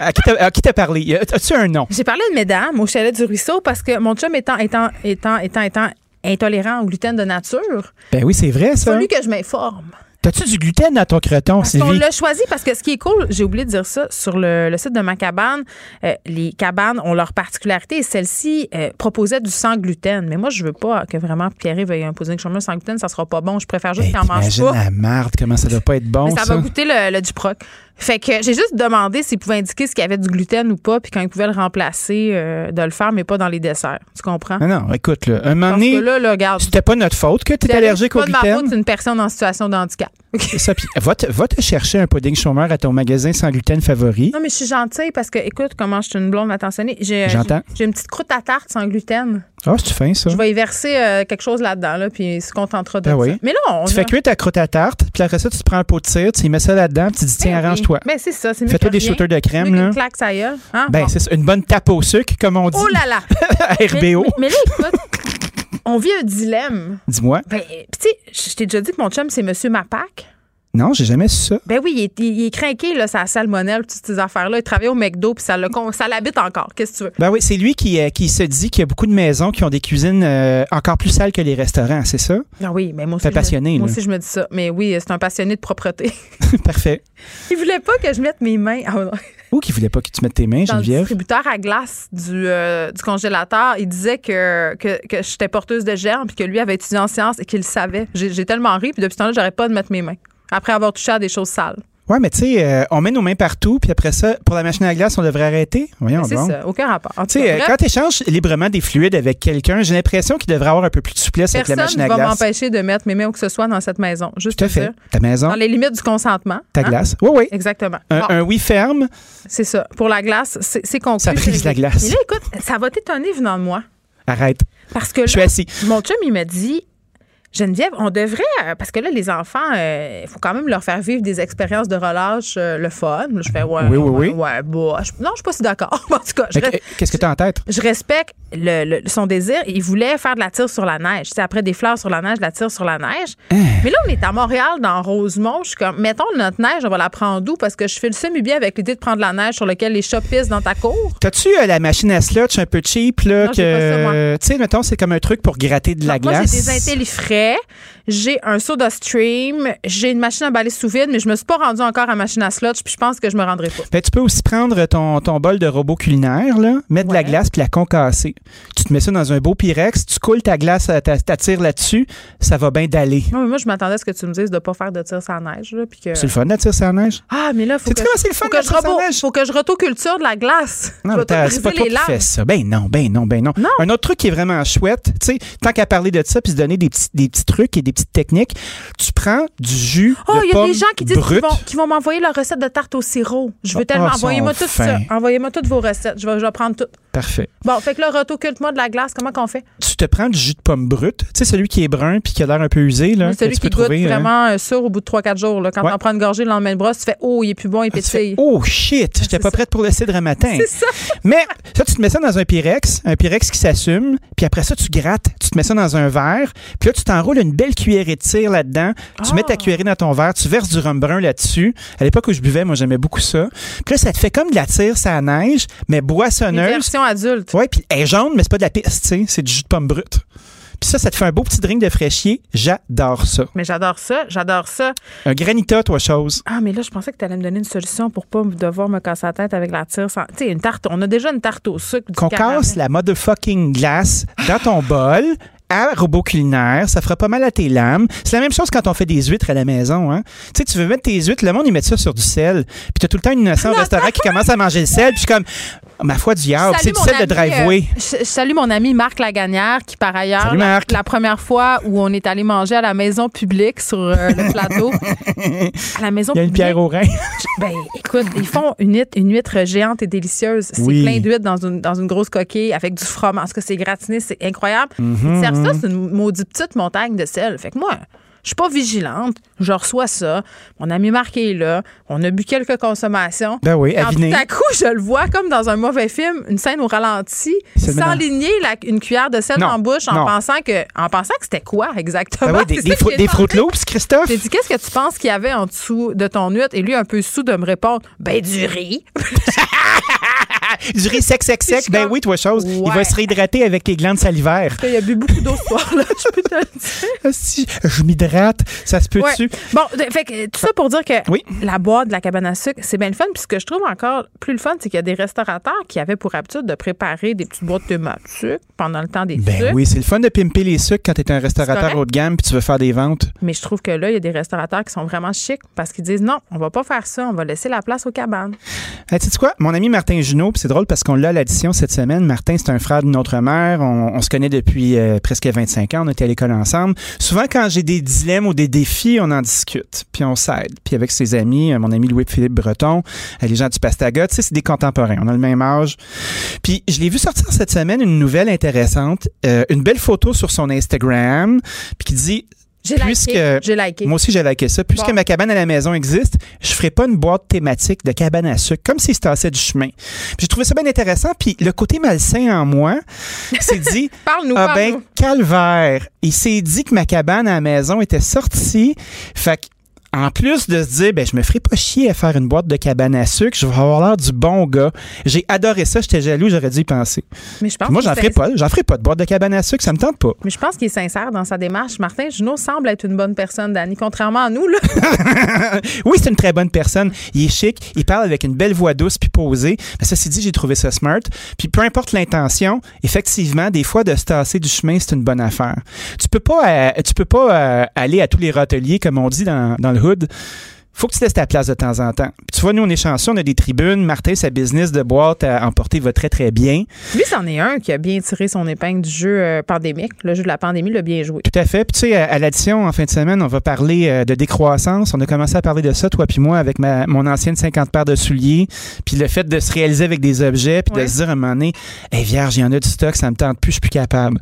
À qui t'as- parlé? As-tu un nom? J'ai parlé de mesdames au chalet du ruisseau parce que mon chum étant, étant, étant, étant, étant intolérant au gluten de nature, Ben oui, c'est vrai, il a ça. fallu que je m'informe. T'as-tu du gluten dans ton croton, Parce Sylvie? l'a choisi parce que ce qui est cool, j'ai oublié de dire ça, sur le, le site de ma cabane, euh, les cabanes ont leur particularité et celle-ci euh, proposait du sans gluten. Mais moi, je veux pas que vraiment Pierre veuille un pudding chômeur sans gluten, ça sera pas bon. Je préfère juste qu'il en mange pas. la marde, comment ça doit pas être bon, Mais ça, ça? va goûter le, le Duproc. Fait que j'ai juste demandé s'ils pouvaient indiquer s'il y avait du gluten ou pas, puis quand ils pouvaient le remplacer, euh, de le faire, mais pas dans les desserts. Tu comprends? Non, non, écoute, là, un moment donné, que là, là, regarde. c'était pas notre faute que t'es c'est allergique au pas de ma faute, gluten. c'est une personne en situation de handicap. C'est ça, puis va te, va te chercher un pudding chômeur à ton magasin sans gluten favori. Non, mais je suis gentille parce que, écoute, comment je suis une blonde attentionnée. J'ai, J'entends. j'ai- J'ai une petite croûte à tarte sans gluten. Ah, c'est fin, ça. Je vais y verser euh, quelque chose là-dedans, là, puis il se contentera de Ben ça. oui. Mais là, on. Tu a- fais cuire ta croûte à tarte, puis après ça, tu te prends un pot de cire, tu y mets ça là-dedans, puis tu dis, tiens, Ben Ben, c'est ça. C'est mieux Fais-toi des shooters de crème, là. qu'une claque, ça gueule. Hein? Ben, Bon. c'est une bonne tape au sucre, comme on dit. Oh là là! mais, RBO. mais- mais là, écoute, on vit un dilemme. Dis-moi. Ben, tu sais, je t'ai déjà dit que mon chum, c'est Monsieur Mapac. Non, j'ai jamais su ça. Ben oui, il est, il est craqué, là, sa salmonelle, toutes ces affaires-là. Il travaille au McDo, puis ça, l'habite encore. Qu'est-ce que tu veux? Ben oui, c'est lui qui, euh, qui se dit qu'il y a beaucoup de maisons qui ont des cuisines euh, encore plus sales que les restaurants, c'est ça? Ah oui, mais moi aussi. Me- passionné, Moi là. aussi, je me dis ça. Mais oui, c'est un passionné de propreté. Parfait. il voulait pas que je mette mes mains ah Ou qui voulait pas que tu mettes tes mains, dans le Geneviève? distributeur à glace du, euh, du congélateur. Il disait que, que, que j'étais porteuse de germes, puis que lui avait étudié en sciences et qu'il le savait. J'ai j'ai tellement ri, puis depuis ce temps-là, j'arrête pas de mettre mes mains. Après avoir touché à des choses sales. Ouais, mais tu sais, euh, on met nos mains partout, puis après ça, pour la machine à glace, on devrait arrêter. Voyons C'est donc. ça, aucun rapport. Tu sais, euh, quand tu échanges librement des fluides avec quelqu'un, j'ai l'impression qu'il devrait avoir un peu plus de souplesse avec la personne machine ne à va glace. m'empêcher de mettre mes mains où que ce soit dans cette maison. Juste Tout à fait. dire. Ta maison, Dans les limites du consentement. ta hein? glace. Oui, oui. Exactement. Un, Bon, un oui ferme. c'est ça. Pour la glace, c'est conclu. Ça brise la glace. Mais là, écoute, ça va t'étonner venant de moi. Arrête. Parce que Je suis assis. mon chum, il m'a dit Geneviève, on devrait, euh, parce que là, les enfants, euh, il faut quand même leur faire vivre des expériences de relâche, euh, le fun. Je fais, ouais, Oui, oui, ouais, oui. ouais, bah, je- non, je suis pas si d'accord. en tout cas, Qu'est-ce que tu as en tête? je respecte le- le- son désir. Il voulait faire de la tire sur la neige. Sais, après des fleurs sur la neige, de la tire sur la neige. Hein? Mais là, on est à Montréal, dans Rosemont. Je suis comme, mettons notre neige, on va la prendre d'où? Parce que je fais le semi-bien avec l'idée de prendre la neige sur laquelle les chats pissent dans ta cour. T'as-tu euh, la machine à slotch un peu cheap, là? Tu sais, mettons, c'est comme un truc pour gratter de la Moi, j'ai glace? des intellifrais, prêt. J'ai un soda stream, j'ai une machine à balai sous vide, mais je me suis pas rendue encore à machine à slotch, puis je pense que je me rendrai pas. Ben, tu peux aussi prendre ton, ton bol de robot culinaire, là, mettre de la glace puis la concasser. Tu te mets ça dans un beau Pyrex, tu coules ta glace, euh, ta- t'attires là-dessus, ça va bien d'aller. Moi, je m'attendais à ce que tu me dises de pas faire de tir sans neige. Là, puis que... C'est le fun d'attirer sa neige. Ah, mais là, faut que, c'est le fun faut que, je de sans neige? faut que je retoculture de la glace. Non, je mais c'est pas toi qui fais ça. Ben non, ben non, ben non. Un autre truc qui est vraiment chouette, tu sais, tant qu'à parler de ça puis se donner des petits, des petits trucs et des petites techniques, tu prends du jus Oh, de il y a des gens qui disent qu'ils vont, m'envoyer leur recette de tarte au sirop. Je veux Ah, tellement. Envoyez-moi sont tout ça. Envoyez-moi toutes vos recettes. Je vais, je vais prendre tout. Parfait. Bon, fait que là, retoculte-moi de la glace. Comment qu'on fait? Tu te prends du jus de pomme brut, tu sais, celui qui est brun puis qui a l'air un peu usé, là. Moi, que celui tu qui peux goûte trouver, hein. vraiment euh, sûr au bout de 3-4 jours. Là. Quand Ouais. on prend une gorgée le lendemain de brosse, tu fais Oh, il est plus bon, il fais, pétille. oh shit, j'étais pas prête pour le cidre à matin. C'est ça. Mais ça, tu te mets ça dans un Pyrex, un Pyrex qui s'assume, puis après ça, tu grattes, tu te mets ça dans un verre, puis là, tu t'enroules une belle cuillerée de cire là-dedans, tu mets ta cuillerée dans ton verre, tu verses du rhum brun là-dessus. À l'époque où je buvais, moi, j'aimais beaucoup ça. Puis là, ça te fait comme de la tire, ça neige, mais boissonneuse. Version adulte. Ouais, puis elle est jaune, mais c'est pas de la piste, c'est du jus de pomme brut. Puis ça, ça te fait un beau petit drink de fraîchier. J'adore ça. Mais j'adore ça. J'adore ça. Un granita, toi, chose. Ah, mais là, je pensais que tu allais me donner une solution pour pas devoir me casser la tête avec la tire. sans- Tu sais, une tarte. On a déjà une tarte au sucre. Qu'on casse la motherfucking glace dans ton bol à robot culinaire, ça fera pas mal à tes lames. C'est la même chose quand on fait des huîtres à la maison. Hein? Tu sais, tu veux mettre tes huîtres, le monde, ils mettent ça sur du sel. Puis t'as tout le temps une innocent au restaurant qui commence à manger le sel. Puis je suis comme, ma foi du diable, Salut c'est sel de driveway. euh, salue mon ami Marc Lagagnère qui, par ailleurs, Salut, la, première fois où on est allé manger à la maison publique sur euh, le plateau, à la maison Il y a une publique, pierre au rein. Ben, écoute, ils font une huître, une huître géante et délicieuse. C'est Oui. plein d'huîtres dans une, dans une grosse coquille avec du fromage. Parce que c'est gratiné, c'est incroyable. Mhm, ça, c'est une maudite petite montagne de sel. Fait que moi, je suis pas vigilante. Je reçois ça. Mon ami Marc est là. On a bu quelques consommations. Ben oui, Quand tout à coup, je le vois comme dans un mauvais film, une scène au ralenti, s'enligner une cuillère de sel Non, en bouche en non. pensant que en pensant que c'était quoi exactement? Ben oui, des, des, est des Fruit. Loops, Christophe? J'ai dit, qu'est-ce que tu penses qu'il y avait en dessous de ton huître? Et lui, un peu sous de me répondre, ben, du riz. Du riz sec, sec, sec. Ben oui, toi, chose. Il va se réhydrater avec tes glandes salivaires. Il a bu beaucoup d'eau ce soir-là, je peux te le dire. Si je m'hydrate, ça se peut Ouais. dessus. Bon, fait que, tout ça pour dire que la boîte de la cabane à sucre, c'est bien le fun. Puis ce que je trouve encore plus le fun, c'est qu'il y a des restaurateurs qui avaient pour habitude de préparer des petites boîtes de sucre pendant le temps des Ben sucres. oui, c'est le fun de pimper les sucres quand tu es un restaurateur haut de gamme puis tu veux faire des ventes. Mais je trouve que là, il y a des restaurateurs qui sont vraiment chics parce qu'ils disent non, on va pas faire ça, on va laisser la place aux cabanes. Tu sais quoi? Mon ami Martin Junot, c'est drôle parce qu'on l'a à l'addition cette semaine. Martin, c'est un frère d'une autre mère. On, on se connaît depuis euh, presque 25 ans. On était à l'école ensemble. Souvent, quand j'ai des dilemmes ou des défis, on en discute. Puis on s'aide. Puis avec ses amis, euh, mon ami Louis-Philippe Breton, euh, les gens du Pastaga, tu sais, c'est des contemporains. On a le même âge. Puis je l'ai vu sortir cette semaine une nouvelle intéressante. euh, une belle photo sur son Instagram. Puis qui dit... J'ai Puisque, liké. Moi aussi, j'ai liké ça. Puisque Bon. ma cabane à la maison existe, je ferai pas une boîte thématique de cabane à sucre, comme s'il se tassait du chemin. Puis J'ai trouvé ça bien intéressant. Puis le côté malsain en moi s'est dit Parle-nous, Ah ben, calvaire. Il s'est dit que ma cabane à la maison était sortie. Fait que, en plus de se dire, ben, je me ferai pas chier à faire une boîte de cabane à sucre, je vais avoir l'air du bon gars. J'ai adoré ça, j'étais jaloux, j'aurais dû y penser. Mais je pense Puis moi, j'en ferai pas, j'en ferai pas de boîte de cabane à sucre, ça me tente pas. Mais je pense qu'il est sincère dans sa démarche. Martin Junot semble être une bonne personne, Danny, contrairement à nous. Là. oui, c'est une très bonne personne. Il est chic, il parle avec une belle voix douce puis posée. Mais ceci dit, j'ai trouvé ça smart. Puis peu importe l'intention, effectivement, des fois de se tasser du chemin, c'est une bonne affaire. Tu peux pas, euh, tu peux pas euh, aller à tous les râteliers comme on dit dans, dans le hood. Faut que tu laisses ta place de temps en temps. Puis tu vois, nous, on est chanceux, on a des tribunes. Martin, sa business de boîte à emporter va très, très bien. Lui, c'en est un qui a bien tiré son épingle du jeu euh, pandémique. Le jeu de la pandémie l'a bien joué. Tout à fait. Puis tu sais, à, l'addition, en fin de semaine, on va parler euh, de décroissance. On a commencé à parler de ça, toi puis moi, avec ma, mon ancienne 50 paires de souliers. Puis le fait de se réaliser avec des objets, puis Ouais. de se dire à un moment donné, hey, vierge, il y en a du stock, ça me tente plus, je suis plus capable.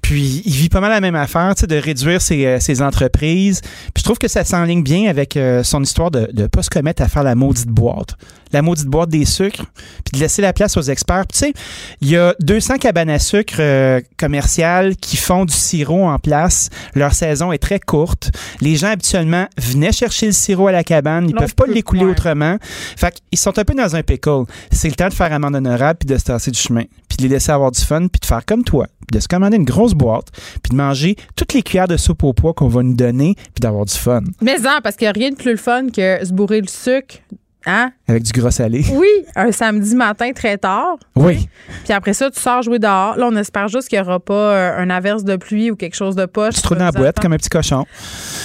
Puis il vit pas mal la même affaire, tu sais, de réduire ses, euh, ses entreprises. Puis je trouve que ça s'enligne bien avec son histoire de ne pas se commettre à faire la maudite boîte. La maudite boîte des sucres, puis de laisser la place aux experts. Puis, tu sais, il y a 200 cabanes à sucre euh, commerciales qui font du sirop en place. Leur saison est très courte. Les gens, habituellement, venaient chercher le sirop à la cabane. Ils Non peuvent pas l'écouler autrement. Fait qu'ils sont un peu dans un pickle. C'est le temps de faire amende honorable puis de se tasser du chemin. Puis de les laisser avoir du fun puis de faire comme toi. Puis de se commander une grosse boîte puis de manger toutes les cuillères de soupe au poids qu'on va nous donner puis d'avoir du fun. Mais non, parce qu'il n'y a rien de plus le fun que se bourrer le sucre. Hein? Avec du gros salé. Oui, un samedi matin très tard. Oui. Puis après ça, tu sors jouer dehors. Là, on espère juste qu'il n'y aura pas euh, un averse de pluie ou quelque chose de poche. Tu te trouves dans la boîte comme un petit cochon.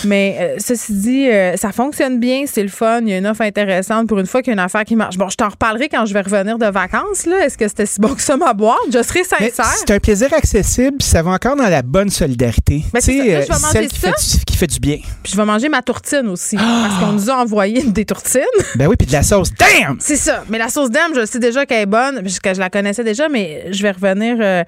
Mais euh, ceci dit, euh, ça fonctionne bien, c'est le fun. Il y a une offre intéressante pour une fois qu'il y a une affaire qui marche. Bon, je t'en reparlerai quand je vais revenir de vacances. là. Est-ce que c'était si bon que ça, ma boîte? Je serai sincère. C'est un plaisir accessible, ça va encore dans la bonne solidarité. Mais Tu c'est sais, ça, là, je vais euh, manger celle qui fait, du, qui fait du bien. Puis je vais manger ma tourtine aussi. Parce qu'on nous a envoyé des tourtines. Ben oui, puis de la sauce. Damn! C'est ça. Mais la sauce d'âme, je sais déjà qu'elle est bonne, puisque je la connaissais déjà, mais je vais revenir euh,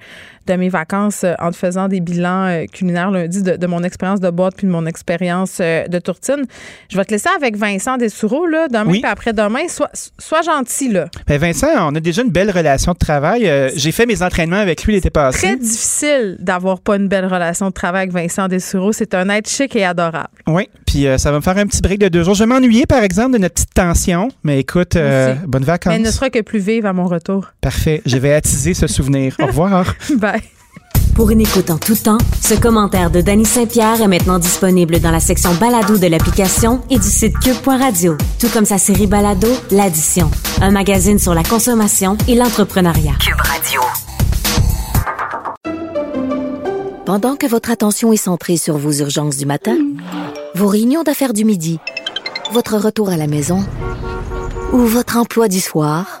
de mes vacances euh, en te faisant des bilans euh, culinaires lundi de, de mon expérience de boîte puis de mon expérience euh, de tourtine. Je vais te laisser avec Vincent Dessoureau, là, demain Oui. puis après-demain. Sois, sois gentil, là. Ben Vincent, on a déjà une belle relation de travail. Euh, J'ai fait mes entraînements avec lui l'été passé. Très difficile d'avoir pas une belle relation de travail avec Vincent Dessoureau. C'est un être chic et adorable. Oui, puis euh, ça va me faire un petit break de deux jours. Je vais m'ennuyer, par exemple, de notre petite tension. Mais écoute, euh, bonnes vacances. Mais elle ne sera que plus vive à mon retour. Parfait. Je vais attiser ce souvenir. Au revoir. Bye. Pour une écoute en tout temps, ce commentaire de Danny Saint-Pierre est maintenant disponible dans la section balado de l'application et du site cube.radio, tout comme sa série balado L'Addition, un magazine sur la consommation et l'entrepreneuriat. Cube Radio. Pendant que votre attention est centrée sur vos urgences du matin, vos réunions d'affaires du midi, votre retour à la maison ou votre emploi du soir,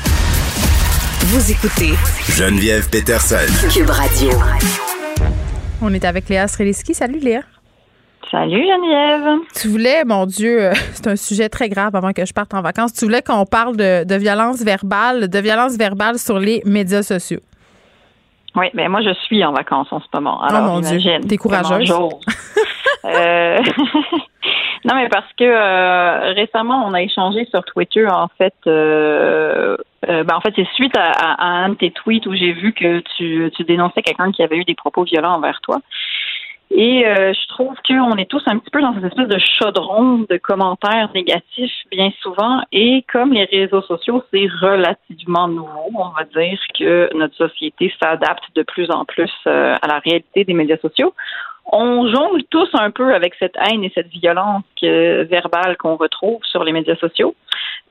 Vous écoutez Geneviève Peterson. Cube Radio. On est avec Léa Streliski. Salut, Léa. Salut Geneviève. Tu voulais, mon Dieu, euh, c'est un sujet très grave avant que je parte en vacances. Tu voulais qu'on parle de, de violence verbale, de violence verbale sur les médias sociaux. Oui, mais moi je suis en vacances en ce moment. Alors, oh mon Dieu, t'es courageuse. Euh, non, mais parce que euh, récemment on a échangé sur Twitter en fait. euh, euh, ben, en fait, c'est suite à, à- à un de tes tweets où j'ai vu que tu, tu dénonçais quelqu'un qui avait eu des propos violents envers toi. Et euh, je trouve qu'on est tous un petit peu dans cette espèce de chaudron de commentaires négatifs bien souvent. Et comme les réseaux sociaux, c'est relativement nouveau, on va dire que notre société s'adapte de plus en plus euh, à la réalité des médias sociaux. On jongle tous un peu avec cette haine et cette violence que- verbale qu'on retrouve sur les médias sociaux.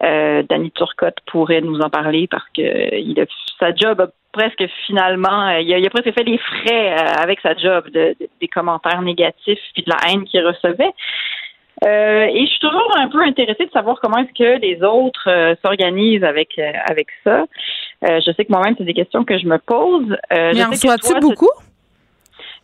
Euh, Danny Turcotte pourrait nous en parler parce que euh, il a, sa job a presque finalement, euh, il a, il a presque fait les frais euh, avec sa job de, de- des commentaires négatifs puis de la haine qu'il recevait. Euh, et je suis toujours un peu intéressée de savoir comment est-ce que les autres euh, s'organisent avec euh, avec ça. Euh, je sais que moi-même c'est des questions que je me pose. Euh, Mais en reçois-tu toi, beaucoup?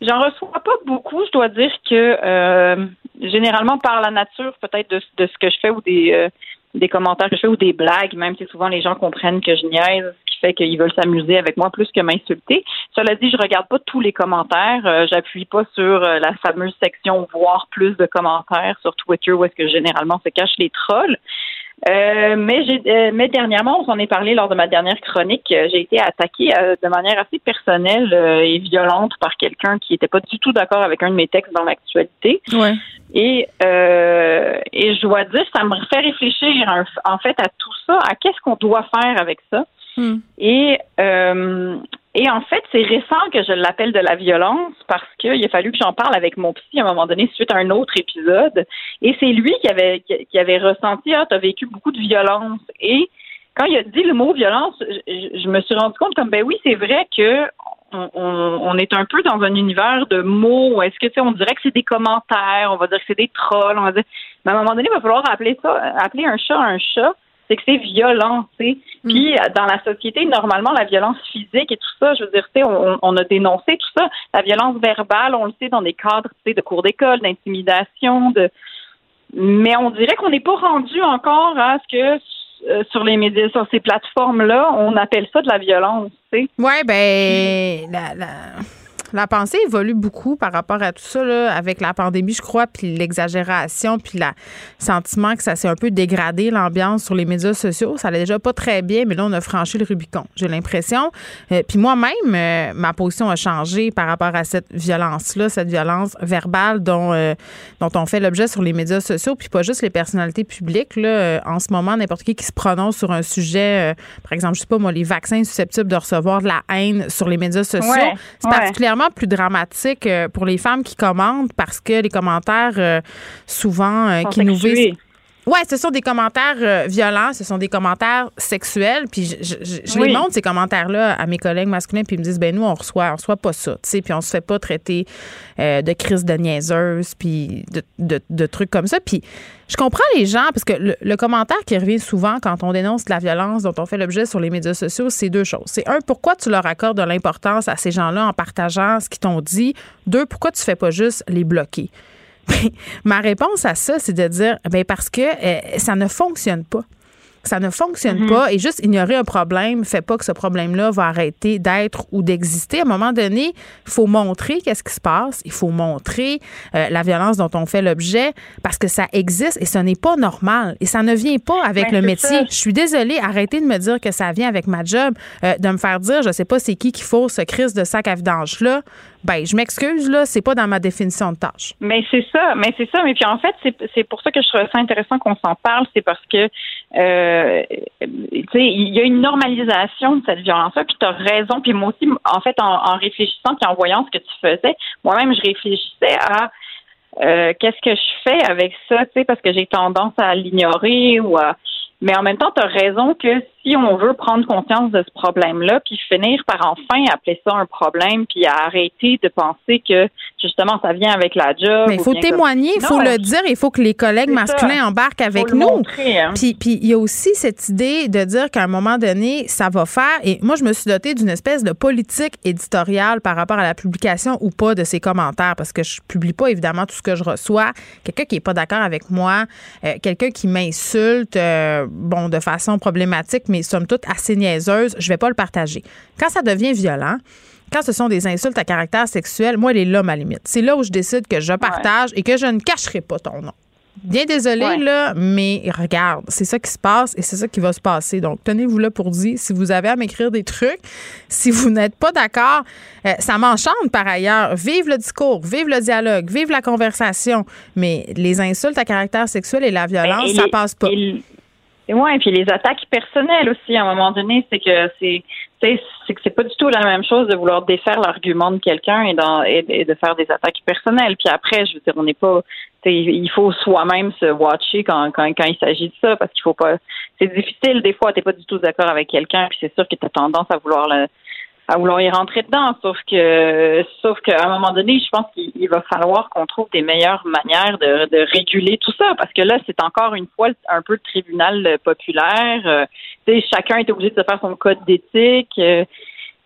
J'en reçois pas beaucoup. Je dois dire que euh, généralement par la nature, peut-être de, de ce que je fais ou des euh, des commentaires que je fais ou des blagues, même si souvent les gens comprennent que je niaise, ce qui fait qu'ils veulent s'amuser avec moi plus que m'insulter. Cela dit, je regarde pas tous les commentaires. Euh, J'appuie pas sur euh, la fameuse section voir plus de commentaires sur Twitter où est-ce que généralement se cachent les trolls. Euh, mais j'ai euh, mais dernièrement, on s'en est parlé lors de ma dernière chronique. euh, J'ai été attaquée euh, de manière assez personnelle et violente par quelqu'un qui n'était pas du tout d'accord avec un de mes textes dans l'actualité. Ouais. Et euh, et je dois dire, ça me fait réfléchir en, en fait à tout ça, à qu'est-ce qu'on doit faire avec ça. Hmm. Et euh, et en fait, c'est récent que je l'appelle de la violence parce qu'il a fallu que j'en parle avec mon psy à un moment donné suite à un autre épisode. Et c'est lui qui avait qui avait ressenti ah t'as vécu beaucoup de violence. Et quand il a dit le mot violence, je, me suis rendu compte comme ben oui c'est vrai que on, on- on est un peu dans un univers de mots. Est-ce que tu sais on dirait que c'est des commentaires, on va dire que c'est des trolls, on va dire. Mais à un moment donné, il va falloir appeler ça, appeler un chat un chat. C'est que c'est violent, tu sais. Mm. Puis euh, dans la société, normalement, la violence physique et tout ça, je veux dire, tu sais, on, on a dénoncé tout ça. La violence verbale, on le sait dans des cadres, tu sais, de cours d'école, d'intimidation, de. Mais on dirait qu'on n'est pas rendu encore à ce que euh, sur les médias, sur ces plateformes-là, on appelle ça de la violence, tu sais. Ouais, ben, la, la, la pensée évolue beaucoup par rapport à tout ça, là, avec la pandémie, je crois, puis l'exagération, puis le sentiment que ça s'est un peu dégradé, l'ambiance sur les médias sociaux. Ça allait déjà pas très bien, mais là, on a franchi le Rubicon, j'ai l'impression. Euh, puis moi-même, euh, ma position a changé par rapport à cette violence-là, cette violence verbale dont, euh, dont on fait l'objet sur les médias sociaux, puis pas juste les personnalités publiques. Là, en ce moment, n'importe qui qui se prononce sur un sujet, par exemple, je sais pas moi, les vaccins susceptibles de recevoir de la haine sur les médias sociaux, Ouais, c'est ouais. particulièrement plus dramatique euh, pour les femmes qui commentent parce que les commentaires, euh, souvent, euh, qui nous visent. Ouais, ce sont des commentaires euh, violents, ce sont des commentaires sexuels. Puis je, je- je- je Oui. les montre, ces commentaires-là, à mes collègues masculins, puis ils me disent, ben nous, on reçoit, on reçoit pas ça, tu sais, puis on se fait pas traiter euh, de crise de niaiseuse, puis de, de- de trucs comme ça. Puis je comprends les gens, parce que le, le commentaire qui revient souvent quand on dénonce de la violence dont on fait l'objet sur les médias sociaux, c'est deux choses. C'est un, pourquoi tu leur accordes de l'importance à ces gens-là en partageant ce qu'ils t'ont dit? Deux, pourquoi tu fais pas juste les bloquer? Ben, ma réponse à ça, c'est de dire, ben parce que euh, ça ne fonctionne pas. Ça ne fonctionne Mhm. pas et juste ignorer un problème fait pas que ce problème-là va arrêter d'être ou d'exister. À un moment donné, il faut montrer qu'est-ce qui se passe. Il faut montrer euh, la violence dont on fait l'objet parce que ça existe et ce n'est pas normal. Et ça ne vient pas avec Ben, le métier. ça. Je suis désolée, arrêtez de me dire que ça vient avec ma job, euh, de me faire dire, je sais pas c'est qui qui faut ce crise de sac à vidange-là. Ben, je m'excuse, là, c'est pas dans ma définition de tâche. Mais c'est ça, mais c'est ça. Mais puis en fait, c'est c'est pour ça que je trouve ça intéressant qu'on s'en parle, c'est parce que euh, il y a une normalisation de cette violence-là. Puis tu as raison. Puis moi aussi, en fait, en, en réfléchissant puis en voyant ce que tu faisais, moi-même, je réfléchissais à euh, qu'est-ce que je fais avec ça, tu sais, parce que j'ai tendance à l'ignorer ou à mais en même temps, tu as raison que si on veut prendre conscience de ce problème-là, puis finir par enfin appeler ça un problème, puis arrêter de penser que justement ça vient avec la job. Mais il faut témoigner, il faut Non, le dire, il faut que les collègues masculins ça. embarquent avec nous. montrer, hein. Puis puis il y a aussi cette idée de dire qu'à un moment donné, ça va faire. Et moi, je me suis dotée d'une espèce de politique éditoriale par rapport à la publication ou pas de ces commentaires, parce que je publie pas évidemment tout ce que je reçois. Quelqu'un qui est pas d'accord avec moi, euh, quelqu'un qui m'insulte, euh, bon, de façon problématique, mais somme toute assez niaiseuse, je vais pas le partager. Quand ça devient violent, quand ce sont des insultes à caractère sexuel, moi, elle est là ma limite. C'est là où je décide que je partage et que je ne cacherai pas ton nom. Bien désolé, Ouais. là, mais regarde, c'est ça qui se passe et c'est ça qui va se passer. Donc, tenez-vous là pour dire, si vous avez à m'écrire des trucs, si vous n'êtes pas d'accord, euh, ça m'enchante par ailleurs. Vive le discours, vive le dialogue, vive la conversation. Mais les insultes à caractère sexuel et la violence, Ben, Et ça passe pas. et- et ouais, et puis les attaques personnelles aussi, à un moment donné, c'est que c'est c'est que c'est pas du tout la même chose de vouloir défaire l'argument de quelqu'un et, et, et de faire des attaques personnelles. Puis après, je veux dire, on n'est pas il faut soi-même se watcher quand, quand, quand il s'agit de ça parce qu'il faut pas c'est difficile des fois, t'es pas du tout d'accord avec quelqu'un, puis c'est sûr que tu as tendance à vouloir le à vouloir y rentrer dedans. Sauf que, sauf qu'à un moment donné, je pense qu'il il va falloir qu'on trouve des meilleures manières de, de réguler tout ça, parce que là, c'est encore une fois un peu le tribunal euh, populaire. Sais, chacun est obligé de se faire son code d'éthique. euh,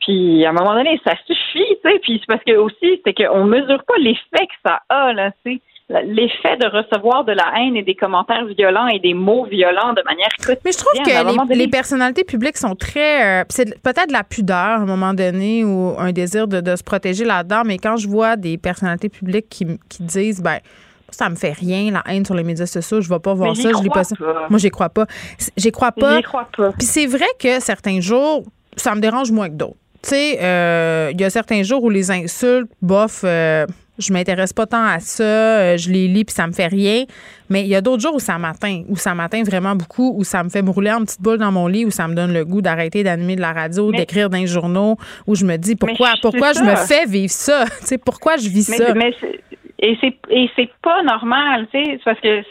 puis à un moment donné, ça suffit, tu sais. Puis c'est parce que aussi, c'est qu'on mesure pas l'effet que ça a, là, tu sais. L'effet de recevoir de la haine et des commentaires violents et des mots violents de manière quotidienne. Mais je trouve que les, personnalités publiques sont très. euh, c'est peut-être de la pudeur à un moment donné ou un désir de, de se protéger là-dedans, mais quand je vois des personnalités publiques qui, qui disent, ben, ça me fait rien, la haine sur les médias sociaux, je vais pas voir Mais ça, je lis pas ça. Moi, j'y crois pas. J'y crois pas. J'y crois pas. Puis c'est vrai que certains jours, ça me dérange moins que d'autres. Tu sais, euh, il y a certains jours où les insultes, bof, euh, je m'intéresse pas tant à ça, euh, je les lis puis ça me fait rien. Mais il y a d'autres jours où ça m'atteint, où ça m'atteint vraiment beaucoup, où ça me fait me rouler en petite boule dans mon lit, où ça me donne le goût d'arrêter d'animer de la radio, Mais- d'écrire dans les journaux, où je me dis pourquoi, pourquoi je me fais vivre ça, tu sais, pourquoi je vis Mais, ça? mais c'est- et c'est et c'est pas normal, tu sais, parce que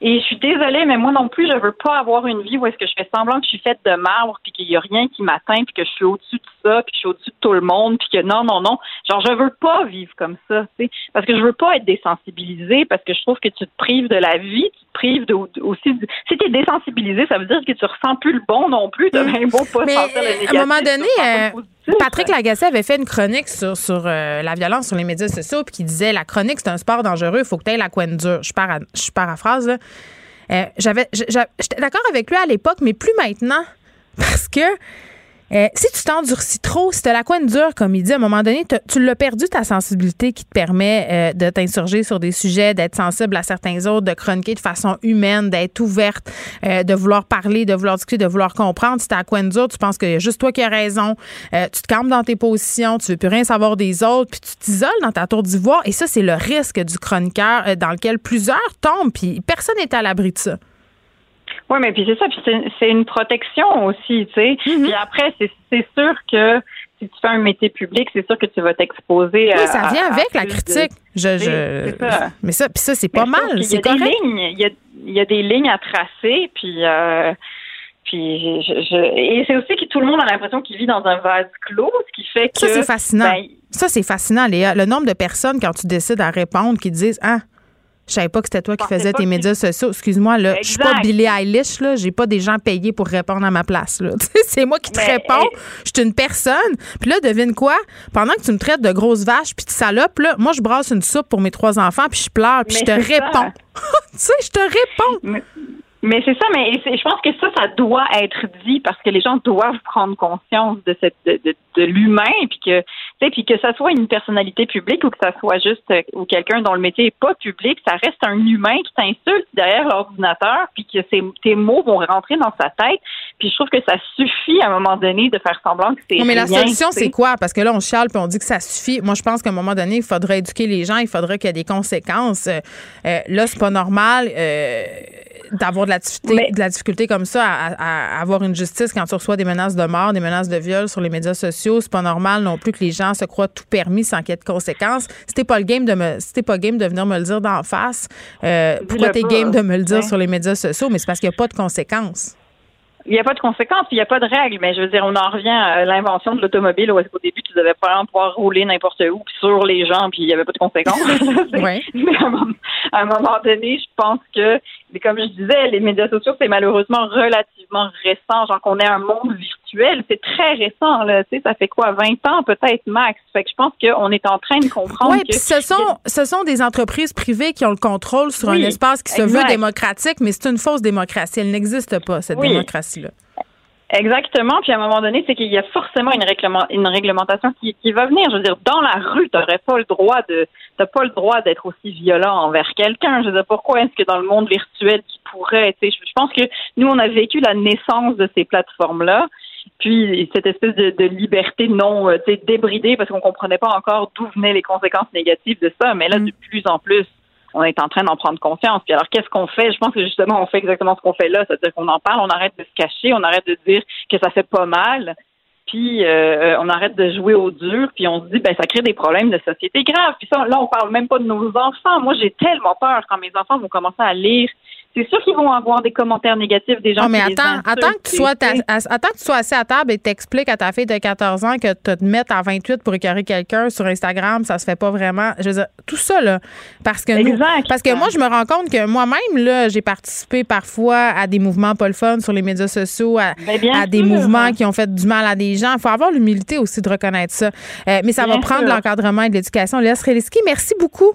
Et je suis désolée, mais moi non plus, je veux pas avoir une vie où est-ce que je fais semblant que je suis faite de marbre, puis qu'il y a rien qui m'atteint, puis que je suis au-dessus de ça, puis je suis au-dessus de tout le monde, puis que non, non, non. Genre, je veux pas vivre comme ça, tu sais. Parce que je veux pas être désensibilisée, parce que je trouve que tu te prives de la vie, tu te prives de, aussi. de- Si t'es désensibilisé, ça veut dire que tu ressens plus le bon non plus. T'as bien beau pas Mais sentir le euh, négatif. à un moment tu donné, euh. Patrick Lagacé avait fait une chronique sur, sur euh, la violence sur les médias sociaux, puis qui disait la chronique, c'est un sport dangereux, il faut que tu aies la couenne dure. Je, para- je paraphrase, là. Euh, j'avais, j'a- J'étais d'accord avec lui à l'époque, mais plus maintenant. Parce que euh, si tu t'endurcis trop, si tu la couenne dure, comme il dit, à un moment donné, tu l'as perdu ta sensibilité qui te permet euh, de t'insurger sur des sujets, d'être sensible à certains autres, de chroniquer de façon humaine, d'être ouverte, euh, de vouloir parler, de vouloir discuter, de vouloir comprendre. Si t'as la couenne dure, tu penses qu'il y a juste toi qui as raison, tu te calmes dans tes positions, tu veux plus rien savoir des autres, puis tu t'isoles dans ta tour d'ivoire. Et ça, c'est le risque du chroniqueur dans lequel plusieurs tombent, puis personne n'est à l'abri de ça. Oui, mais puis c'est ça, puis c'est- une protection aussi, tu sais. Mm-hmm. Puis après, c'est sûr que si tu fais un métier public, c'est sûr que tu vas t'exposer à. Oui, ça vient à- avec la critique. de- Je, je- ça. Mais ça, puis ça, c'est pas mal. C'est a des correct. lignes, il y a, il y a des lignes à tracer, puis. euh, puis je, je- et c'est aussi que tout le monde a l'impression qu'il vit dans un vase clos, ce qui fait que Ça, c'est fascinant. ben, ça, c'est fascinant, Léa. Le nombre de personnes, quand tu décides à répondre, qui disent Ah, je savais pas que c'était toi qui faisais tes médias sociaux. Excuse-moi, là, je suis pas. Billie Eilish, là. J'ai pas des gens payés pour répondre à ma place, là. C'est moi qui te Mais, réponds. Je suis une personne. Puis là, devine quoi? Pendant que tu me traites de grosse vache puis de salope, là, moi, je brasse une soupe pour mes trois enfants puis je pleure puis je te réponds. tu sais, je te réponds. Mais, mais c'est ça, mais je pense que ça, ça doit être dit parce que les gens doivent prendre conscience de cette de, de, de l'humain, puis que tu sais, puis que ça soit une personnalité publique ou que ça soit juste euh, ou quelqu'un dont le métier est pas public, ça reste un humain qui t'insulte derrière l'ordinateur, puis que ses, tes mots vont rentrer dans sa tête. Puis je trouve que ça suffit à un moment donné de faire semblant que c'est Non, mais la solution, c'est quoi? Parce que là, on chiale puis on dit que ça suffit. Moi, je pense qu'à un moment donné, il faudrait éduquer les gens, il faudrait qu'il y ait des conséquences. Euh, euh, là, c'est pas normal euh, d'avoir de la, difficulté, de la difficulté comme ça à, à- à avoir une justice quand tu reçois des menaces de mort, des menaces de viol sur les médias sociaux. C'est pas normal non plus que les gens se croient tout permis sans qu'il y ait de conséquences. T'es pas le game de me, t'es pas game de venir me le dire d'en face, euh, pourquoi t'es game de me le dire Ouais. sur les médias sociaux? Mais c'est parce qu'il n'y a pas de conséquences. Il n'y a pas de conséquences, il n'y a pas de règles, mais je veux dire, on en revient à l'invention de l'automobile où est-ce qu'au début, tu devais pas pouvoir rouler n'importe où, puis sur les gens, puis il n'y avait pas de conséquences. Ouais. Mais à un, moment, à un moment donné, je pense que, comme je disais, les médias sociaux, c'est malheureusement relativement récent. Genre qu'on ait un monde virtuel, c'est très récent, là. Tu sais, ça fait quoi, 20 ans peut-être max. Fait que je pense qu'on est en train de comprendre Oui, que... puis ce sont, ce sont des entreprises privées qui ont le contrôle sur Oui, un espace qui se veut démocratique, mais c'est une fausse démocratie. Elle n'existe pas, cette Oui. démocratie-là. Exactement. Puis à un moment donné, c'est qu'il y a forcément une, réglement- une réglementation qui, qui va venir. Je veux dire, dans la rue, tu n'aurais pas le droit de, t'as pas le droit d'être aussi violent envers quelqu'un. Je veux dire, pourquoi est-ce que dans le monde virtuel, qui pourrait, tu sais, je, je pense que nous, on a vécu la naissance de ces plateformes-là. Puis cette espèce de, de liberté non euh, débridée parce qu'on comprenait pas encore d'où venaient les conséquences négatives de ça. Mais là, de plus en plus, on est en train d'en prendre conscience. Puis alors, qu'est-ce qu'on fait? Je pense que justement, on fait exactement ce qu'on fait là. C'est-à-dire qu'on en parle, on arrête de se cacher, on arrête de dire que ça fait pas mal. Puis euh, on arrête de jouer au dur, puis on se dit ben ça crée des problèmes de société graves. Puis ça, là on parle même pas de nos enfants. Moi j'ai tellement peur quand mes enfants vont commencer à lire. C'est sûr qu'ils vont avoir des commentaires négatifs des gens Non, mais qui attends, attends que, tu sois ta- tu attends que tu sois assis à table et t'expliques à ta fille de 14 ans que te mettre à 28 pour écœurer quelqu'un sur Instagram, ça se fait pas vraiment. Je veux dire, tout ça, là. Parce que nous- parce que moi, je me rends compte que moi-même, là, j'ai participé parfois à des mouvements pas le fun sur les médias sociaux, à, Ben, à des sûr. mouvements qui ont fait du mal à des gens. Il faut avoir l'humilité aussi de reconnaître ça. Euh, mais ça Bien va prendre l'encadrement et de l'éducation. Léa Sreliski, merci beaucoup.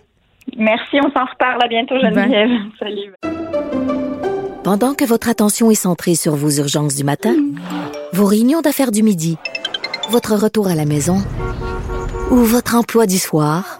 Merci, on s'en reparle. À bientôt, Geneviève. Salut. Pendant que votre attention est centrée sur vos urgences du matin, vos réunions d'affaires du midi, votre retour à la maison ou votre emploi du soir,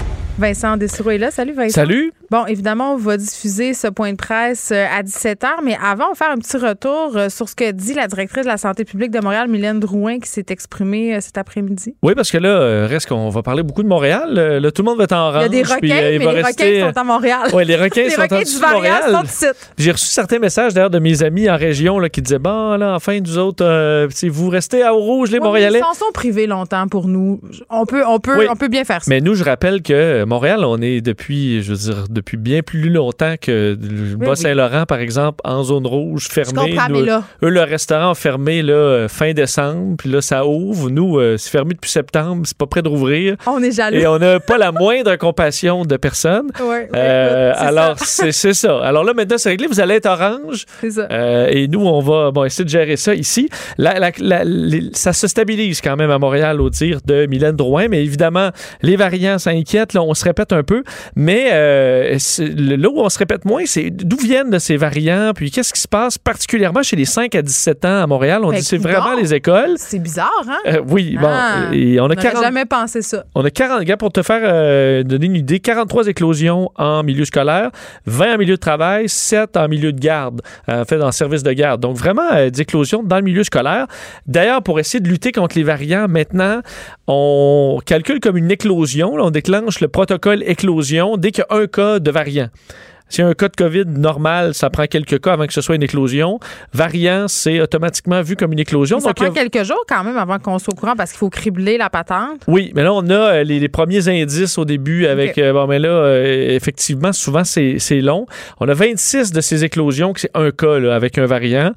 Vincent Dessureau est là. Salut, Vincent. Salut. Bon, évidemment, on va diffuser ce point de presse euh, à 17h, mais avant, on va faire un petit retour euh, sur ce que dit la directrice de la santé publique de Montréal, Mylène Drouin, qui s'est exprimée euh, cet après-midi. Oui, parce que là, reste qu'on va parler beaucoup de Montréal. Là, tout le monde va être en Il y a des puis, requins, mais va les rester, requins sont à Montréal. Oui, les requins Les sont requins en du Montréal. sont. J'ai reçu certains messages d'ailleurs de mes amis en région là, qui disaient Bon, là, enfin, nous autres, euh, si vous restez à Eau-Rouge, les Montréalais. Ils s'en sont privés longtemps pour nous. On peut, on peut, Oui. on peut bien faire ça. Mais nous, je rappelle que Montréal, on est depuis, je veux dire, depuis bien plus longtemps que le Oui, Bas-Saint-Laurent, par exemple, en zone rouge, fermé. comprends, Nous, là- Eux, le restaurant a fermé là, euh, fin décembre, puis là, ça ouvre. Nous, euh, c'est fermé depuis septembre, c'est pas prêt de rouvrir. On est jaloux. Et on n'a pas la moindre compassion de personne. Ouais, Euh, alors, c'est ça. Alors là, maintenant, c'est réglé. Vous allez être orange. C'est ça. Euh, et nous, on va bon, essayer de gérer ça ici. La- la- la- les- ça se stabilise quand même à Montréal au dire de Mylène Drouin, mais évidemment, les variants, ça inquiète. Là, on se répète un peu. Mais euh, là où on se répète moins, c'est d'où viennent ces variants, puis qu'est-ce qui se passe particulièrement chez les 5 à 17 ans à Montréal? On Ben, dit c'est vraiment les écoles. C'est bizarre, hein? Euh, oui, Ah. bon. Et on a n'aurait 40, jamais pensé ça. on a 40, gars, pour te faire euh, donner une idée, 43 éclosions en milieu scolaire, 20 en milieu de travail, 7 en milieu de garde, euh, en fait, en service de garde. Donc, vraiment, euh, des éclosions dans le milieu scolaire. D'ailleurs, pour essayer de lutter contre les variants, maintenant, on calcule comme une éclosion. On déclenche le protocole éclosion dès qu'il y a un cas de variant. Si un cas de COVID normal, ça prend quelques cas avant que ce soit une éclosion. Variant, c'est automatiquement vu comme une éclosion. Ça Donc, prend a- quelques jours quand même avant qu'on soit au courant parce qu'il faut cribler la patente. oui, mais là, on a euh, les, les premiers indices au début avec. Euh, bon, mais là, euh, effectivement, souvent, c'est long. On a 26 de ces éclosions, que c'est un cas là, avec un variant.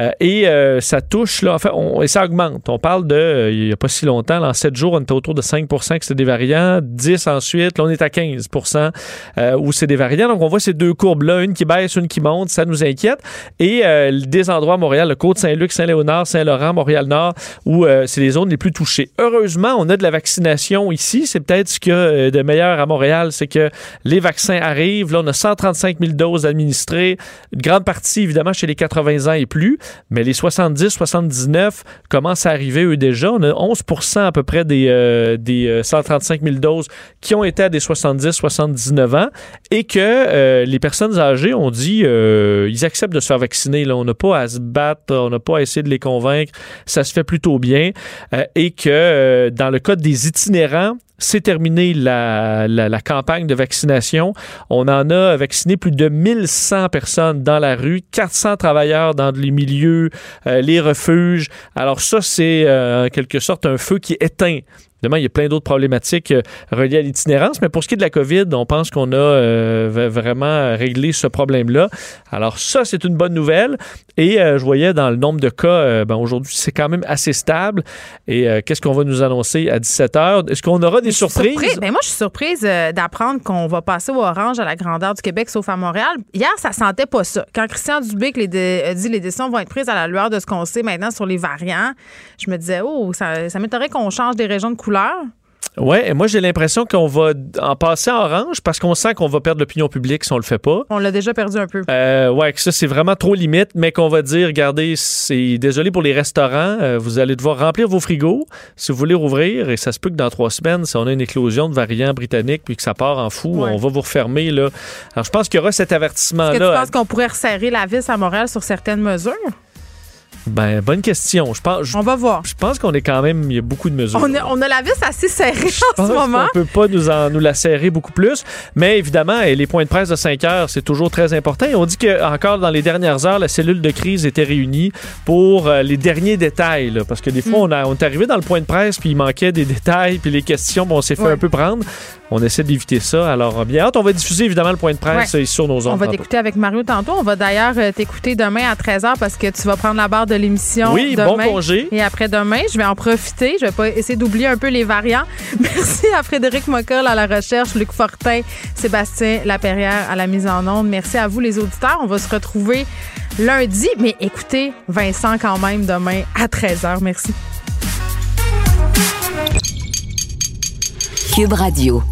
Euh, et ça touche, là, enfin, on, et ça augmente. On parle de, il n'y a pas si longtemps, là, en 7 jours, on était autour de 5% que c'était des variants. 10 ensuite, là, on est à 15% euh, où c'est des variants. Donc, on voit ces deux courbes-là, une qui baisse, une qui monte. Ça nous inquiète. Et euh, des endroits à Montréal, le Côte-Saint-Luc, Saint-Léonard, Saint-Laurent, Montréal-Nord, où euh, c'est les zones les plus touchées. Heureusement, on a de la vaccination ici. C'est peut-être ce a euh, de meilleur à Montréal, c'est que les vaccins arrivent. Là, on a 135 000 doses administrées. Une grande partie, évidemment, chez les 80 ans et plus. Mais les 70, 79 commencent à arriver, eux, déjà. On a 11 à peu près des, des euh, 135 000 doses qui ont été à des 70, 79 ans. Et que les personnes âgées ont dit, euh, ils acceptent de se faire vacciner. Là. On n'a pas à se battre, on n'a pas à essayer de les convaincre. Ça se fait plutôt bien. Euh, et que euh, dans le cas des itinérants, c'est terminé la, la, la campagne de vaccination. On en a vacciné plus de 1100 personnes dans la rue, 400 travailleurs dans les milieux, euh, les refuges. Alors ça, c'est euh, en quelque sorte un feu qui éteint Évidemment, il y a plein d'autres problématiques euh, reliées à l'itinérance, mais pour ce qui est de la COVID, on pense qu'on a euh, vraiment réglé ce problème-là. Alors ça, c'est une bonne nouvelle. Et euh, je voyais dans le nombre de cas, euh, ben, aujourd'hui, c'est quand même assez stable. Et qu'est-ce qu'on va nous annoncer à 17 h? Est-ce qu'on aura des surprises? Surprise. Ben moi, je suis surprise d'apprendre qu'on va passer au orange à la grandeur du Québec, sauf à Montréal. Hier, ça sentait pas ça. Quand Christian Dubé que les dit les décisions vont être prises à la lueur de ce qu'on sait maintenant sur les variants, je me disais, oh, ça, ça m'étonnerait qu'on change des régions de couleur. Oui, et moi j'ai l'impression qu'on va en passer en orange parce qu'on sent qu'on va perdre l'opinion publique si on le fait pas. On l'a déjà perdu un peu. Euh, ouais, que ça c'est vraiment trop limite, mais qu'on va dire, regardez, c'est désolé pour les restaurants, euh, vous allez devoir remplir vos frigos si vous voulez rouvrir, et ça se peut que dans trois semaines, si on a une éclosion de variants britanniques puis que ça part en fou, Ouais. on va vous refermer là. Alors je pense qu'il y aura cet Est-ce avertissement que tu là. penses qu'on pourrait resserrer la vis à Montréal sur certaines mesures? Ben bonne question. Je pense. On va voir. Je pense qu'on est quand même, il y a beaucoup de mesures. On a, on a la vis assez serrée en ce moment. qu'on peut pas nous, en, nous la serrer beaucoup plus. Mais évidemment, eh, les points de presse de 5 heures, c'est toujours très important. Et on dit que encore dans les dernières heures, la cellule de crise était réunie pour euh, les derniers détails. là. parce que des Mm. fois, on, a- on est arrivé dans le point de presse, puis il manquait des détails, puis les questions, bon, on s'est fait Ouais. un peu prendre. On essaie d'éviter ça. Alors, bien hâte, on va diffuser évidemment le point de presse Ouais. euh, sur nos ondes. On va t'écouter avec Mario tantôt. On va d'ailleurs euh, t'écouter demain à 13h parce que tu vas prendre la barre de l'émission. Oui, demain bon congé. Et après-demain, je vais en profiter. Je vais pas essayer d'oublier un peu les variants. Merci à Frédéric Mockel à la recherche, Luc Fortin, Sébastien Laperrière à la mise en onde. Merci à vous, les auditeurs. On va se retrouver lundi. Mais écoutez, Vincent, quand même, demain à 13h. Merci. Cube Radio.